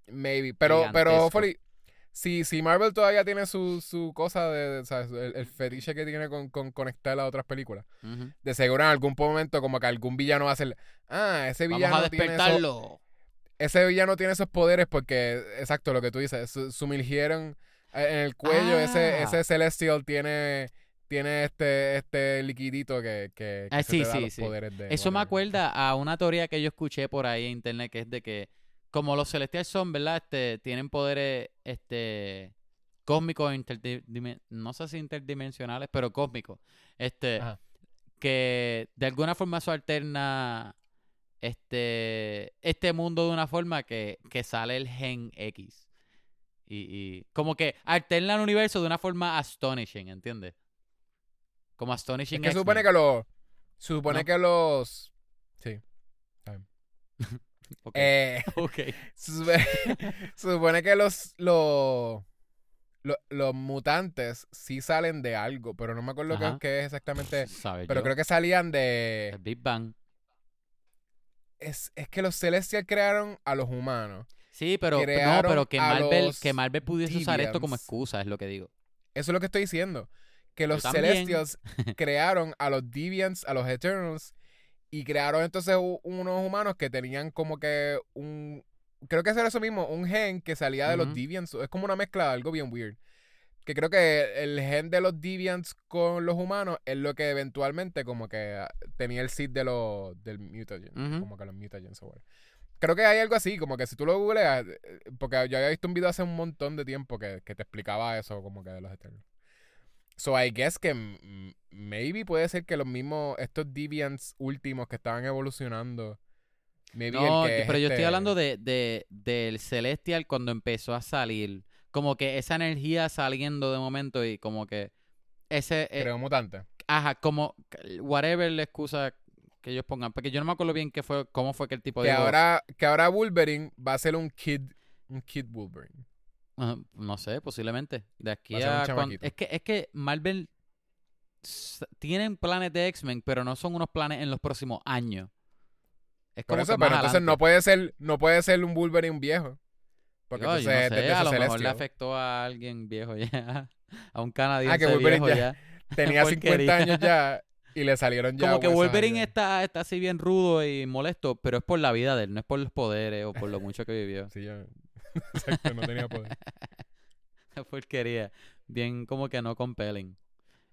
Maybe. Pero, pero, Gigantesco. Si, si Marvel todavía tiene su, su cosa de, de- ¿sabes? El, el fetiche que tiene con, con conectar a otras películas. De seguro en algún momento como que algún villano va a hacer, ah, ese Vamos villano a tiene esos, despertarlo. ese villano tiene esos poderes porque, exacto, lo que tú dices, su- sumergieron eh, en el cuello, ese, Ah. ese Celestial tiene, tiene este, este liquidito que, que, que Ah, se sí, te da sí, los sí. poderes de Eso me acuerda a una teoría que yo escuché por ahí en internet que es de que como los celestiales son, ¿verdad? Este, tienen poderes este cósmicos no sé si interdimensionales, pero cósmicos. Este Ajá. que de alguna forma eso alterna este este mundo de una forma que, que sale el gen X. Y, y como que alterna el universo de una forma astonishing, ¿entiendes? Como astonishing. Es que supone que los, supone ¿No? que los, sí, [laughs] Ok. eh, [laughs] ok. [laughs] Se supone, [laughs] se supone que los, los, los, los mutantes sí salen de algo, pero no me acuerdo qué, es exactamente. Pero yo. creo que salían de... El Big Bang. Es, es que los Celestial crearon a los humanos. Sí, pero no, pero que Marvel, que Marvel pudiese usar esto como excusa, es lo que digo. Eso es lo que estoy diciendo. Que los. Celestials crearon a los Deviants, a los Eternals, y crearon entonces unos humanos que tenían como que un... Creo que era eso mismo, un gen que salía de los Ujú. Deviants. Es como una mezcla, algo bien weird. Que creo que el gen de los Deviants con los humanos es lo que eventualmente como que ah, tenía el seed de los, del mutagen. Ujú. Como que los mutagens o. Creo que hay algo así, como que si tú lo googleas, eh, porque yo había visto un video hace un montón de tiempo que, que te explicaba eso como que de los Eternals. So I guess que maybe puede ser que los mismos, estos Deviants últimos que estaban evolucionando. Maybe No, el que es pero yo estoy este- hablando de, de, del Celestial cuando empezó a salir. Como que esa energía saliendo de momento y como que ese... eh, Creo mutante. ajá, como... Whatever la excusa que ellos pongan. Porque yo no me acuerdo bien qué fue, cómo fue que el tipo Que dijo... ahora, que ahora Wolverine va a ser un kid, un kid Wolverine. No sé, posiblemente. De aquí a a... cuan- chamaquito. Es que, es que Marvel... Tienen planes de X-Men, pero no son unos planes en los próximos años. Es Por como eso, que pero entonces adelante. no puede ser, no puede ser un Wolverine viejo. Porque Digo, yo entonces no sé, desde a lo mejor le afectó a alguien viejo ya. [laughs] A un canadiense Wolverine viejo ya- ya. [laughs] Tenía [laughs] 50 porquería. años ya y le salieron ya Como que Wolverine está, está así bien rudo y molesto, pero es por la vida de él, no es por los poderes o por lo mucho que vivió. Sí, ya. [laughs] Exacto, no tenía poder. [laughs] Esa porquería. Bien como que no compelling.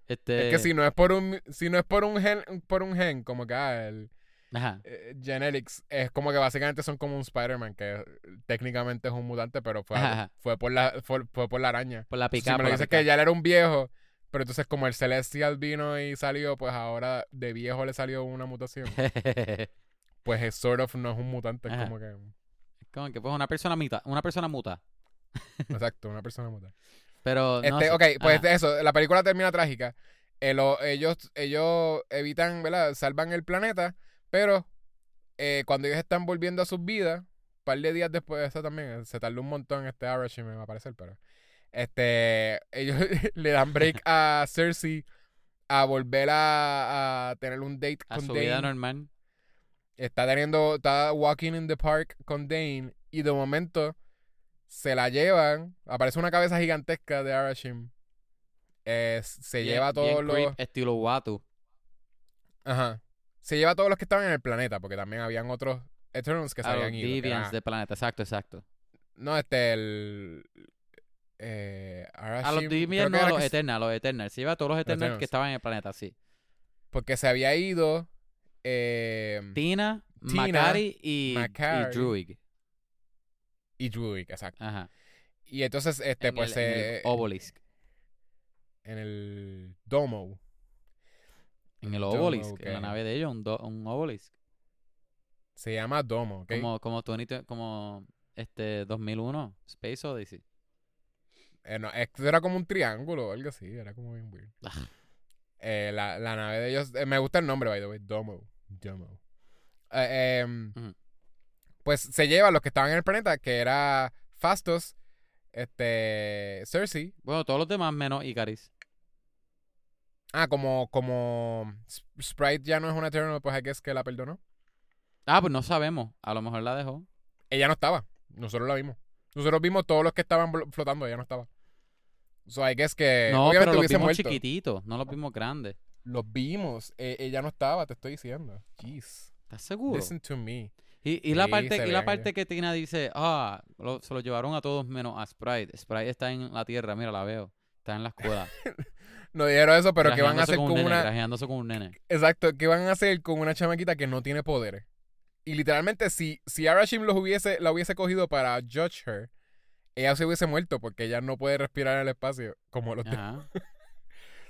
Este... Es que si no es por un, si no es por un gen, por un gen, como que ah, el Ajá. eh, genetics, es como que básicamente son como un Spider-Man, que eh, técnicamente es un mutante, pero fue, Ajá. fue por la, fue, fue por la araña. Por la So, pica. si me lo dices que ya él era un viejo, pero entonces como el Celestial vino y salió, pues ahora de viejo le salió una mutación. [laughs] Pues es sort of no es un mutante, es como que como que pues una persona muta, una persona muta. [laughs] exacto, una persona mutante. Pero no Este, sé. ok, pues Ajá. eso, la película termina trágica. Eh, lo- ellos, ellos evitan, ¿verdad? Salvan el planeta, pero eh, cuando ellos están volviendo a sus vidas, un par de días después, eso también, eh, se tardó un montón este Arashi, me va a parecer, pero este, [laughs] ellos [laughs] le dan break a Cersei a volver a, a tener un date a con su Dane. vida normal. Está teniendo, está walking in the park con Dane y de momento se la llevan, aparece una cabeza gigantesca de Arashim. Eh, se Bien- lleva a todos los... creep, estilo Watu. Ajá. Se lleva a todos los que estaban en el planeta, porque también habían otros Eternals que se A los habían ido. Deviants del planeta, exacto, exacto. No, este, el... Eh, A los Arashim, Deviants no, a los Eternals, a los Eternals. Se lleva a todos los Eternals Eternals. que estaban en el planeta, sí. Porque se había ido... Eh, Tina, Tina, Macari y, Macari. y Druid, exacto. Ajá. Y entonces, este, en pues... el, en el eh, Obelisk. en el Domo. En el Domo, Obelisk, en la nave de ellos, un, do- un Obelisk. Se llama Domo, ¿ok? Como, como, 20 como este 2001, Space Odyssey. Eh, no, esto era como un triángulo o algo así, era como bien weird. Ah. Eh, la, la nave de ellos, eh, me gusta el nombre, by the way, Domo. Domo. Eh, em. Pues se lleva a los que estaban en el planeta, que era Fastos, este, Cersei. Bueno, todos los demás menos Icaris. Ah, como, como Sp- Sprite ya no es una Eternal, pues hay que es que la perdonó. Ah, pues no sabemos. A lo mejor la dejó. Ella no estaba, nosotros la vimos. Nosotros vimos todos los que estaban flotando, ella no estaba. So I guess que no, pero los vimos muerto. chiquititos, no los vimos grandes. Los vimos, eh, ella no estaba, te estoy diciendo. Jeez. ¿Estás seguro? Listen to me. Y, y la Sí, parte, y la parte que Tina dice, ah, lo- se lo llevaron a todos menos a Sprite. Sprite está en la tierra, mira, la veo. Está en la escuela. [laughs] No dijeron eso, pero ¿qué van a hacer con un nene, una... con un nene. Exacto, ¿qué van a hacer con una chamaquita que no tiene poderes? Y literalmente, si, si Arashim los hubiese, la hubiese cogido para judge her, ella se hubiese muerto porque ella no puede respirar en el espacio como los demás. [laughs]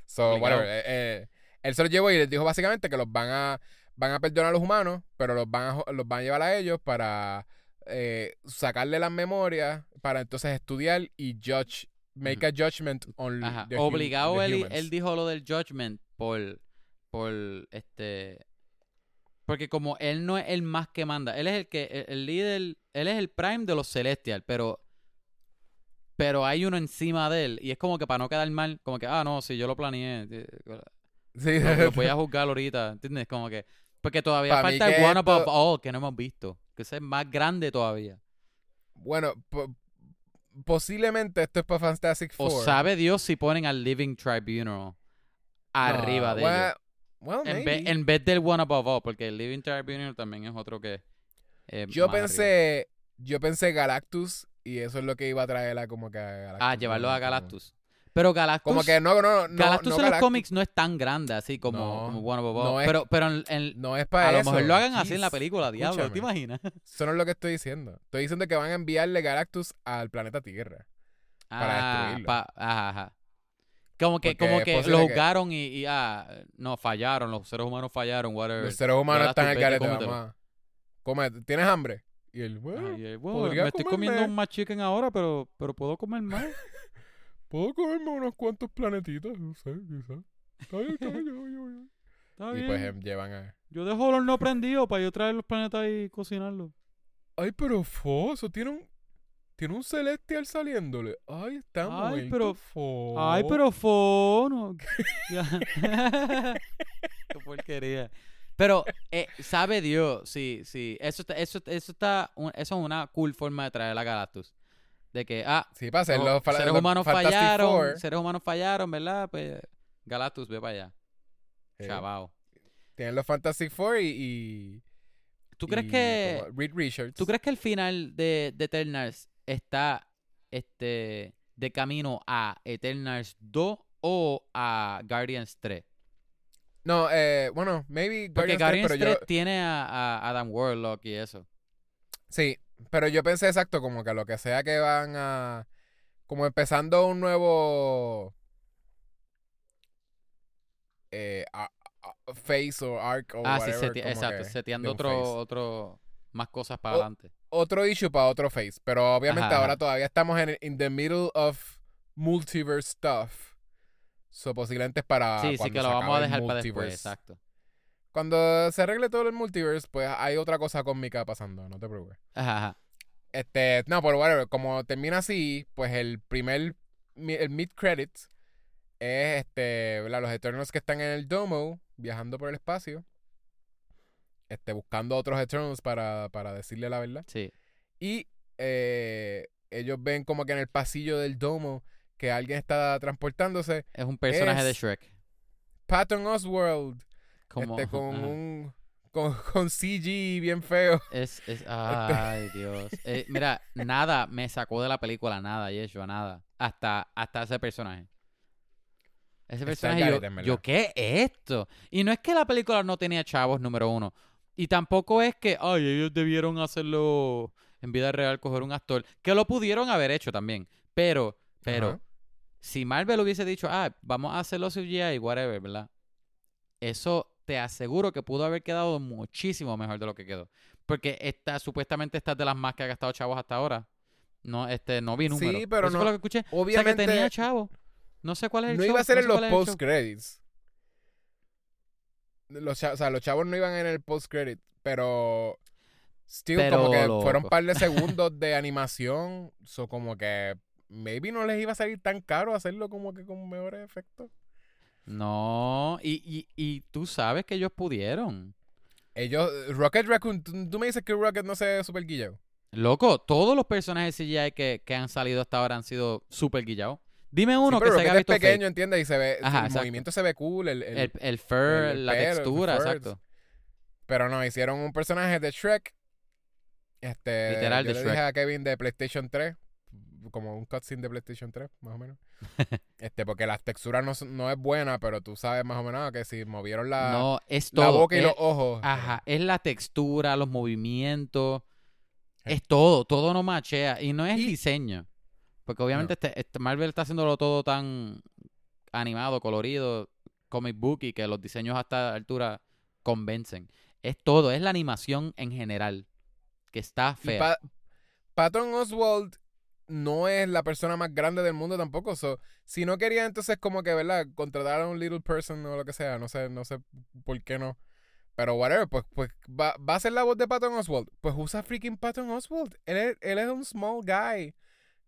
So, whatever. eh, eh, él se los llevó y les dijo básicamente que los van a, van a perdonar a los humanos, pero los van a, los van a llevar a ellos para eh, sacarle las memorias, para entonces estudiar y judge, make a judgment on Ajá. the Obligado the él, él dijo lo del judgment por, por este porque como él no es el más que manda, él es el que el, el líder, él es el prime de los celestial, pero pero hay uno encima de él y es como que para no quedar mal, como que ah no, si yo lo planeé, eh, Sí, lo, lo voy a [laughs] juzgar ahorita, ¿entiendes? Como que porque todavía Pa' falta el one esto- above all que no hemos visto, que ese es más grande todavía. Bueno, po- posiblemente esto es para Fantastic O Four. sabe Dios si ponen al Living Tribunal arriba No, de well, ellos. well, En, vez- maybe. en vez del One Above All, porque el Living Tribunal también es otro que. eh, Yo más arriba. pensé, yo pensé Galactus y eso es lo que iba a traerla como que a Galactus. Ah, llevarlo a Galactus. Pero Galactus. Como que no, no, no. Galactus no en los Galactus. cómics no es tan grande así como, No, como no es- pero pero en- en- No es para a lo eso. mejor lo hagan así en la Jeez, película, diablo, ¿te escúchame. imaginas? [laughs] Eso no es lo que estoy diciendo. Estoy diciendo que van a enviarle Galactus al planeta Tierra. Para Ah, destruirlo. pa- ajá, ajá. Como que, Porque como que lo que- juzgaron y, y, ah, no, fallaron, los seres humanos fallaron, whatever. Los seres humanos Galactus, están al vamos a- Come, ¿tienes hambre? Y él, bueno, eh, me estoy comiendo comerme. más chicken ahora, pero, pero puedo comer más. [laughs] ¿puedo comerme unos cuantos planetitos? No sé, quizás. Está bien, está bien, yo yo. Está Y bien. pues em, llevan a... Yo dejo el horno prendido para yo traer los planetas y cocinarlos. Ay, pero Foso tiene un... Tiene un celestial saliéndole. Ay, está Ay, muerto, pero- Fo. Ay, pero fono. [laughs] [laughs] Qué porquería. Pero, eh, sabe Dios, sí, sí. Eso, está- eso, eso, está, un- eso es una cool forma de traer a Galactus. De que, ah, Sí, para hacer los los, fa- seres los humanos Fantastic fallaron, Four. seres humanos fallaron, ¿verdad? Pues, Galactus, ve para allá. Sí. Chavao. Tienen los Fantastic Four y... y ¿Tú crees y que... como Reed Richards. ¿Tú crees que el final de, de Eternals está este, de camino a Eternals 2 o a Guardians 3? No, eh, bueno, maybe Porque Guardians 3, Guardians pero 3 yo... tiene a, a Adam Warlock y eso. Sí, pero yo pensé exacto como que lo que sea que van a... Como empezando un nuevo... Eh, a- a- phase o arc o ah, sí, whatever, seti- como exacto. Seteando otro, otro, más cosas para O- adelante. Otro issue para otro phase. Pero obviamente Ajá, ahora ajá. todavía estamos en in the middle of multiverse stuff. So posiblemente es para sí, sí, que lo vamos a dejar para después, multiverse. exacto. Cuando se arregle todo el multiverse, pues hay otra cosa cósmica pasando, no te preocupes. Ajá, ajá. Este, no, pero whatever, como termina así, pues el primer, el mid credits es este, ¿verdad? los Eternals que están en el domo, viajando por el espacio, este, buscando otros Eternals para, para decirle la verdad. Sí. Y eh, ellos ven como que en el pasillo del domo que alguien está transportándose. Es un personaje de Shrek. Patton Oswald, Como, este, con un con, [laughs] con CG bien feo. Es, es, [laughs] ay, Dios. Eh, mira, nada me sacó de la película, nada, Yeshua, nada. Hasta, hasta ese personaje. Ese personaje, yo, garete, yo, ¿qué es esto? Y no es que la película no tenía chavos, número uno. Y tampoco es que, ay, ellos debieron hacerlo en vida real, coger un actor. Que lo pudieron haber hecho también. Pero, pero, si Marvel hubiese dicho, ah, vamos a hacerlo CGI, whatever, ¿verdad? Eso te aseguro que pudo haber quedado muchísimo mejor de lo que quedó. Porque esta, supuestamente esta es de las más que ha gastado chavos hasta ahora. No, este, no vi números. Sí, pero Eso no- fue lo que escuché. O sea, Obviamente que tenía chavo. No sé cuál es el no show, iba a ser no en los post credits. Los, o sea, los chavos no iban en el post credit, pero still Pero, como que loco. fueron un par de segundos de animación, so como que maybe no les iba a salir tan caro hacerlo como que con mejores efectos. No, y, y, y tú sabes que ellos pudieron. Ellos, Rocket Raccoon, tú, tú me dices que Rocket no se ve super guillado. Loco, todos los personajes CGI que, que han salido hasta ahora han sido súper guillados. Dime Sí, uno que pero se haya Rocket es visto pequeño, fake. ¿entiendes? Y se ve, Ajá, el movimiento se ve cool, el, el- El, el fur, el- la pelo, textura, exacto. pero no, hicieron un personaje de Shrek. Este, Literal yo de le dije Shrek. a Kevin de PlayStation 3, como un cutscene de PlayStation 3, más o menos. [laughs] este, porque las texturas no, no es buena, pero tú sabes más o menos que si movieron la, no, es la todo. boca y es- los ojos. Ajá, es la textura, los movimientos, es todo, todo no machea y no es el diseño. Porque obviamente este, este Marvel está haciéndolo todo tan animado, colorido, comic book y que los diseños a esta altura convencen. Es todo, es la animación en general que está fea. Pa- Patton Oswald no es la persona más grande del mundo tampoco. So, si no quería entonces como que, ¿verdad? Contratar a un little person o lo que sea. No sé, no sé por qué no. Pero whatever, pues, pues va, va a ser la voz de Patton Oswald. Pues usa freaking Patton Oswald. Él es, él es un small guy.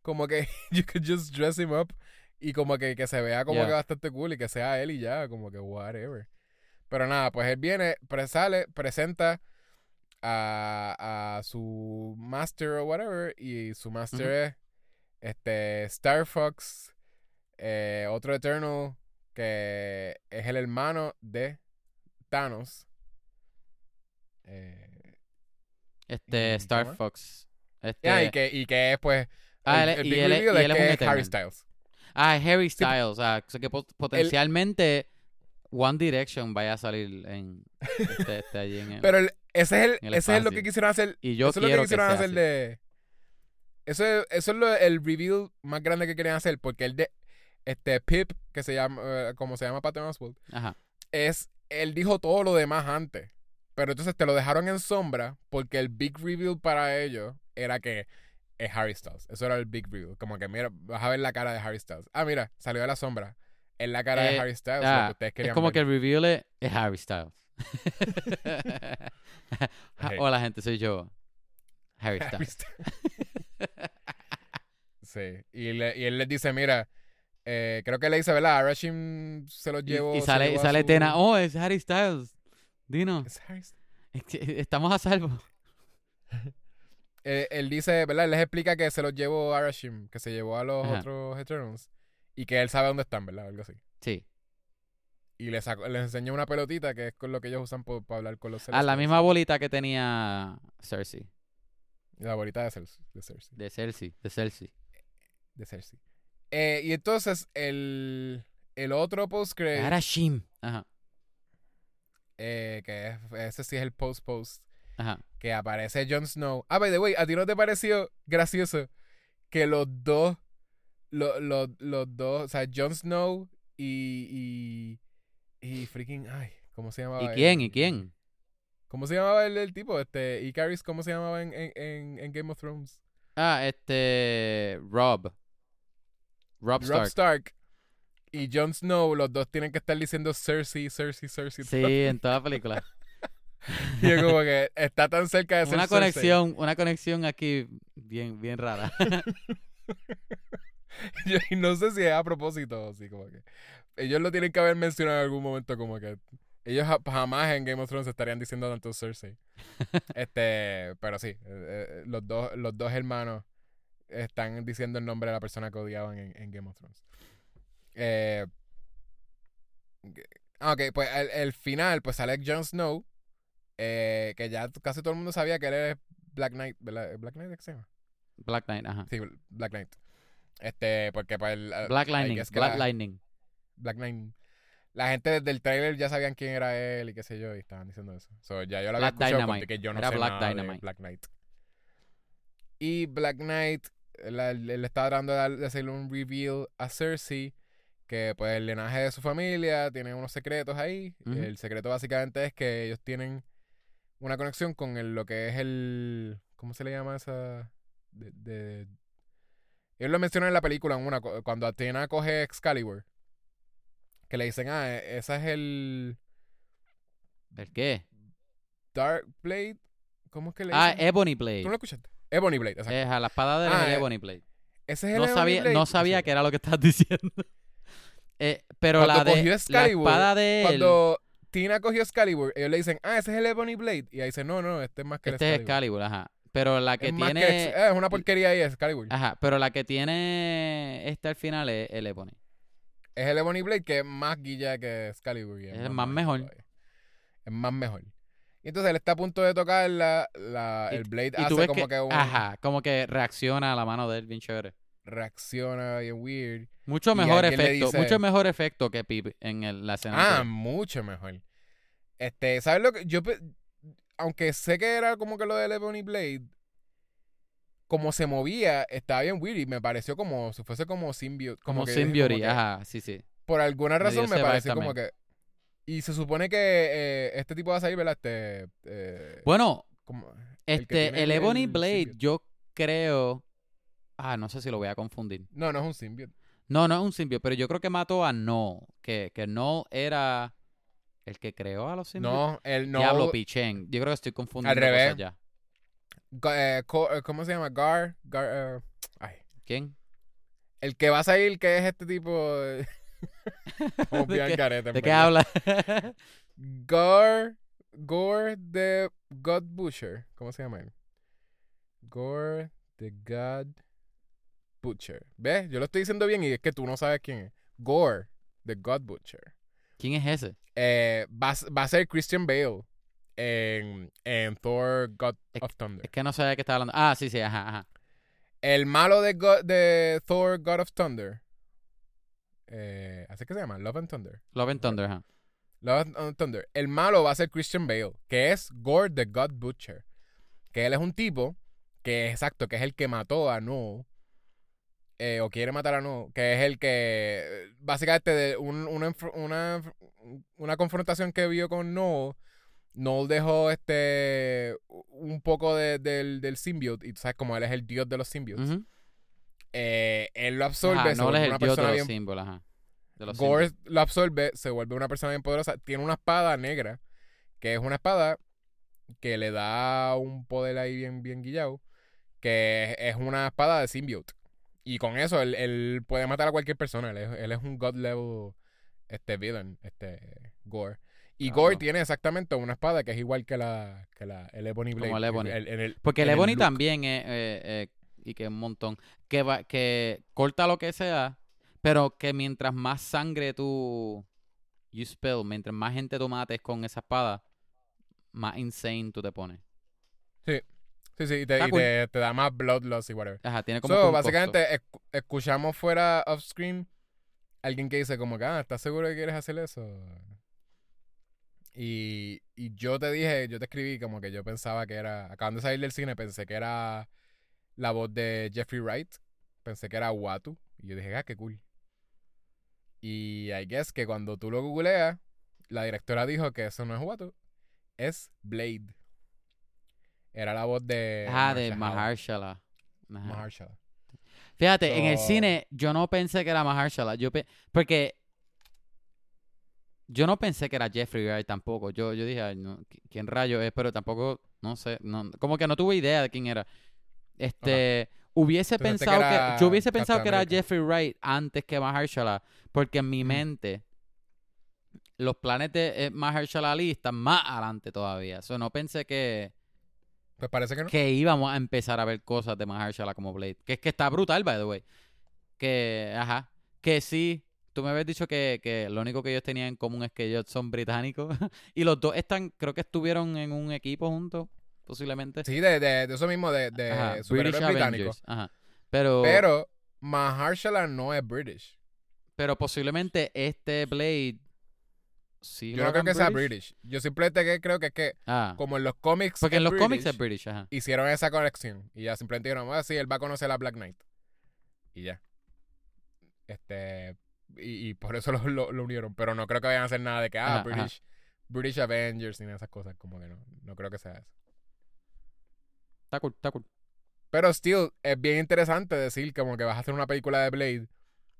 Como que [laughs] you could just dress him up. Y como que, que se vea como Yeah. que bastante cool y que sea él y ya. Como que whatever. Pero nada, pues él viene, sale, presenta a, a su master o whatever. Y su master es este Star Fox, eh, otro Eternal, que es el hermano de Thanos. Eh, Este ¿y Star? Fox. Este, ah, y, que, y que es pues... Ah, el, el y él y es él Harry. Styles. Ah, Harry Styles. O sea, o sea, que pot- potencialmente One Direction vaya a salir en este, este allí en [laughs] el- Pero el- ese es, el, ese es lo que quisieron hacer. y yo eso es lo que quisieron hacer así. de... Eso es, eso es lo- el reveal más grande que querían hacer. Porque el de... Este Pip, que se llama... eh, como se llama Patton Oswalt. Ajá. es él dijo todo lo demás antes. Pero entonces te lo dejaron en sombra porque el big reveal para ellos era que es Harry Styles. Eso era el big reveal. Como que mira, vas a ver la cara de Harry Styles. Ah, mira, salió de la sombra. Es la cara de Eh, Harry Styles, lo ah, que ustedes Es como ver. que el reveal es, es Harry Styles. [laughs] [laughs] Hola gente, soy yo. Harry Harry Styles. [laughs] Sí. Y, le- y él les dice, mira, eh, creo que le dice, ¿verdad? Arashim se los llevó. y, sale, y sale su- Tena, oh, es Harry Styles. Dino, Es Harry Styles. es que estamos a salvo. [laughs] Eh, él dice, ¿verdad? Él les explica que se los llevó Arashim, que se llevó a los Ajá. otros Eternals. Y que él sabe dónde están, ¿verdad? Algo así. Sí. Y les, les enseñó una pelotita que es con lo que ellos usan para hablar con los A la misma bolita que tenía Cersei. La bolita de, Cel- de Cersei. De Cersei. De Cersei. De Cersei. Eh, y entonces, el, el otro post-credit, Era Shim. Ajá. eh, que es, ese sí es el post-post, Ajá. que aparece Jon Snow. Ah, by the way, ¿a ti no te pareció gracioso que los dos, lo- lo- los dos, o sea, Jon Snow y, y, y freaking, ay, ¿cómo se llamaba? ¿Y él? quién? ¿Y quién? ¿Cómo se llamaba el, el tipo? Este, Icarus, ¿cómo se llamaba en, en, en, en Game of Thrones? Ah, este. Rob. Rob Rob Stark. Stark y Jon Snow, los dos tienen que estar diciendo Cersei, Cersei, Cersei. Sí, en toda la película. [laughs] Y es como que está tan cerca de ser una Cersei. conexión, una conexión aquí bien, bien rara. [laughs] Yo- y no sé si es a propósito, así como que. Ellos lo tienen que haber mencionado en algún momento, como que. Ellos ja- jamás en Game of Thrones estarían diciendo tanto Cersei. [laughs] este, pero sí, eh, eh, los, dos, los dos hermanos están diciendo el nombre de la persona que odiaban en, en Game of Thrones. Eh, ah, ok, pues el, el final, pues sale Jon Snow, eh, que ya casi todo el mundo sabía que él es Black Knight, ¿verdad? ¿Black Knight qué se llama? Black Knight, ajá. Sí, Black Knight. Este, porque para el... Black Lightning, que Black la- Lightning. Black Knight. La gente desde el trailer ya sabían quién era él y qué sé yo, y estaban diciendo eso. So, ya yo lo había Black escuchado Dynamite. conté que yo no Era sé Black nada de Dynamite. Black Knight. Y Black Knight, él estaba tratando de, hacerle un reveal a Cersei, que pues el linaje de su familia tiene unos secretos ahí. El secreto básicamente es que ellos tienen una conexión con el, lo que es el. ¿Cómo se le llama esa? De, de- ellos lo mencionan en la película en una, cu- cuando Athena coge Excalibur. Que le dicen, ah, e- ese es el ¿El qué? Dark Blade. ¿Cómo es que le Ah, dicen? Ebony Blade. ¿Tú no lo escuchaste? Ebony Blade, exacto. Es a la espada de Ah, eh, Ebony Blade. ese es el No Ebony sabía, Blade. no sabía que era lo que estás [laughs] diciendo. Eh, pero Cuando la de la Excalibur, espada de él, Cuando Tina cogió Excalibur, ellos le dicen, ah, ese es el Ebony Blade. Y ahí dice, no, no, este es más que el este es Excalibur. Excalibur, ajá. Pero la que Es tiene que eh, es una porquería ahí, Excalibur. Ajá, pero la que tiene este al final es el Ebony. Es el Ebony Blade que es más guilla que Excalibur. Es el más mejor. Es más mejor. Y entonces él está a punto de tocar la, la- Y- el Blade Y tú hace ves como que, que, un, ajá, como que reacciona a la mano de él bien chévere. reacciona bien weird. Mucho mejor efecto, dice- mucho mejor efecto que Pip en el- la escena. Ah, mucho mejor. Este, ¿sabes lo que? Yo, aunque sé que era como que lo del Ebony Blade, como se movía, estaba bien weird y me pareció como si fuese como symbiote. como Symbiote, como que- ajá, sí, sí. Por alguna razón me, pareció como que. Y se supone que eh, este tipo va a salir, ¿verdad? Este. eh, Bueno, como- este, el, Ebony el Blade, symbiote. yo creo. Ah, no sé si lo voy a confundir. No, no es un symbiote. No, no es un symbiote, pero yo creo que mató a No. Que, que No era el que creó a los symbiotes. No, el no. Diablo Pichén. Yo creo que estoy confundiendo revés. cosas ya. Eh, eh, ¿Cómo se llama? Gar. Gar ay. ¿Quién? El que va a salir, que es este tipo. [laughs] como ¿De qué- careta, ¿De qué habla? [laughs] Gar. Gore the God Butcher. ¿Cómo se llama él? Gore the God Butcher. ¿Ves? Yo lo estoy diciendo bien y es que tú no sabes quién es. Gore the God Butcher. ¿Quién es ese? Eh, va a ser Christian Bale en, en Thor God Es- of Thunder. Es que no sé de qué está hablando. Ah, sí, sí, ajá, ajá. El malo de, God- de Thor God of Thunder. Eh, ¿Así que se llama? Love and Thunder. Love and Thunder, ajá. Love and Thunder. El malo va a ser Christian Bale, que es Gore the God Butcher. Que él es un tipo que, exacto, que es el que mató a Noel. eh, o quiere matar a Noel. Que es el que, eh, básicamente, de un- una, una, una confrontación que vio con Noel. Noel dejó este un poco de- del, del symbiote. Y tú sabes, como él es el dios de los symbiotes. Ujú. eh, él lo absorbe, Ajá, se no vuelve él es una el dios de persona los bien símbolos, ajá. De los Gore símbolos. lo absorbe, se vuelve una persona bien poderosa. Tiene una espada negra, que es una espada que le da un poder ahí bien, bien guillado, que es una espada de symbiote. Y con eso él, él puede matar a cualquier persona. Él es, él es un god level este villain, este Gore. Y Gore tiene exactamente una espada que es igual que la, que la el Ebony Blade. Como el Ebony. El- el- el- Porque el Ebony también es, eh, eh, y que es un montón, que, va, que corta lo que sea, pero que mientras más sangre tú you spill, mientras más gente tú mates con esa espada, más insane tú te pones. Sí, sí, y te, Está y te, te da más bloodlust y whatever. Ajá, tiene como So, un básicamente escu- escuchamos fuera off screen alguien que dice como que, ah, ¿estás seguro que quieres hacer eso? Y, y yo te dije, yo te escribí como que yo pensaba que era, acaban de salir del cine, pensé que era la voz de Jeffrey Wright, pensé que era Watu, y yo dije, ah, qué cool. Y I guess que cuando tú lo googleas, la directora dijo que eso no es Watu, es Blade. Era la voz de... Ajá, de Mahershala. Mahershala. Mahershala. Fíjate, en el cine yo no pensé que era Mahershala. Yo pe- porque yo no pensé que era Jeffrey Wright tampoco. Yo, yo dije, "Ay, no, ¿qui- ¿quién rayo es? Pero tampoco, no sé, no, como que no tuve idea de quién era. Este, hubiese pensado que, yo hubiese pensado que era. Jeffrey Wright antes que Mahershala, porque en mi mente los planes de eh, Mahershala Ali están más adelante todavía. Eso no pensé que Pues parece que no. que íbamos a empezar a ver cosas de Mahershala como Blade. Que es que está brutal, by the way. Que, ajá, que sí. Tú me habías dicho que, que lo único que ellos tenían en común es que ellos son británicos. [laughs] y los dos están, creo que estuvieron en un equipo juntos, posiblemente. Sí, de, de, de eso mismo, de, de Ajá, superhéroes British británicos. Ajá. Pero, pero, Pero Mahershala no es British. posiblemente este Blade sí Yo no creo que sea British. Yo simplemente creo que es que, Ah, como en los cómics. porque en los cómics es British, ajá. Hicieron esa conexión. Y ya simplemente dijeron, ah, sí, él va a conocer a Black Knight. Y ya. Este. Y, y por eso lo, lo- lo unieron. Pero no creo que vayan a hacer nada de que, ah, Ajá, ajá. British. British Avengers ni esas cosas, como que no, no creo que sea eso. Está cool, está cool. Pero still, es bien interesante decir como que vas a hacer una película de Blade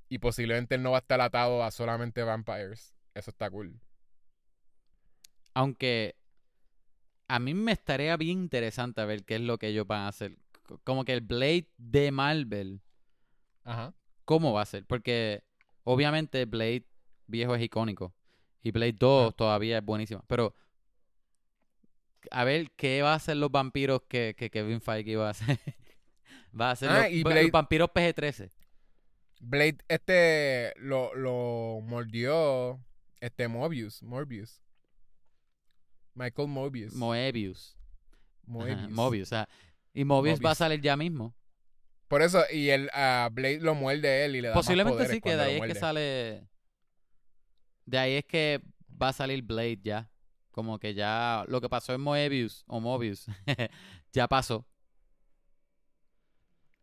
y posiblemente no va a estar atado a solamente vampires. Eso está cool. Aunque a mí me estaría bien interesante ver qué es lo que ellos van a hacer. Como que el Blade de Marvel, Ajá. ¿cómo va a ser? Porque obviamente Blade viejo es icónico. Y Blade 2 Ah. todavía es buenísimo. Pero a ver qué va a hacer los vampiros que, que Kevin Feige va a hacer. [laughs] va a hacer Ah, los, Blade- vampiros PG-13. Blade, este, lo, lo mordió, este, Mobius, Morbius. Michael Mobius. Moebius. Moebius. Mobius. ah. Y Mobius, va a salir ya mismo. Por eso, y el a Blade lo muerde él y le da Posiblemente sí, que de ahí es que sale. De ahí es que va a salir Blade ya. Como que ya lo que pasó en Moebius o Mobius [laughs] ya pasó.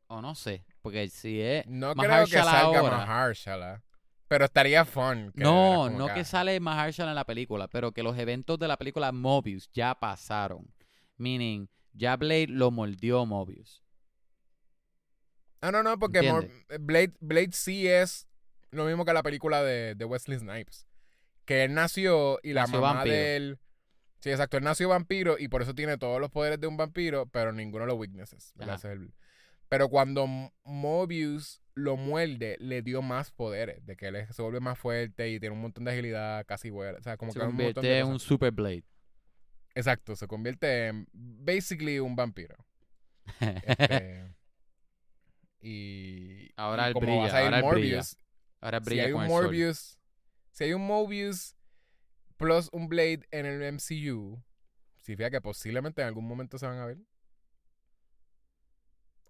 O no sé, porque si es. No creo que salga ahora. Mahershala. Pero estaría fun. que No, no que, que sale Mahershala en la película, pero que los eventos de la película Mobius ya pasaron. Meaning, ya Blade lo mordió Mobius. Ah, no, no, porque ¿Entiendes? Blade, Blade sí es lo mismo que la película de, de Wesley Snipes. Que él nació y la Nació mamá vampiro. de él. Sí, exacto. Él nació vampiro y por eso tiene todos los poderes de un vampiro, pero ninguno de los weaknesses. Pero cuando Mobius lo muerde, le dio más poderes. De que él se vuelve más fuerte y tiene un montón de agilidad, casi vuela. O sea, como Se que un montón convierte de en un. Super Blade. Exacto, se convierte en basically un vampiro. [laughs] Este, y Ahora y él como brilla, va a ahora él brilla. Morbius, Ahora si brilla hay con un el sol. Morbius, si hay un Morbius plus un Blade en el MCU, significa que posiblemente en algún momento se van a ver.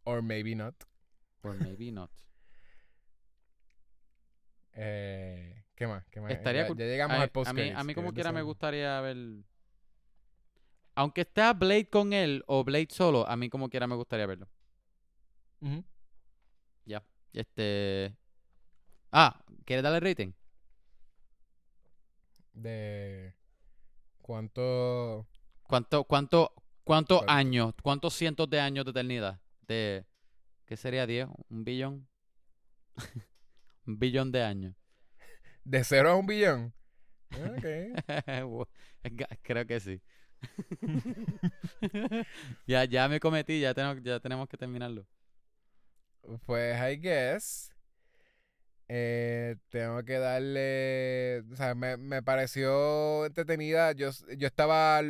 Or maybe not. Or maybe not. [laughs] Eh, ¿Qué más? ¿Qué más? Estaría ya, ya llegamos a, al post a mí, a mí como quiera me gustaría ver... Aunque esté Blade con él o Blade solo, a mí como quiera me gustaría verlo. Ya. Este... Ah, ¿quieres darle rating? De cuánto ¿Cuánto, cuánto, cuántos ¿Cuánto? años, cuántos cientos de años de eternidad? De, ¿Qué sería 10? ¿Un billón? [laughs] un billón de años. [laughs] de cero a un billón. Ok. [laughs] Creo que sí. ya, ya me cometí, ya tenemos, ya tenemos que terminarlo. Pues I guess. eh, tengo que darle. O sea, me, me pareció entretenida. Yo, yo estaba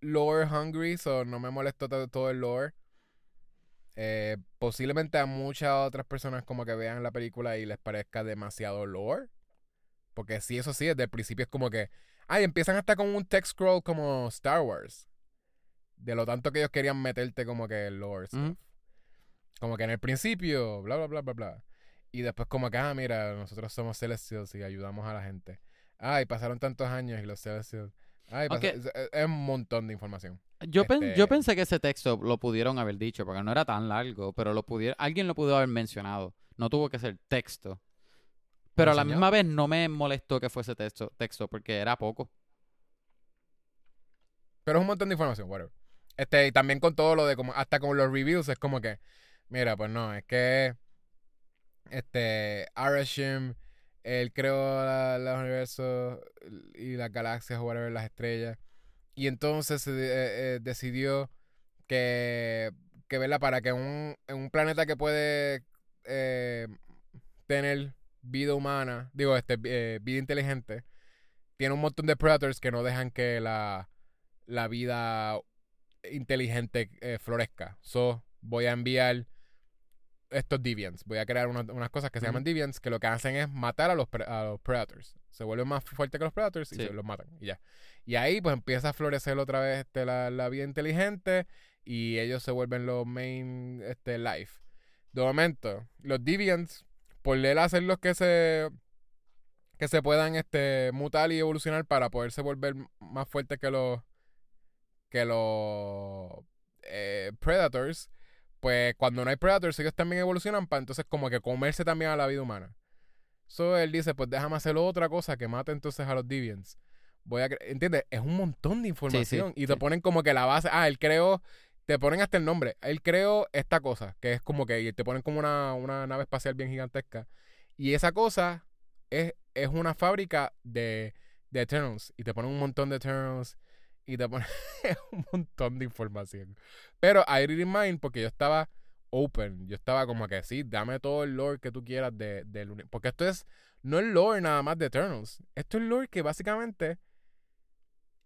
lore hungry, so no me molestó to- todo el lore. Eh, posiblemente a muchas otras personas como que vean la película y les parezca demasiado lore. Porque sí, eso sí, desde el principio es como que. Ay, empiezan hasta con un text scroll como Star Wars. De lo tanto que ellos querían meterte como que lore stuff. Como que en el principio, bla, bla, bla, bla, bla. Y después como que, ah, mira, nosotros somos Celestials y ayudamos a la gente. Ay, pasaron tantos años y los Celestials... Ay, Aunque- es, un montón de información. Yo, pen- yo Este- pensé que ese texto lo pudieron haber dicho, porque no era tan largo, pero lo pudieron, alguien lo pudo haber mencionado. No tuvo que ser texto. Pero a la misma vez no me molestó que fuese texto, texto porque era poco. Pero es un montón de información, whatever. Este, y también con todo lo de como, hasta con los reviews, es como que, mira, pues no, es que este Arashim, él creó los universos y las galaxias, o whatever, las estrellas. Y entonces eh, eh, decidió que, que ¿verdad? para que un, un planeta que puede eh, tener vida humana, digo, este, eh, vida inteligente, tiene un montón de predators que no dejan que la, la vida inteligente florezca. So, voy a enviar estos deviants. Voy a crear unas, unas cosas que se llaman deviants que lo que hacen es matar a los, a los predators. Se vuelven más fuertes que los predators y Sí. se los matan. Y ya. Y ahí pues empieza a florecer otra vez este, la, la vida inteligente y ellos se vuelven los main este, life. De momento, los deviants, por él hacer los que se que se puedan este mutar y evolucionar para poderse volver más fuertes que los que los eh, predators pues cuando no hay predators ellos también evolucionan para entonces como que comerse también a la vida humana so él dice pues déjame hacer otra cosa que mate entonces a los deviants voy a... ¿Entiendes? Es un montón de información. y te sí. ponen como que la base... Ah, él creó... Te ponen hasta el nombre. Él creó esta cosa, que es como que... Y te ponen como una, una nave espacial bien gigantesca. Y esa cosa es, es una fábrica de, de Eternals. Y te ponen un montón de Eternals. Y te ponen [laughs] un montón de información. Pero I didn't mind porque yo estaba open. Yo estaba como que sí, dame todo el lore que tú quieras de, del Porque esto es. No es lore nada más de Eternals. Esto es lore que básicamente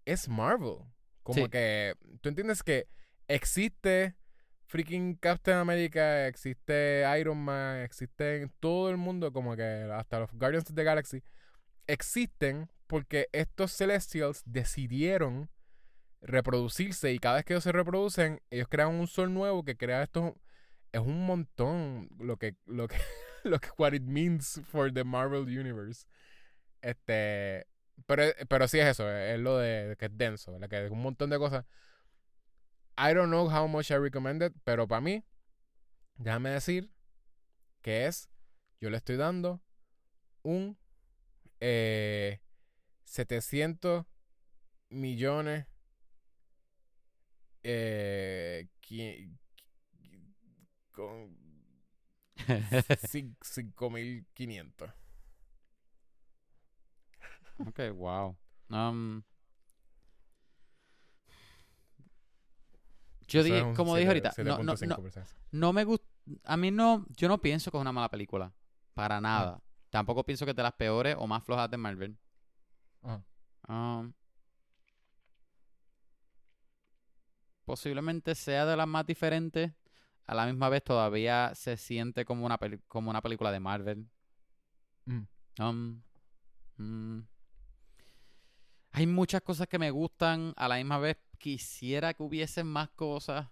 es Marvel. Como Sí. que. Tú entiendes que existe freaking Captain America, existe Iron Man, existe todo el mundo, como que hasta los Guardians of the Galaxy. Existen porque estos Celestials decidieron reproducirse y cada vez que ellos se reproducen, ellos crean un sol nuevo que crea esto. Es un montón lo que, lo que, [laughs] lo que, what it means for the Marvel Universe. Este, pero, pero sí es eso, es lo de que es denso, ¿verdad? que es un montón de cosas. I don't know how much I recommend it, pero para mí, déjame decir que es, yo le estoy dando un eh, 700 millones eh, con [laughs] 5500. ok, wow. Um, yo dije, como dije ahorita, no, no, no, 7.5%. no me gusta. A mí no. Yo no pienso que es una mala película. Para nada. Tampoco pienso que es de las peores o más flojas de Marvel. Ajá. Um, posiblemente sea de las más diferentes. A la misma vez todavía se siente como una, peli- como una película de Marvel. Mm. Um, mm. Hay muchas cosas que me gustan. A la misma vez quisiera que hubiesen más cosas.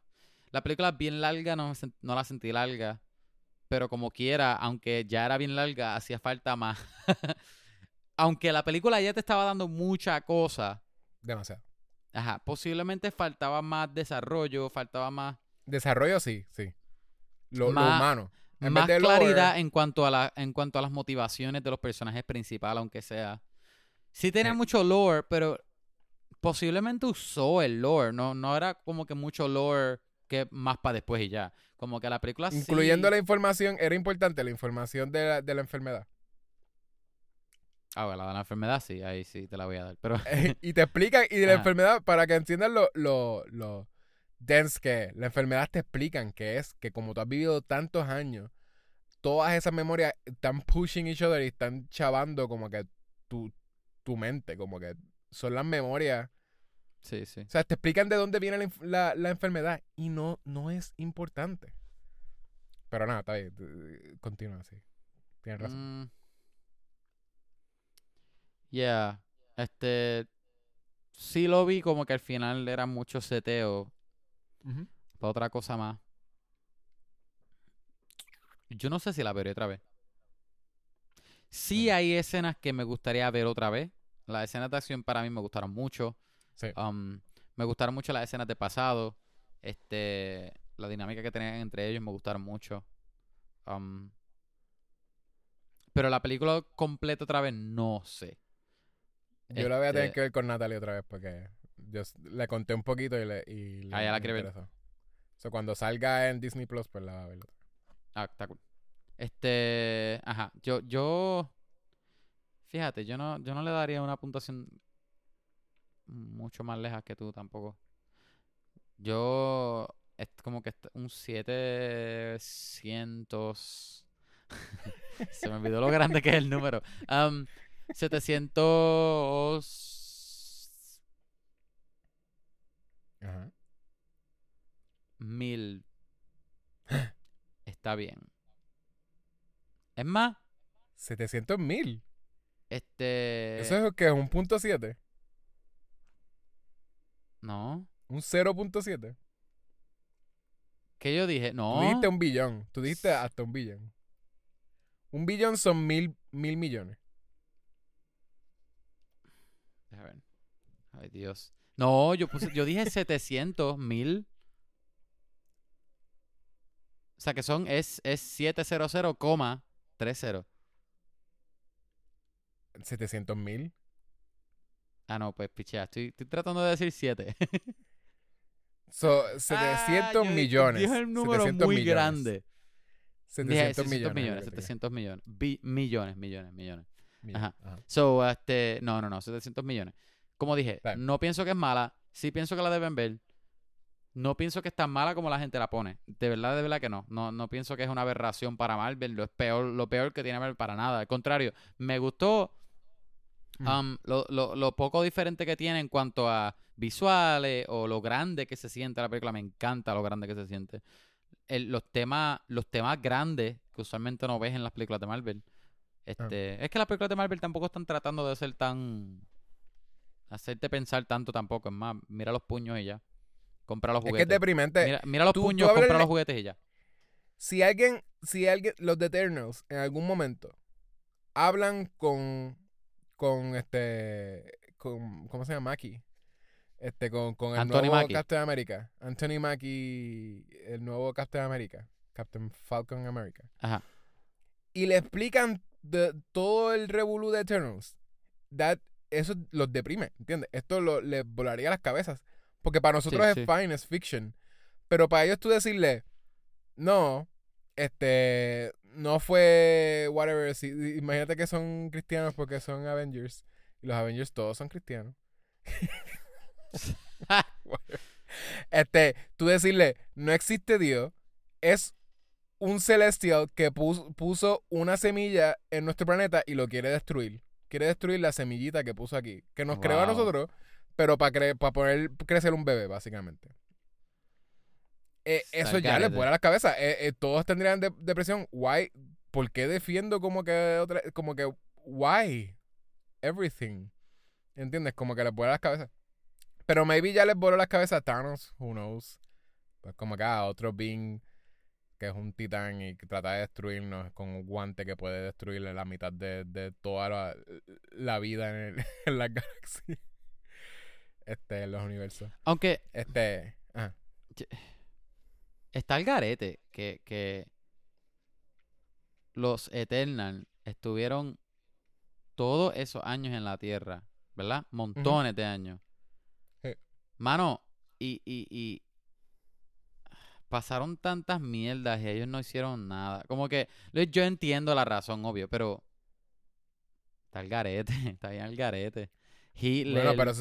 La película es bien larga, no, no la sentí larga. Pero como quiera, aunque ya era bien larga, hacía falta más. [laughs] aunque la película ya te estaba dando mucha cosa. Demasiado. Ajá, posiblemente faltaba más desarrollo, faltaba más, Desarrollo sí, sí. Lo, lo Más- humano. En más vez de lore, claridad en cuanto a la, en cuanto a las motivaciones de los personajes principales, aunque sea. Sí tenía Sí. mucho lore, pero posiblemente usó el lore, no, no era como que mucho lore que más para después y ya. Como que la película sí- Incluyendo la información, era importante la información de la, de la enfermedad. Ah, bueno, la de la enfermedad sí, ahí sí te la voy a dar. Pero [laughs] y te explican, y de la Ajá. enfermedad, para que entiendas lo, lo, lo dense que es, la enfermedad te explican que es que como tú has vivido tantos años, todas esas memorias están pushing each other y están chavando como que tu, tu mente, como que son las memorias. sí, sí. O sea, te explican de dónde viene la, la- la enfermedad y no, no es importante. Pero nada, está bien. eh, Continúa así. Tienes razón. Mm. Yeah. Este. Sí lo vi como que al final era mucho seteo Ujú. para otra cosa más. Yo no sé si la veré otra vez. Sí hay escenas que me gustaría ver otra vez. Las escenas de acción para mí me gustaron mucho. Sí. Um, me gustaron mucho las escenas de pasado. Este, la dinámica que tenían entre ellos me gustaron mucho. Um, pero la película completa otra vez no sé. Yo la voy a tener Este- que ver con Natalie otra vez porque yo le conté un poquito y le, y le Ah, ya la quiere ver. So, cuando salga en Disney Plus, pues la va a ver. Ah, está cool. Este, ajá, yo, yo, fíjate, yo no, yo no le daría una puntuación mucho más lejos que tú tampoco. Yo, es como que un 700, [laughs] se me olvidó lo grande que es el número. Um, 700 Ajá. mil. Está bien. Es más, 700 mil. este... Eso es que es un punto 7. No. Un 0.7. ¿Qué yo dije? Tú No. dijiste un billón. Tú dijiste hasta un billón. Un billón son mil, mil millones. Deja ver. Ay, Dios. No, yo puse, yo dije 700 mil. O sea que son, es, es 700,30. 700 mil. Ah, no, pues pichea. Estoy, estoy tratando de decir 7. [laughs] So, 700 millones. Dijo el número 700 muy millones. grande. 700 Dije 600 millones. millones, es lo que 700 millones. Bi- millones, millones, millones. Ajá. Ajá. So, este, no, no, no, 700 millones. Como dije, no pienso que es mala, sí pienso que la deben ver. No pienso que es tan mala como la gente la pone. De verdad, de verdad que no. No, no pienso que es una aberración para Marvel. Lo es peor, lo peor que tiene Marvel para nada. Al contrario, me gustó um, lo, lo- lo poco diferente que tiene en cuanto a visuales o lo grande que se siente la película. Me encanta lo grande que se siente. El- los temas, los temas grandes que usualmente no ves en las películas de Marvel. Este, Es que las películas de Marvel tampoco están tratando de ser tan. hacerte pensar tanto tampoco. Es más, mira los puños y ya. Compra los Es que es juguetes. deprimente. mira, mira los tú- tú puños, hablas compra los juguetes y ya. Si alguien, si alguien, los de Eternals, en algún momento, hablan con, con este, con, ¿cómo se llama? Mackie. Este, con, con el Anthony nuevo Mackie. Captain America. Anthony Mackie, el nuevo Captain America. Captain Falcon America. Ajá. Y le explican todo el revolú de Eternals. That, eso los deprime, ¿entiendes? Esto lo, les volaría las cabezas. Porque para nosotros Sí, es sí. fine, es fiction. Pero para ellos tú decirle, no, este, no fue whatever. si- imagínate que son cristianos porque son Avengers. Y los Avengers todos son cristianos. [laughs] [laughs] este, tú decirle, no existe Dios, es un celestial que pus- puso una semilla en nuestro planeta y lo quiere destruir. Quiere destruir la semillita que puso aquí. Que nos creó a Wow. nosotros, pero para para poder crecer un bebé, básicamente. Eh, eso ya les garete. vuela la cabeza. Eh, eh, todos tendrían de- depresión. Why? ¿Por qué defiendo como que otra, como que why? Everything. ¿Entiendes? Como que les vuela las cabezas. Pero maybe ya les voló las cabezas a Thanos, who knows. Pues como que a otro being que es un titán y que trata de destruirnos con un guante que puede destruirle la mitad de, de toda la, la vida en, el- [laughs] en la galaxia. Este, en los universos. Aunque Este, ajá. está el garete que, que los Eternal estuvieron todos esos años en la Tierra, ¿verdad? Montones de años. Sí. Mano, y, y, y pasaron tantas mierdas y ellos no hicieron nada. Como que yo entiendo la razón, obvio, pero está el garete, [laughs] está bien el garete. Hitler, Bueno, pero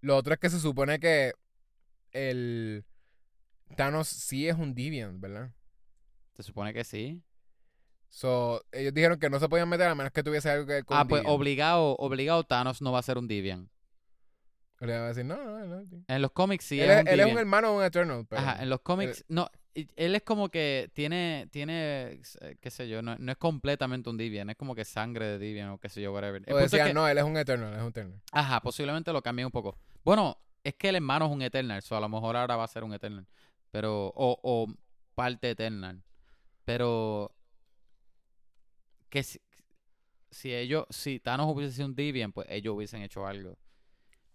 lo otro es que se supone que el Thanos sí es un Deviant, ¿verdad? se supone que sí. So, ellos dijeron que no se podían meter a menos que tuviese algo que ver con Ah, pues obligado, obligado Thanos no va a ser un Deviant. Le iba a decir, no, no, no. En los cómics sí él, es es, un él es un hermano de un Eternal. Pero, Ajá, en los cómics, no, él es como que tiene, tiene, eh, qué sé yo, no, no es completamente un Deviant, es como que sangre de Deviant o qué sé yo, whatever. El o es decían, que- no, él es un Eternal, es un Eternal. Ajá, posiblemente lo cambien un poco. Bueno, es que el hermano es un Eternal, so a lo mejor ahora va a ser un Eternal, pero, o, o parte Eternal, pero que si, si ellos, si Thanos hubiese sido un Deviant, pues ellos hubiesen hecho algo.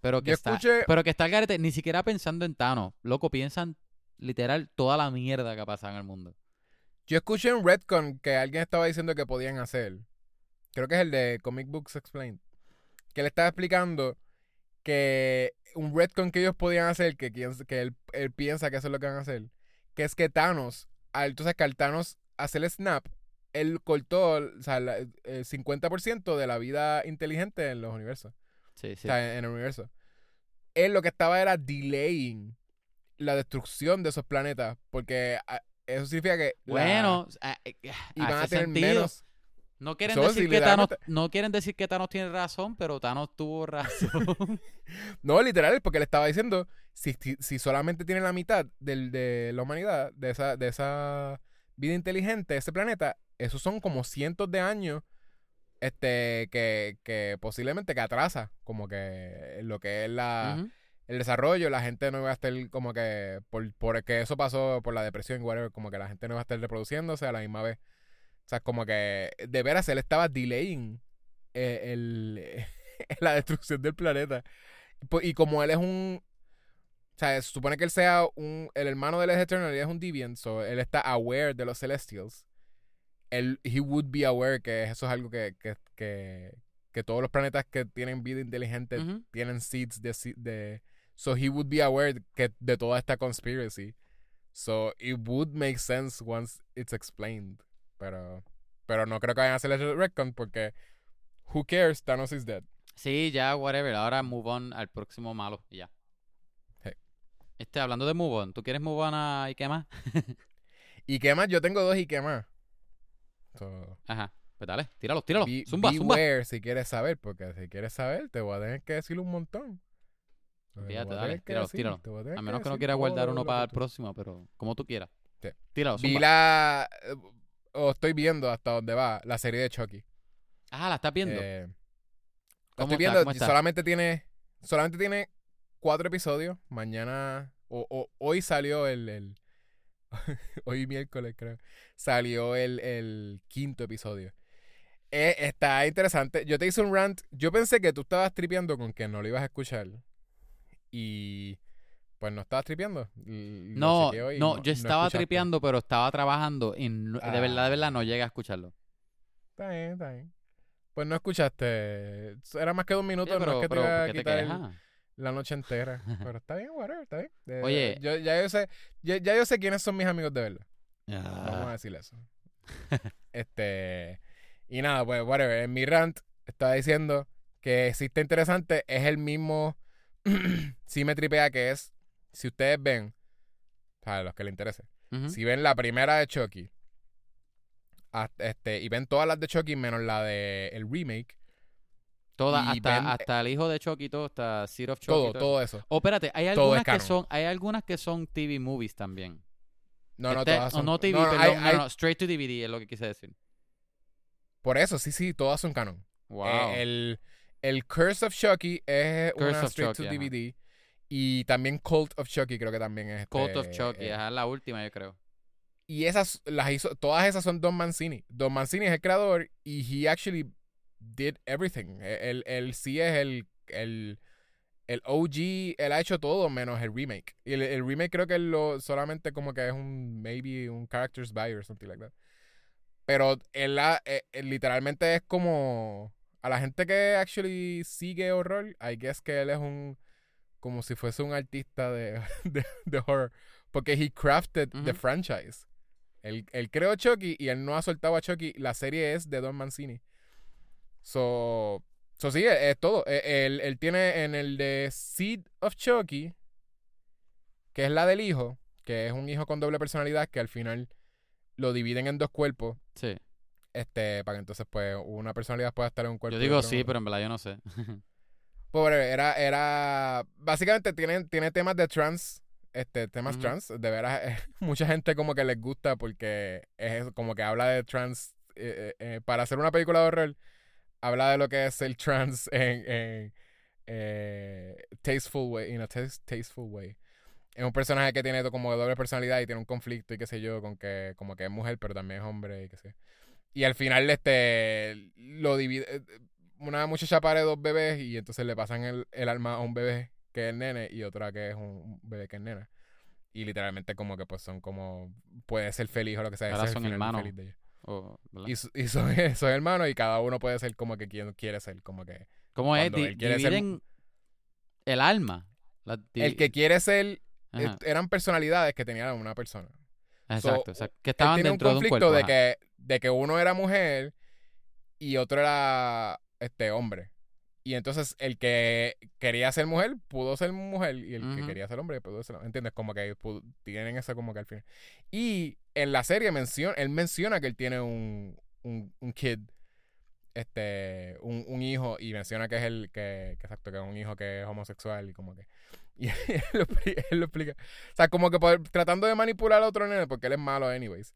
Pero que Yo está, escuché, pero que está el garete, ni siquiera pensando en Thanos. Loco, piensan literal toda la mierda que ha pasado en el mundo. yo escuché en Redcon que alguien estaba diciendo que podían hacer. Creo que es el de Comic Books Explained. Que le estaba explicando que un Redcon que ellos podían hacer, que, que él, él piensa que eso es lo que van a hacer, que es que Thanos, al, sabes que al Thanos hacer el snap, él cortó o sea, el 50% de la vida inteligente en los universos. Sí, sí. O sea, en el universo. Él lo que estaba era delaying la destrucción de esos planetas. Porque ah, eso significa que. Bueno, a- a- iban a hace tener sentido. menos. No quieren So, decir si que Thanos, no quieren decir que Thanos tiene razón, pero Thanos tuvo razón. [laughs] No, literal, porque le estaba diciendo. Si, si, si solamente tiene la mitad del, de la humanidad, de esa, de esa vida inteligente, ese planeta, esos son como cientos de años. Este, que, que posiblemente que atrasa, como que lo que es la, Ujú. el desarrollo, la gente no va a estar como que, por, por que eso pasó por la depresión, whatever, como que la gente no va a estar reproduciéndose a la misma vez. O sea, como que de veras él estaba delaying eh, el, [laughs] la destrucción del planeta. Po- Y como él es un... O sea, se supone que él sea un... El hermano de él es Eternal y es un Deviant, so él está aware de los Celestials. Él, he would be aware que eso es algo que, que, que, que todos los planetas que tienen vida inteligente tienen seeds de, de so he would be aware que de toda esta conspiracy so it would make sense once it's explained pero pero no creo que vayan a hacer el retcon porque who cares Thanos is dead Sí, ya, whatever. Ahora move on al próximo malo y ya. Este, hablando de move on, ¿tú quieres move on a y qué más? [laughs] y qué más yo tengo dos y qué más So, Ajá. Pues dale, tíralo, tíralo. be- zumba, zumba. beware si quieres saber porque si quieres saber te voy a tener que decir un montón a Fíjate, dale, tíralo, decir, tíralo. A menos que no quieras guardar uno para el próximo, pero como tú quieras. Sí. Tíralo, Vi zumba. la. eh, O estoy viendo hasta dónde va la serie de Chucky. Ah, la estás viendo. Eh, la ¿Cómo estoy viendo. Solamente tiene. Solamente tiene cuatro episodios. Mañana. O, o- hoy salió el. el- [laughs] hoy miércoles, creo. Salió el, el quinto episodio. Eh, está interesante. Yo te hice un rant. Yo pensé que tú estabas tripeando con que no lo ibas a escuchar. Y. Pues no estabas tripeando. No, no, yo estaba escuchaste. tripeando, pero estaba trabajando y de verdad, de Ah. verdad no llegué a escucharlo. Está bien, está bien. Pues no escuchaste. Era más que dos Sí, minutos, pero, no es que te pero iba a ¿por qué te quitar el- quejas? La noche entera. [laughs] Pero está bien, whatever, está bien. Eh, Oye. yo, ya, yo sé, ya, ya yo sé quiénes son mis amigos de verdad. Vamos a Ah, decirle eso. [laughs] este. Y nada, pues, whatever. En mi rant estaba diciendo que si está interesante, es el mismo. [clears throat] sí me tripea que es. Si ustedes ven, para los que les interese, si ven la primera de Chucky, hasta- este, y ven todas las de Chucky menos la de el remake, Hasta, ven- hasta el hijo de Chucky, todo, hasta Seed of Chucky. todo, todo todo eso. eso. Oh, espérate, hay algunas que son, hay algunas que son TV movies también. No, no, Este- todas o son. no TV, no, no, perdón, hay- no, no, straight to DVD es lo que quise decir. Por eso, sí, sí, todas son canon. Wow. Eh, el, el Curse of Chucky es Curse una straight Chucky, to ajá. DVD. Y también Cult of Chucky creo que también es. Cult este, of Chucky, eh, ajá, la última yo creo. Y esas, las hizo, todas esas son Don Mancini. Don Mancini es el creador y he actually did everything. E, Él, él sí es el, el, el OG, él ha hecho todo menos el remake. Y el, el remake creo que él lo, solamente como que es un, maybe un character's buy or something like that. Pero él, ha- eh, eh, literalmente es como, a la gente que actually sigue horror, I guess que él es un, como si fuese un artista de, [laughs] de, de horror. Porque he crafted the franchise. Él, él creó Chucky y él no ha soltado a Chucky. La serie es de Don Mancini. So, so sí, es, es todo. Él, él tiene en el de Seed of Chucky, que es la del hijo, que es un hijo con doble personalidad que al final lo dividen en dos cuerpos. Sí. Este, para que entonces pues una personalidad pueda estar en un cuerpo. Yo digo sí, pero en verdad yo no sé. [laughs] Pobre, era, era, básicamente tiene, tiene temas de trans, este, temas trans, de veras, eh, [laughs] mucha gente como que les gusta porque es como que habla de trans, eh, eh, para hacer una película de horror, habla de lo que es el trans en, en eh, tasteful way, in a tas- tasteful way. Es un personaje que tiene como doble personalidad y tiene un conflicto y qué sé yo, con que como que es mujer pero también es hombre y qué sé. Y al final este lo divide eh, una muchacha pare dos bebés y entonces le pasan el, el alma a un bebé que es nene y otra que es un bebé que es nena. Y literalmente como que pues son como puede ser feliz o lo que sea. Ahora son hermanos. feliz de ellos. Y, y son, [laughs] son hermanos y cada uno puede ser como que quien quiere ser, como que ¿Cómo es? Di- ser- el alma. La el que quiere ser eh, Ajá, eran personalidades que tenía una persona. Exacto, so, exacto. Que estaban tiene un dentro de un conflicto cuerpo. de que de que uno era mujer y otro era este hombre. Y entonces el que quería ser mujer pudo ser mujer y el que quería ser hombre pudo ser ¿entiendes? Como que tienen eso como que al final. Y en la serie menciona él menciona que él tiene un un, un kid este un, un hijo y menciona que es el que, que exacto que es un hijo que es homosexual y como que [laughs] y él lo, expli- él lo explica o sea como que por- tratando de manipular a otro nene porque él es malo anyways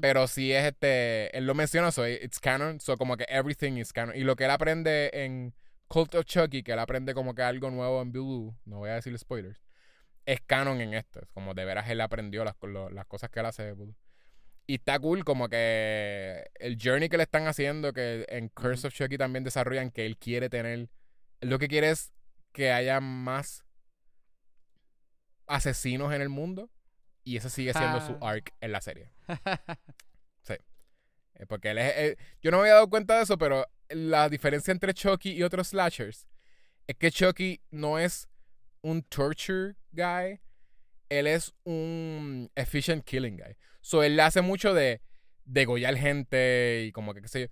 pero sí es este. Él lo menciona, so it's canon. So como que everything is canon. Y lo que él aprende en Cult of Chucky, que él aprende como que algo nuevo en Blue, no voy a decir spoilers, es canon en esto. Es como de veras él aprendió las, lo- las cosas que él hace. Y está cool como que el journey que le están haciendo, que en Curse of Chucky también desarrollan, que él quiere tener. lo que quiere es que haya más asesinos en el mundo. Y ese sigue siendo su Ah. arc en la serie. [laughs] Eh, Porque él es. él- yo no me había dado cuenta de eso, pero la diferencia entre Chucky y otros slashers es que Chucky no es un torture guy, él es un efficient killing guy. So él hace mucho de degollar gente y como que qué sé yo.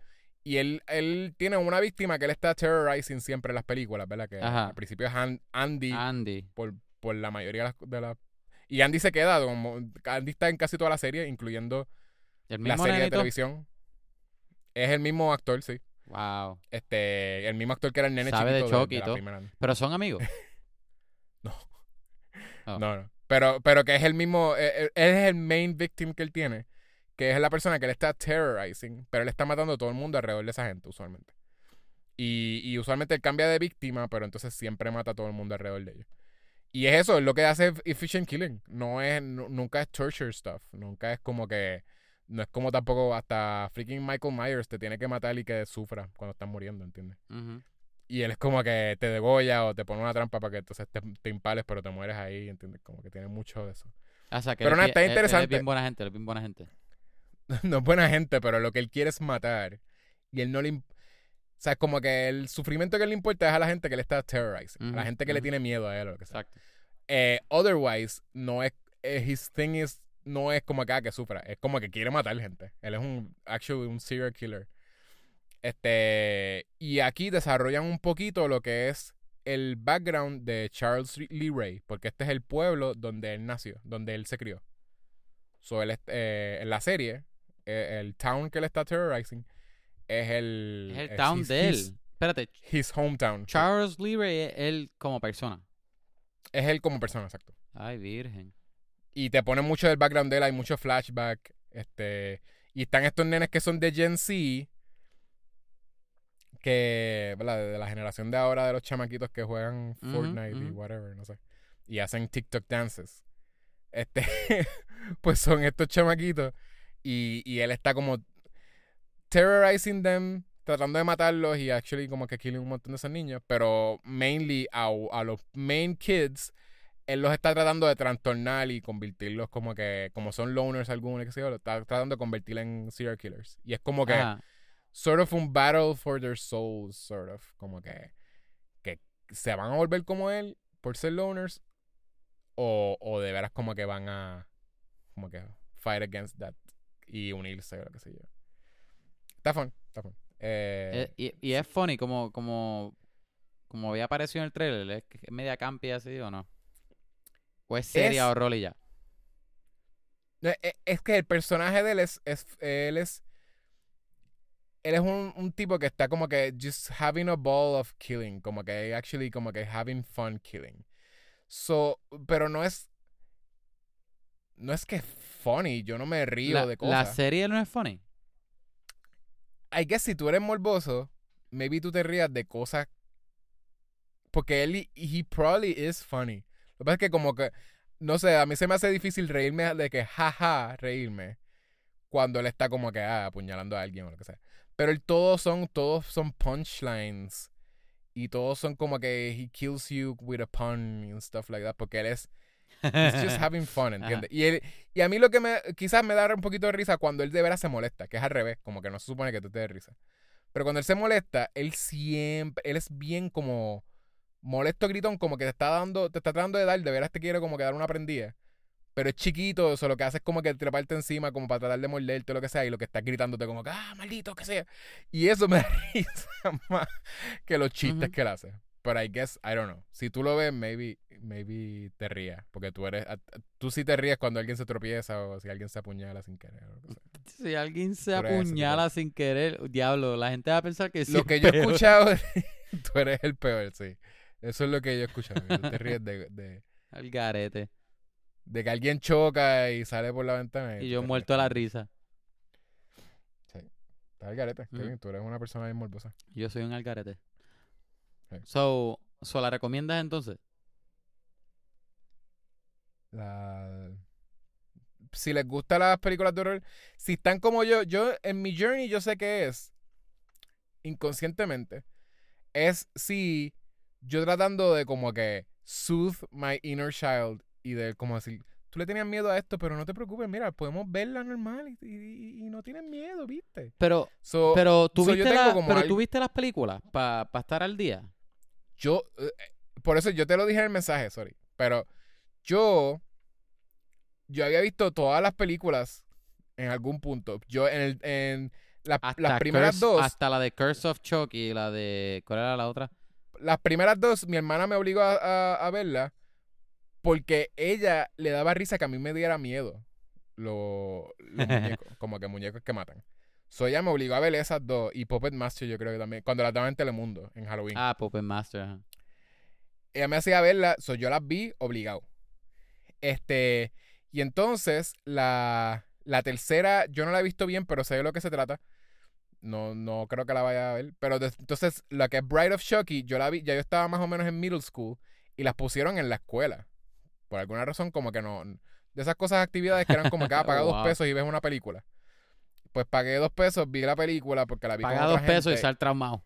Y él, él tiene una víctima que él está terrorizing siempre en las películas, ¿verdad? Que Ajá. al principio es Andy Andy. por, por la mayoría de las, de las- Y Andy se queda, como, Andy está en casi toda la serie, incluyendo El la serie de televisión. Es el mismo actor, sí. Wow. Este, el mismo actor que era el nene Sabe chiquito de, Chucky de y la todo. primera. Pero son amigos. [laughs] Oh. No, no. Pero, pero que es el mismo, eh, eh, él es el main victim que él tiene, que es la persona que él está terrorizing, pero él está matando a todo el mundo alrededor de esa gente, usualmente. Y, y usualmente él cambia de víctima, pero entonces siempre mata a todo el mundo alrededor de ellos. Y es eso, es lo que hace efficient killing. No es, nu- nunca es torture stuff. Nunca es como que, no es como tampoco hasta freaking Michael Myers te tiene que matar y que sufra cuando estás muriendo, ¿entiendes? Y él es como que te degolla o te pone una trampa para que entonces te, te impales, pero te mueres ahí, ¿entiendes? Como que tiene mucho de eso. O sea, que Pero no, es está bien- él- él interesante. es bien buena gente, él es bien buena gente. [laughs] no es buena gente, pero lo que él quiere es matar. Y él no le... O sea, es como que el sufrimiento que le importa es a la gente que le está terrorizing. A la gente que le tiene miedo a él o lo que sea. Exacto. Eh, otherwise, no es... eh, his thing is... No es como acá que sufra. Es como que quiere matar gente. Él es un... Actually, un serial killer. Este... Y aquí desarrollan un poquito lo que es el background de Charles Lee Ray. Porque este es el pueblo donde él nació. Donde él se crió. So, él, eh, en la serie, eh, el town que él está terrorizing es el... Es el es town his- de his- él. Espérate, His hometown. Charles Lee Ray es él como persona. Es él como persona, exacto. Ay, virgen. Y te pone mucho del background de él, hay mucho flashback. Este, y están estos nenes que son de Gen Z, que, ¿verdad? De la generación de ahora de los chamaquitos que juegan Fortnite y whatever, no sé. Y hacen TikTok dances. Este, [laughs] pues son estos chamaquitos. Y, y él está como terrorizing them, tratando de matarlos y actually como que killing un montón de esos niños. Pero mainly a, a los main kids él los está tratando de trastornar y convertirlos como que, como son loners algunos, que sé yo, lo está tratando de convertir en serial killers. Y es como que. Sort of un battle for their souls, sort of, como que, que se van a volver como él por ser loners, o, o de veras como que van a, como que, fight against that y unirse o lo que sé yo. Está fun, está fun. Eh, Eh, y, y es funny como, como, como había aparecido en el trailer, ¿es, que- es media campi así o no? ¿O es seria Es- o rol y ya? No, e- Es que el personaje de él es, es él es él es un, un tipo que está como que just having a ball of killing, como que actually como que having fun killing. So, pero no es no es que es funny, yo no me río La, de la cosas. serie no es funny. I guess si tú eres morboso, maybe tú te rías de cosas porque él he probably is funny. Lo que pasa es que como que no sé, a mí se me hace difícil reírme de que jaja, reírme cuando él está como que ah, apuñalando a alguien o lo que sea. Pero el todos son todos son punchlines y todos son como que he kills you with a pun and stuff like that porque él es He's just [laughs] having fun, ¿entiendes? Y, él- y a mí lo que me quizás me da un poquito de risa cuando él de veras se molesta, que es al revés, como que no se supone que tú te des risa. Pero cuando él se molesta, él siempre, él es bien como molesto gritón, como que te está dando, te está tratando de dar, de veras te quiere como que dar una prendida. Pero es chiquito, eso lo que hace es como que treparte encima, como para tratar de morderte o lo que sea, y lo que está gritándote como que, ah, maldito, que sea. Y eso me [laughs] da risa más que los chistes que él hace. Pero I guess, I don't know. Si tú lo ves, maybe, maybe te rías. Porque tú eres, tú sí te ríes cuando alguien se tropieza o si alguien se apuñala sin querer. o sea. [laughs] Si alguien se apuñala sin querer, diablo, la gente va a pensar que sí. Lo que yo he [laughs] escuchado, tú eres el peor, sí. Eso es lo que yo he escuchado. tú te ríes de, de, Al garete. De que alguien choca y sale por la ventana. Y yo muerto a la risa. Estás al garete, Ujú. Kevin, Tú eres una persona bien morbosa. Yo soy un algarete. Sí. So, so, ¿la recomiendas entonces? La... Si les gustan las películas de horror, si están como yo, yo en mi journey yo sé que es, inconscientemente, es si yo tratando de como que soothe my inner child y de como decir, tú le tenías miedo a esto, pero no te preocupes, mira, podemos verla normal y, y- y no tienes miedo, ¿viste? Pero, So, pero ¿tú so viste, la- pero algo- tú viste las películas para estar al día. yo, eh, por eso yo te lo dije en el mensaje, sorry, pero yo, yo había visto todas las películas en algún punto. Yo en, el, en la- las primeras Curse- dos, Hasta la de Curse of Chucky y la de... ¿Cuál era la otra? las primeras dos, mi hermana me obligó a, a- a verla porque ella le daba risa que a mí me diera miedo lo- los [laughs] muñecos, como que muñecos que matan. So ella me obligó a ver esas dos y Puppet Master yo creo que también, cuando las daban en Telemundo, en Halloween. Ah, Puppet Master. ajá. ella me hacía verla, so yo las vi obligado. Este, y entonces la, la tercera, yo no la he visto bien, pero sé de lo que se trata. No, no creo que la vaya a ver. Pero des- entonces, la que es Bride of Chucky, yo la vi, ya yo estaba más o menos en middle school y las pusieron en la escuela. Por alguna razón, como que no. De esas cosas, actividades que eran como que [laughs] ah, paga dos pesos y ves una película. Pues pagué dos pesos, vi la película porque la vi Paga con dos otra pesos y sal traumado.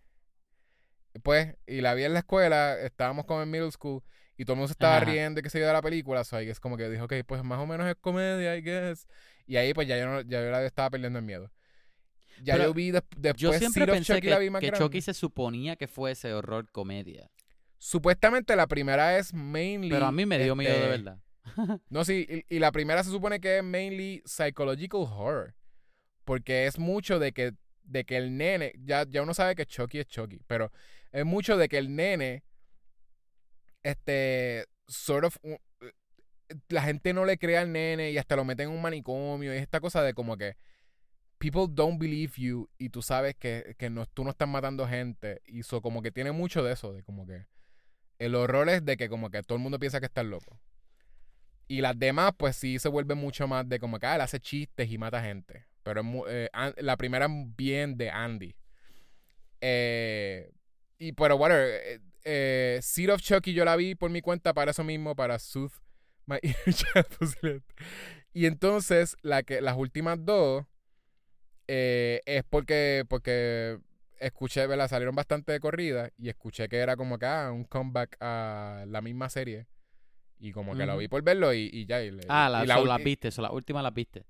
Pues, y la vi en la escuela, estábamos como en middle school, y todo el mundo se estaba Ajá. riendo sé yo de la película, so, ahí es como que dijo, ok, pues más o menos es comedia, I guess. Y ahí pues ya yo, no, ya yo la estaba perdiendo el miedo. Ya Pero yo vi des- después Yo siempre pensé Chucky que, la vi más que. Chucky se suponía que fuese horror comedia. Supuestamente la primera es mainly... Pero a mí me dio miedo de este, verdad. [laughs] No, sí, y, y la primera se supone que es mainly psychological horror. Porque es mucho de que, de que el nene, ya, ya uno sabe que Chucky es Chucky, pero es mucho de que el nene, este, sort of, uh, la gente no le cree al nene y hasta lo meten en un manicomio y esta cosa de como que people don't believe you y tú sabes que, que no, tú no estás matando gente y eso como que tiene mucho de eso, de como que el horror es de que como que todo el mundo piensa que estás loco. Y las demás, pues sí se vuelve mucho más de como que ah, él hace chistes y mata gente. Pero eh, la primera bien de Andy. Eh, y pero whatever. Eh, eh, Seed of Chucky yo la vi por mi cuenta para eso mismo, para [laughs] posiblemente. Y entonces, la las últimas dos es porque, porque escuché, ¿verdad? Salieron bastante de corrida y escuché que era como que ah, un comeback a la misma serie. Y como que lo Ujú. vi por verlo y, y ya. y le- Ah, la, y la so, viste, so, las últimas las viste.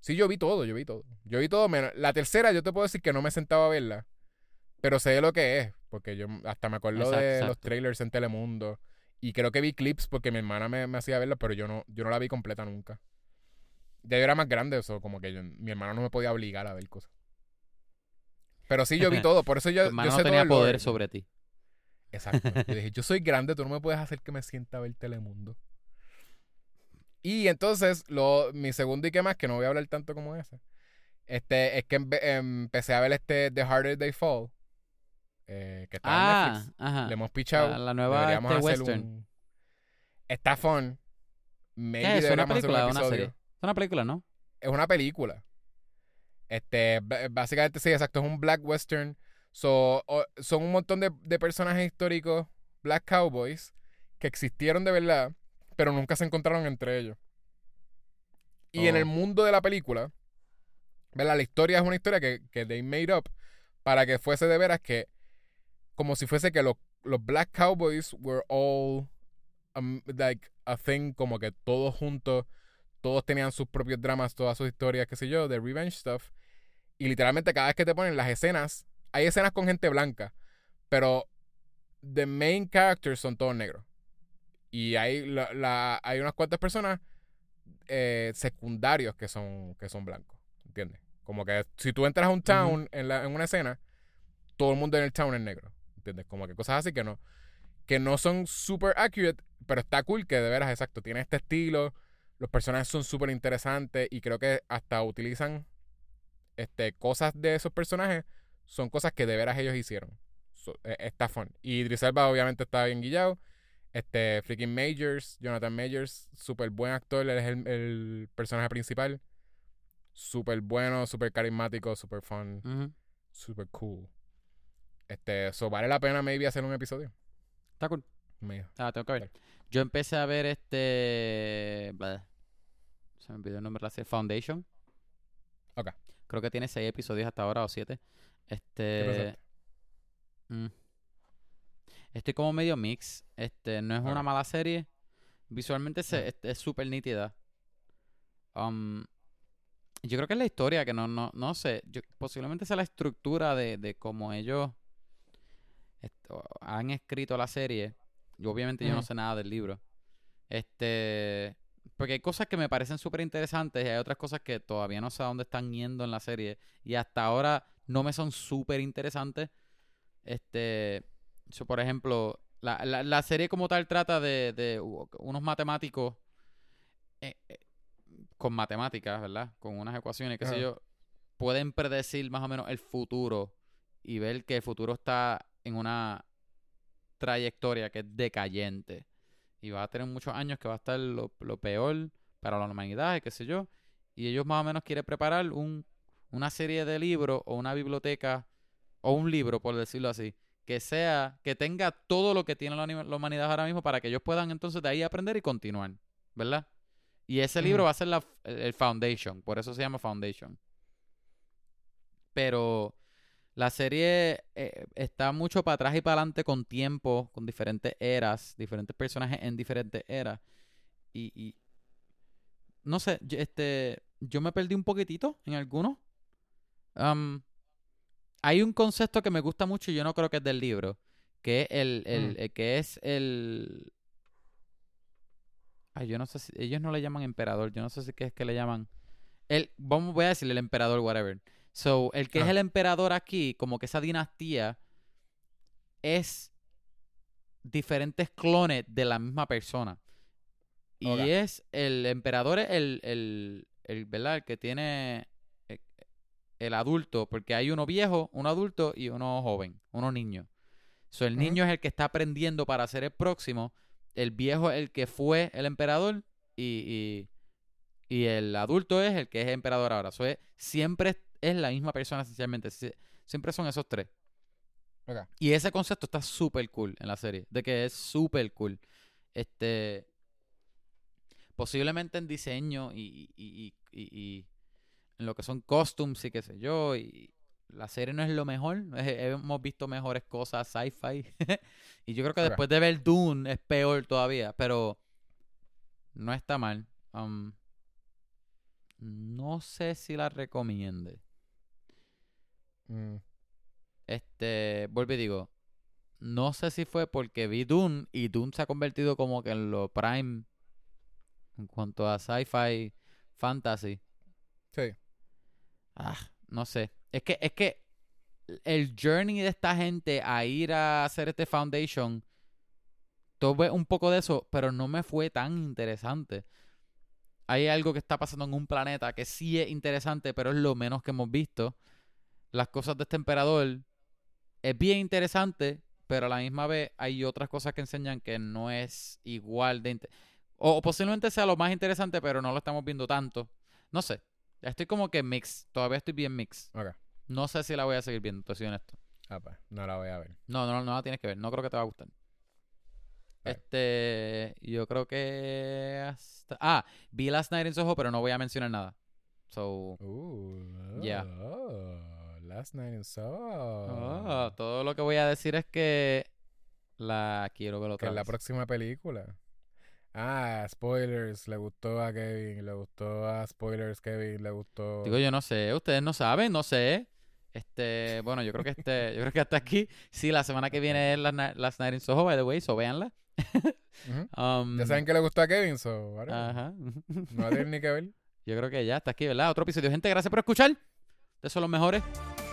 Sí, yo vi todo, yo vi todo. Yo vi todo menos. La tercera, yo te puedo decir que no me sentaba a verla. Pero sé lo que es. Porque yo hasta me acuerdo Exacto, de los trailers en Telemundo. Y creo que vi clips porque mi hermana me, me hacía verla, pero yo no, yo no la vi completa nunca. Ya yo era más grande, eso, como que yo- mi hermano no me podía obligar a ver cosas. Pero sí, yo vi [laughs] todo. Por eso yo, Tu yo sé no tenía poder sobre ti. Exacto. [laughs] Yo dije, yo soy grande, tú no me puedes hacer que me sienta a ver Telemundo. Y entonces, lo, mi segundo y que más, que no voy a hablar tanto como ese, este, es que empe- empecé a ver este The Harder They Fall, eh, que está en Ah, Netflix. ajá. Le hemos pichado. La, la nueva deberíamos este, hacer western. un... Está fun. Maybe ¿Qué es? ¿Una un película o una episodio. serie? Es una película, ¿no? Es una película. Este, básicamente sí, exacto, es un black western. So, o- son un montón de, de personajes históricos, black cowboys, que existieron de verdad, pero nunca se encontraron entre ellos. Y en Oh. el mundo de la película, ¿verdad? La historia es una historia que, que they made up para que fuese de veras que, como si fuese que los, los black cowboys were all um, like a thing, como que todos juntos, todos tenían sus propios dramas, todas sus historias, qué sé yo, de revenge stuff. Y literalmente cada vez que te ponen las escenas, hay escenas con gente blanca, pero the main characters son todos negros. Y hay, la, la- hay unas cuantas personas eh, secundarios que son, que son blancos. ¿Entiendes? Como que si tú entras a un town en, la- en una escena, todo el mundo en el town es negro. ¿Entiendes? Como que cosas así que no, que no son super accurate, pero está cool que de veras, exacto, tiene este estilo. Los personajes son súper interesantes y creo que hasta utilizan este, cosas de esos personajes, son cosas que de veras ellos hicieron. So, eh, está fun. Y Idris Elba obviamente está bien guillado. Este, freaking Majors, Jonathan Majors, súper buen actor, él es el, el personaje principal. Súper bueno, súper carismático, súper fun, Ujú. súper cool. Este, so vale la pena maybe hacer un episodio. Está cool. Me- Ah, tengo que ver. Yo empecé a ver este. blah, Se me olvidó el nombre la. Foundation. Ok. Creo que tiene seis episodios hasta ahora o siete. ¿Qué Este. mm. Estoy como medio mix. Este, no es una mala serie. Visualmente se- es- súper nítida. um, yo creo que es la historia que no, no, no sé. Yo, posiblemente sea la estructura de, de cómo ellos esto, han escrito la serie. Y obviamente yo no sé nada del libro. Este. Porque hay cosas que me parecen súper interesantes y hay otras cosas que todavía no sé a dónde están yendo en la serie. Y hasta ahora no me son súper interesantes. Este. so, por ejemplo, la, la, la serie como tal trata de, de unos matemáticos eh, eh, con matemáticas, ¿verdad? Con unas ecuaciones, qué sé yo, pueden predecir más o menos el futuro y ver que el futuro está en una trayectoria que es decayente y va a tener muchos años que va a estar lo, lo peor para la humanidad, y qué sé yo, y ellos más o menos quieren preparar un, una serie de libros o una biblioteca o un libro, por decirlo así, que sea, que tenga todo lo que tiene la, humanidad ahora mismo para que ellos puedan entonces de ahí aprender y continuar, ¿verdad? Y ese libro va a ser la, el el Foundation, por eso se llama Foundation. Pero la serie eh, está mucho para atrás y para adelante con tiempo, con diferentes eras, diferentes personajes en diferentes eras. Y, y no sé, yo, este, yo me perdí un poquitito en algunos. Hay un concepto que me gusta mucho y yo no creo que es del libro, que es el, el- Mm. el que es el Ay, yo no sé si ellos no le llaman emperador, yo no sé si qué es que le llaman el vamos voy a decirle el emperador whatever. So, el que es el emperador aquí, como que esa dinastía es diferentes clones de la misma persona. Y es el emperador es el, el, el, ¿verdad? El que tiene eh, el adulto, porque hay uno viejo, uno adulto y uno joven, uno niño. So, el niño es el que está aprendiendo para ser el próximo, el viejo es el que fue el emperador y, y, y el adulto es el que es emperador ahora. So, es- siempre es, la misma persona esencialmente, Sie- siempre son esos tres. Y ese concepto está súper cool en la serie, de que es súper cool. Este, posiblemente en diseño y, y, y, y- en lo que son costumes y qué sé yo, y la serie no es lo mejor. Hemos visto mejores cosas sci-fi. [laughs] y yo creo que después de ver Dune es peor todavía, pero no está mal. Um, no sé si la recomiende. Mm, Este, vuelvo y digo, no sé si fue porque vi Dune y Dune se ha convertido como que en lo prime en cuanto a sci-fi fantasy. Sí. Ah, no sé. Es que, es que el journey de esta gente a ir a hacer este foundation, tuve un poco de eso, pero no me fue tan interesante. Hay algo que está pasando en un planeta que sí es interesante, pero es lo menos que hemos visto. Las cosas de este emperador es bien interesante, pero a la misma vez hay otras cosas que enseñan que no es igual de... O, o posiblemente sea lo más interesante, pero no lo estamos viendo tanto. No sé. Estoy como que mix. Todavía estoy bien mix. Ok. No sé si la voy a seguir viendo, te soy honesto. Ah, pues, no la voy a ver. No, no, no la tienes que ver. No creo que te va a gustar. Right. Este, yo creo que hasta... Ah, vi Last Night in Soho, pero no voy a mencionar nada. So, Uh, Yeah. Oh, last night in Soho. ah, todo lo que voy a decir es que la quiero ver que otra es la próxima película. Ah, spoilers. Le gustó a Kevin. Le gustó a spoilers, Kevin. Le gustó. Digo, yo no sé, ustedes no saben, no sé. Este, bueno, yo creo que este, yo creo que hasta aquí. Sí, la semana que viene es Last Night, Last Night in Soho, by the way, so véanla. [laughs] Um, Ya saben que le gustó a Kevin, so. Ajá. No va a tener ni que ver. [laughs] Yo creo que ya está aquí, ¿verdad? Otro episodio. Gente, gracias por escuchar. Ustedes son los mejores.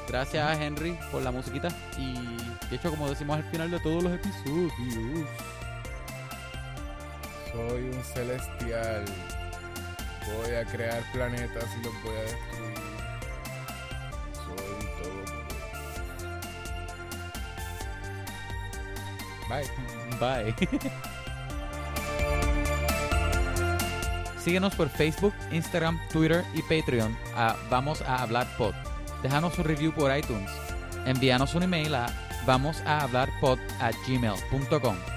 Gracias a Henry por la musiquita. Y de hecho, como decimos al final de todos los episodios. Soy un celestial. Voy a crear planetas y los voy a destruir. Soy todo. Bye. [laughs] Bye. [laughs] Síguenos por Facebook, Instagram, Twitter y Patreon a Vamos a Hablar Pod. Déjanos un review por iTunes. Envíanos un email a vamos a hablar pod a gmail.com.